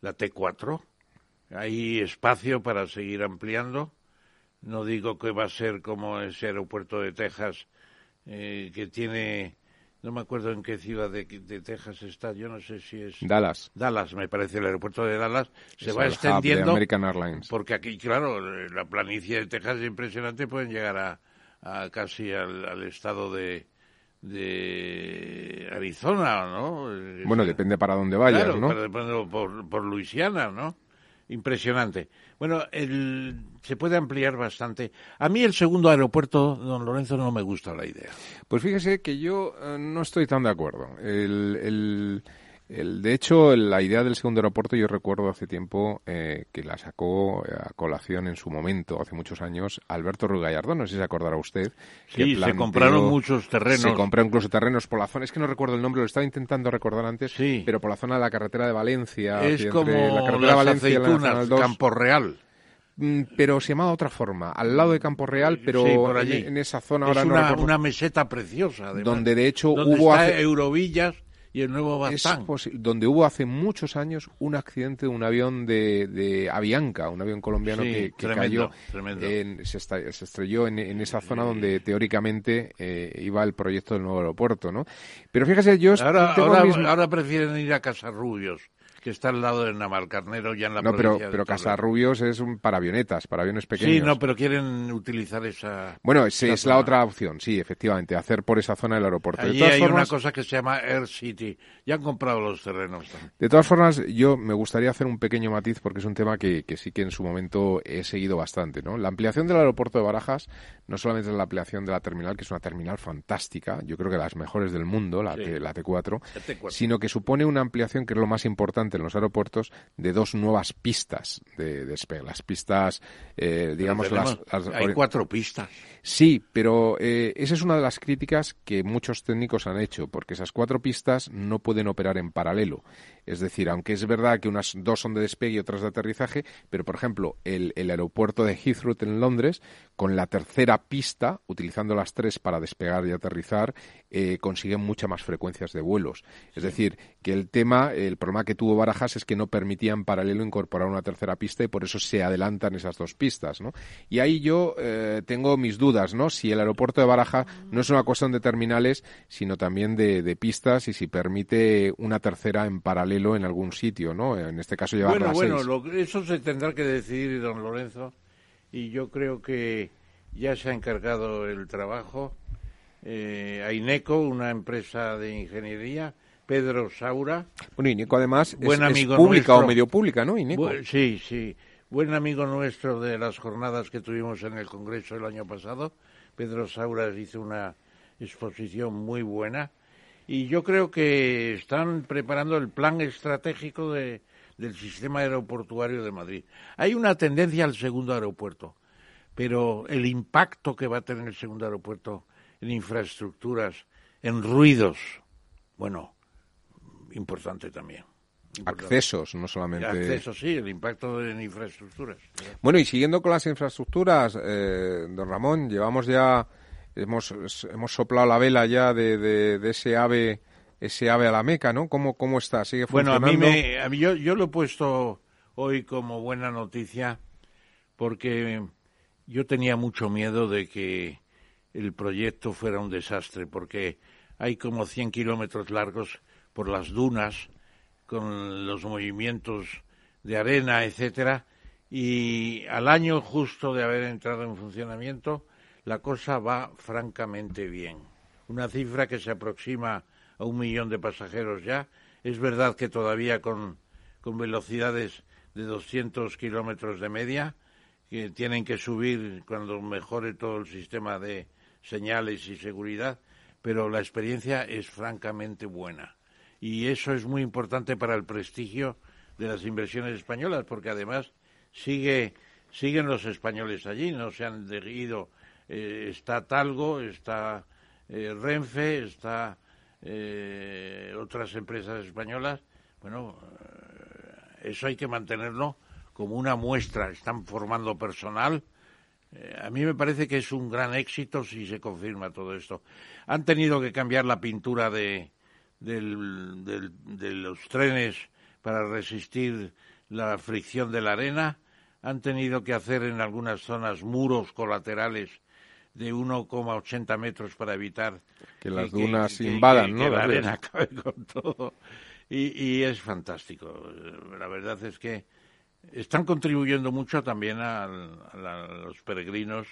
la T4. Hay espacio para seguir ampliando. No digo que va a ser como ese aeropuerto de Texas eh, que tiene, no me acuerdo en qué ciudad de, Texas está, yo no sé si es Dallas. Dallas, me parece el aeropuerto de Dallas se va extendiendo. American Airlines. Porque aquí, claro, la planicie de Texas es impresionante, pueden llegar a, a casi al estado de, de Arizona, ¿no? Bueno, depende para dónde vayas, claro, ¿no? Pero depende por, por Luisiana, ¿no? Impresionante. Bueno, el, se puede ampliar bastante. A mí el segundo aeropuerto, don Lorenzo, no me gusta la idea. Pues fíjese que yo eh, no estoy tan de acuerdo. el, el, de hecho, la idea del segundo aeropuerto yo recuerdo hace tiempo eh, que la sacó a colación en su momento, hace muchos años, Alberto Ruiz Gallardón, no sé si se acordará usted. Sí, se compraron muchos terrenos. Se compraron incluso terrenos por la zona, es que no recuerdo el nombre, lo estaba intentando recordar antes, sí. pero por la zona de la carretera de Valencia. Es como la carretera Valencia aceitunas, Campo Real mm, pero se llamaba de otra forma, al lado de Campo Real, pero por allí. En, esa zona ahora una, una meseta preciosa, donde de hecho hubo está Eurovillas y el nuevo Batán. donde hubo hace muchos años un accidente de un avión de, de Avianca, un avión colombiano que, cayó, se, estrelló en, esa zona donde teóricamente eh, iba el proyecto del nuevo aeropuerto, ¿no? Pero fíjese, yo... Ahora, ahora, ahora prefieren ir a Casarrubios que está al lado de Navalcarnero, ya en la no, pero, pero Casarrubios es un para avionetas, para aviones pequeños. Sí, no, pero quieren utilizar esa... Bueno, es la otra opción, sí, efectivamente, hacer por esa zona el aeropuerto. Allí hay una cosa que se llama Air City. Ya han comprado los terrenos De todas formas, yo me gustaría hacer un pequeño matiz porque es un tema que, que sí que en su momento he seguido bastante, ¿no? La ampliación del aeropuerto de Barajas no solamente es la ampliación de la terminal, que es una terminal fantástica, yo creo que las mejores del mundo, la, la, T4, sino que supone una ampliación que es lo más importante en los aeropuertos de dos nuevas pistas de despegue. Las pistas, eh, digamos, las, Hay cuatro pistas. Sí, pero eh, esa es una de las críticas que muchos técnicos han hecho, porque esas cuatro pistas no pueden operar en paralelo. Es decir, aunque es verdad que unas dos son de despegue y otras de aterrizaje, pero por ejemplo, el, aeropuerto de Heathrow en Londres, con la tercera pista, utilizando las tres para despegar y aterrizar, eh, consiguen muchas más frecuencias de vuelos. Es decir, que el tema, el problema que tuvo Barajas es que no permitía en paralelo incorporar una tercera pista y por eso se adelantan esas dos pistas, ¿no? Y ahí yo eh, tengo mis dudas, ¿no? Si el aeropuerto de Barajas no es una cuestión de terminales, sino también de, de pistas y si permite una tercera en paralelo en algún sitio, ¿no? En este caso llevar Bueno, bueno, eso se tendrá que decidir don Lorenzo y yo creo que ya se ha encargado el trabajo eh, a INECO, una empresa de ingeniería, Pedro Saura. Bueno, INECO además es, amigo pública o medio pública, ¿no? INECO. sí, sí. Buen amigo nuestro de las jornadas que tuvimos en el Congreso el año pasado. Pedro Saura hizo una exposición muy buena y yo creo que están preparando el plan estratégico de, del sistema aeroportuario de Madrid. Hay una tendencia al segundo aeropuerto, pero el impacto que va a tener el segundo aeropuerto en infraestructuras, en ruidos, bueno, importante también. Accesos, no solamente. Accesos, sí, el impacto en infraestructuras. Bueno, y siguiendo con las infraestructuras, eh, don Ramón, llevamos ya hemos, hemos soplado la vela ya de, de, ese ave ese ave a la Meca, ¿no? ¿Cómo, cómo está? ¿Sigue funcionando? Bueno, a mí, me, a mí yo, yo lo he puesto hoy como buena noticia porque yo tenía mucho miedo de que el proyecto fuera un desastre, porque hay como 100 kilómetros largos por las dunas, con los movimientos de arena, etcétera, y al año justo de haber entrado en funcionamiento, la cosa va francamente bien. Una cifra que se aproxima a un millón de pasajeros ya. Es verdad que todavía con, con velocidades de 200 kilómetros de media, que tienen que subir cuando mejore todo el sistema de señales y seguridad, pero la experiencia es francamente buena. Y eso es muy importante para el prestigio de las inversiones españolas, porque además sigue, siguen los españoles allí, no se han ido eh, está Talgo, está eh, Renfe, está eh, otras empresas españolas. Bueno, eso hay que mantenerlo como una muestra. Están formando personal. a mí me parece que es un gran éxito si se confirma todo esto. Han tenido que cambiar la pintura de, de los trenes para resistir la fricción de la arena. Han tenido que hacer en algunas zonas muros colaterales de 1,80 metros para evitar que las dunas invadan, ¿no? la arena acabe con todo. Y, es fantástico. La verdad es que están contribuyendo mucho también a, los peregrinos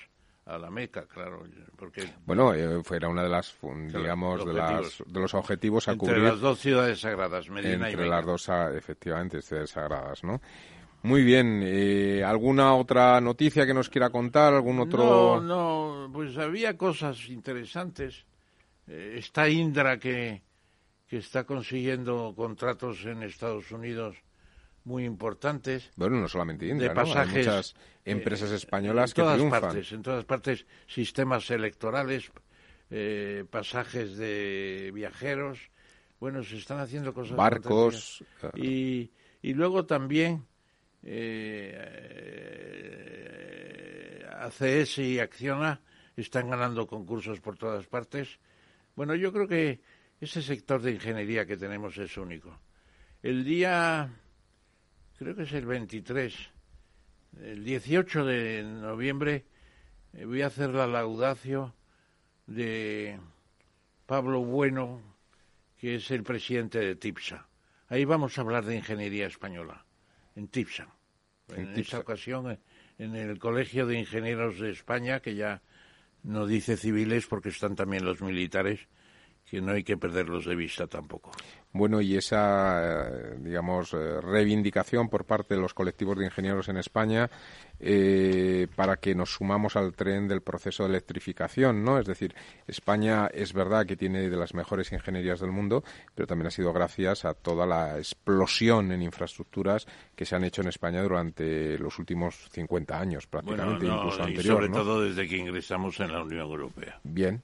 a la Meca, claro, porque bueno, eh, fuera una de las digamos de, las, de los objetivos a entre cubrir las dos ciudades sagradas, Medina entre y las dos efectivamente ciudades sagradas, ¿no? Muy bien. Eh, ¿Alguna otra noticia que nos quiera contar? ¿Algún otro...? No, no, pues había cosas interesantes. Eh, está Indra que, que está consiguiendo contratos en Estados Unidos muy importantes. Bueno, no solamente Indra, de pasajes, Hay muchas eh, empresas españolas que todas Partes, en todas partes, sistemas electorales, pasajes de viajeros. Bueno, se están haciendo cosas. Barcos. Y, y luego también eh, ACS y Acciona están ganando concursos por todas partes. Bueno, yo creo que ese sector de ingeniería que tenemos es único. El día, creo que es el 23, el 18 de noviembre, eh, voy a hacer la laudacio de Pablo Bueno, que es el presidente de TIPSA. Ahí vamos a hablar de ingeniería española, en TIPSA en, esta ocasión eh, en el Colegio de Ingenieros de España, que ya no dice civiles porque están también los militares, que no hay que perderlos de vista tampoco. Bueno, y esa, eh, digamos, eh, reivindicación por parte de los colectivos de ingenieros en España eh, para que nos sumamos al tren del proceso de electrificación, ¿no? Es decir, España es verdad que tiene de las mejores ingenierías del mundo, pero también ha sido gracias a toda la explosión en infraestructuras que se han hecho en España durante los últimos 50 años, prácticamente, incluso anterior. sobre todo desde que ingresamos en la Unión Europea. Bien,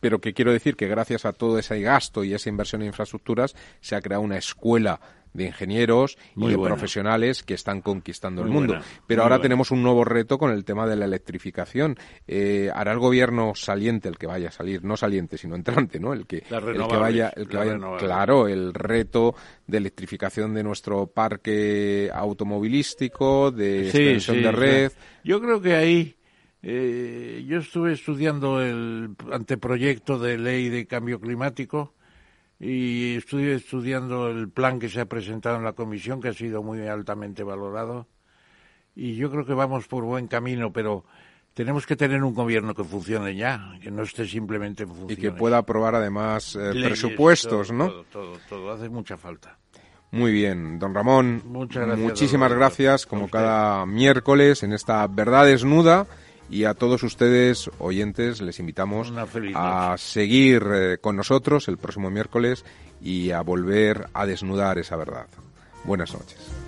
pero que quiero decir que gracias a todo ese gasto y esa inversión en infraestructuras se ha creado una escuela de ingenieros y de profesionales que están conquistando el mundo. Pero ahora tenemos un nuevo reto con el tema de la electrificación. Eh, hará el gobierno saliente, el que vaya a salir, no saliente, sino entrante, ¿no? El que, el que vaya, el que vaya, claro, el reto de electrificación de nuestro parque automovilístico, de extensión de red. Yo creo que ahí eh, yo estuve estudiando el anteproyecto de ley de cambio climático y estuve estudiando el plan que se ha presentado en la comisión, que ha sido muy altamente valorado. Y yo creo que vamos por buen camino, pero tenemos que tener un gobierno que funcione ya, que no esté simplemente en funciones. Y que pueda aprobar además eh, presupuestos, ¿no? Todo, todo, todo, hace mucha falta. Muy bien, don Ramón. muchísimas gracias, como cada miércoles, en esta verdad desnuda y a todos ustedes, oyentes, les invitamos a seguir eh, con nosotros el próximo miércoles y a volver a desnudar esa verdad. Buenas noches.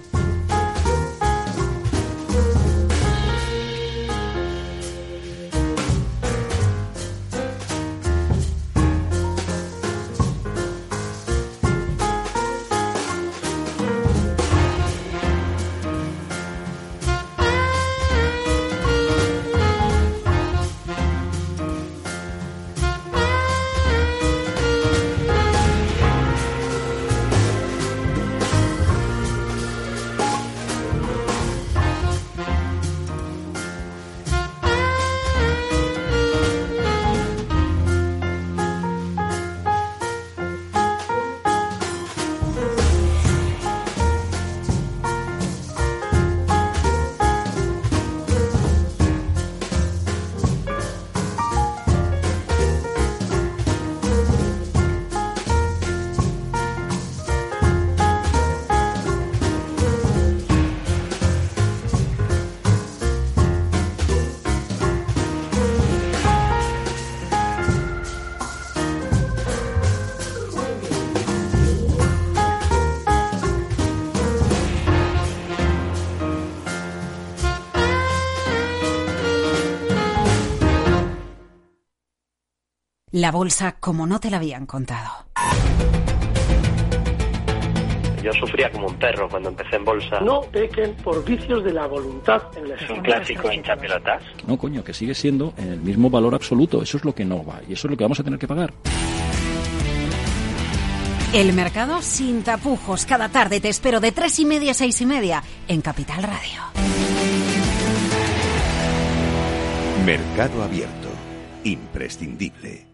La bolsa como no te la habían contado. Yo sufría como un perro cuando empecé en bolsa. No pequen por vicios de la voluntad en Es un clásico hincha pelotas. No, coño, que sigue siendo en el mismo valor absoluto. Eso es lo que no va y eso es lo que vamos a tener que pagar. El mercado sin tapujos. Cada tarde te espero de tres y media a seis y media en Capital Radio. Mercado abierto. Imprescindible.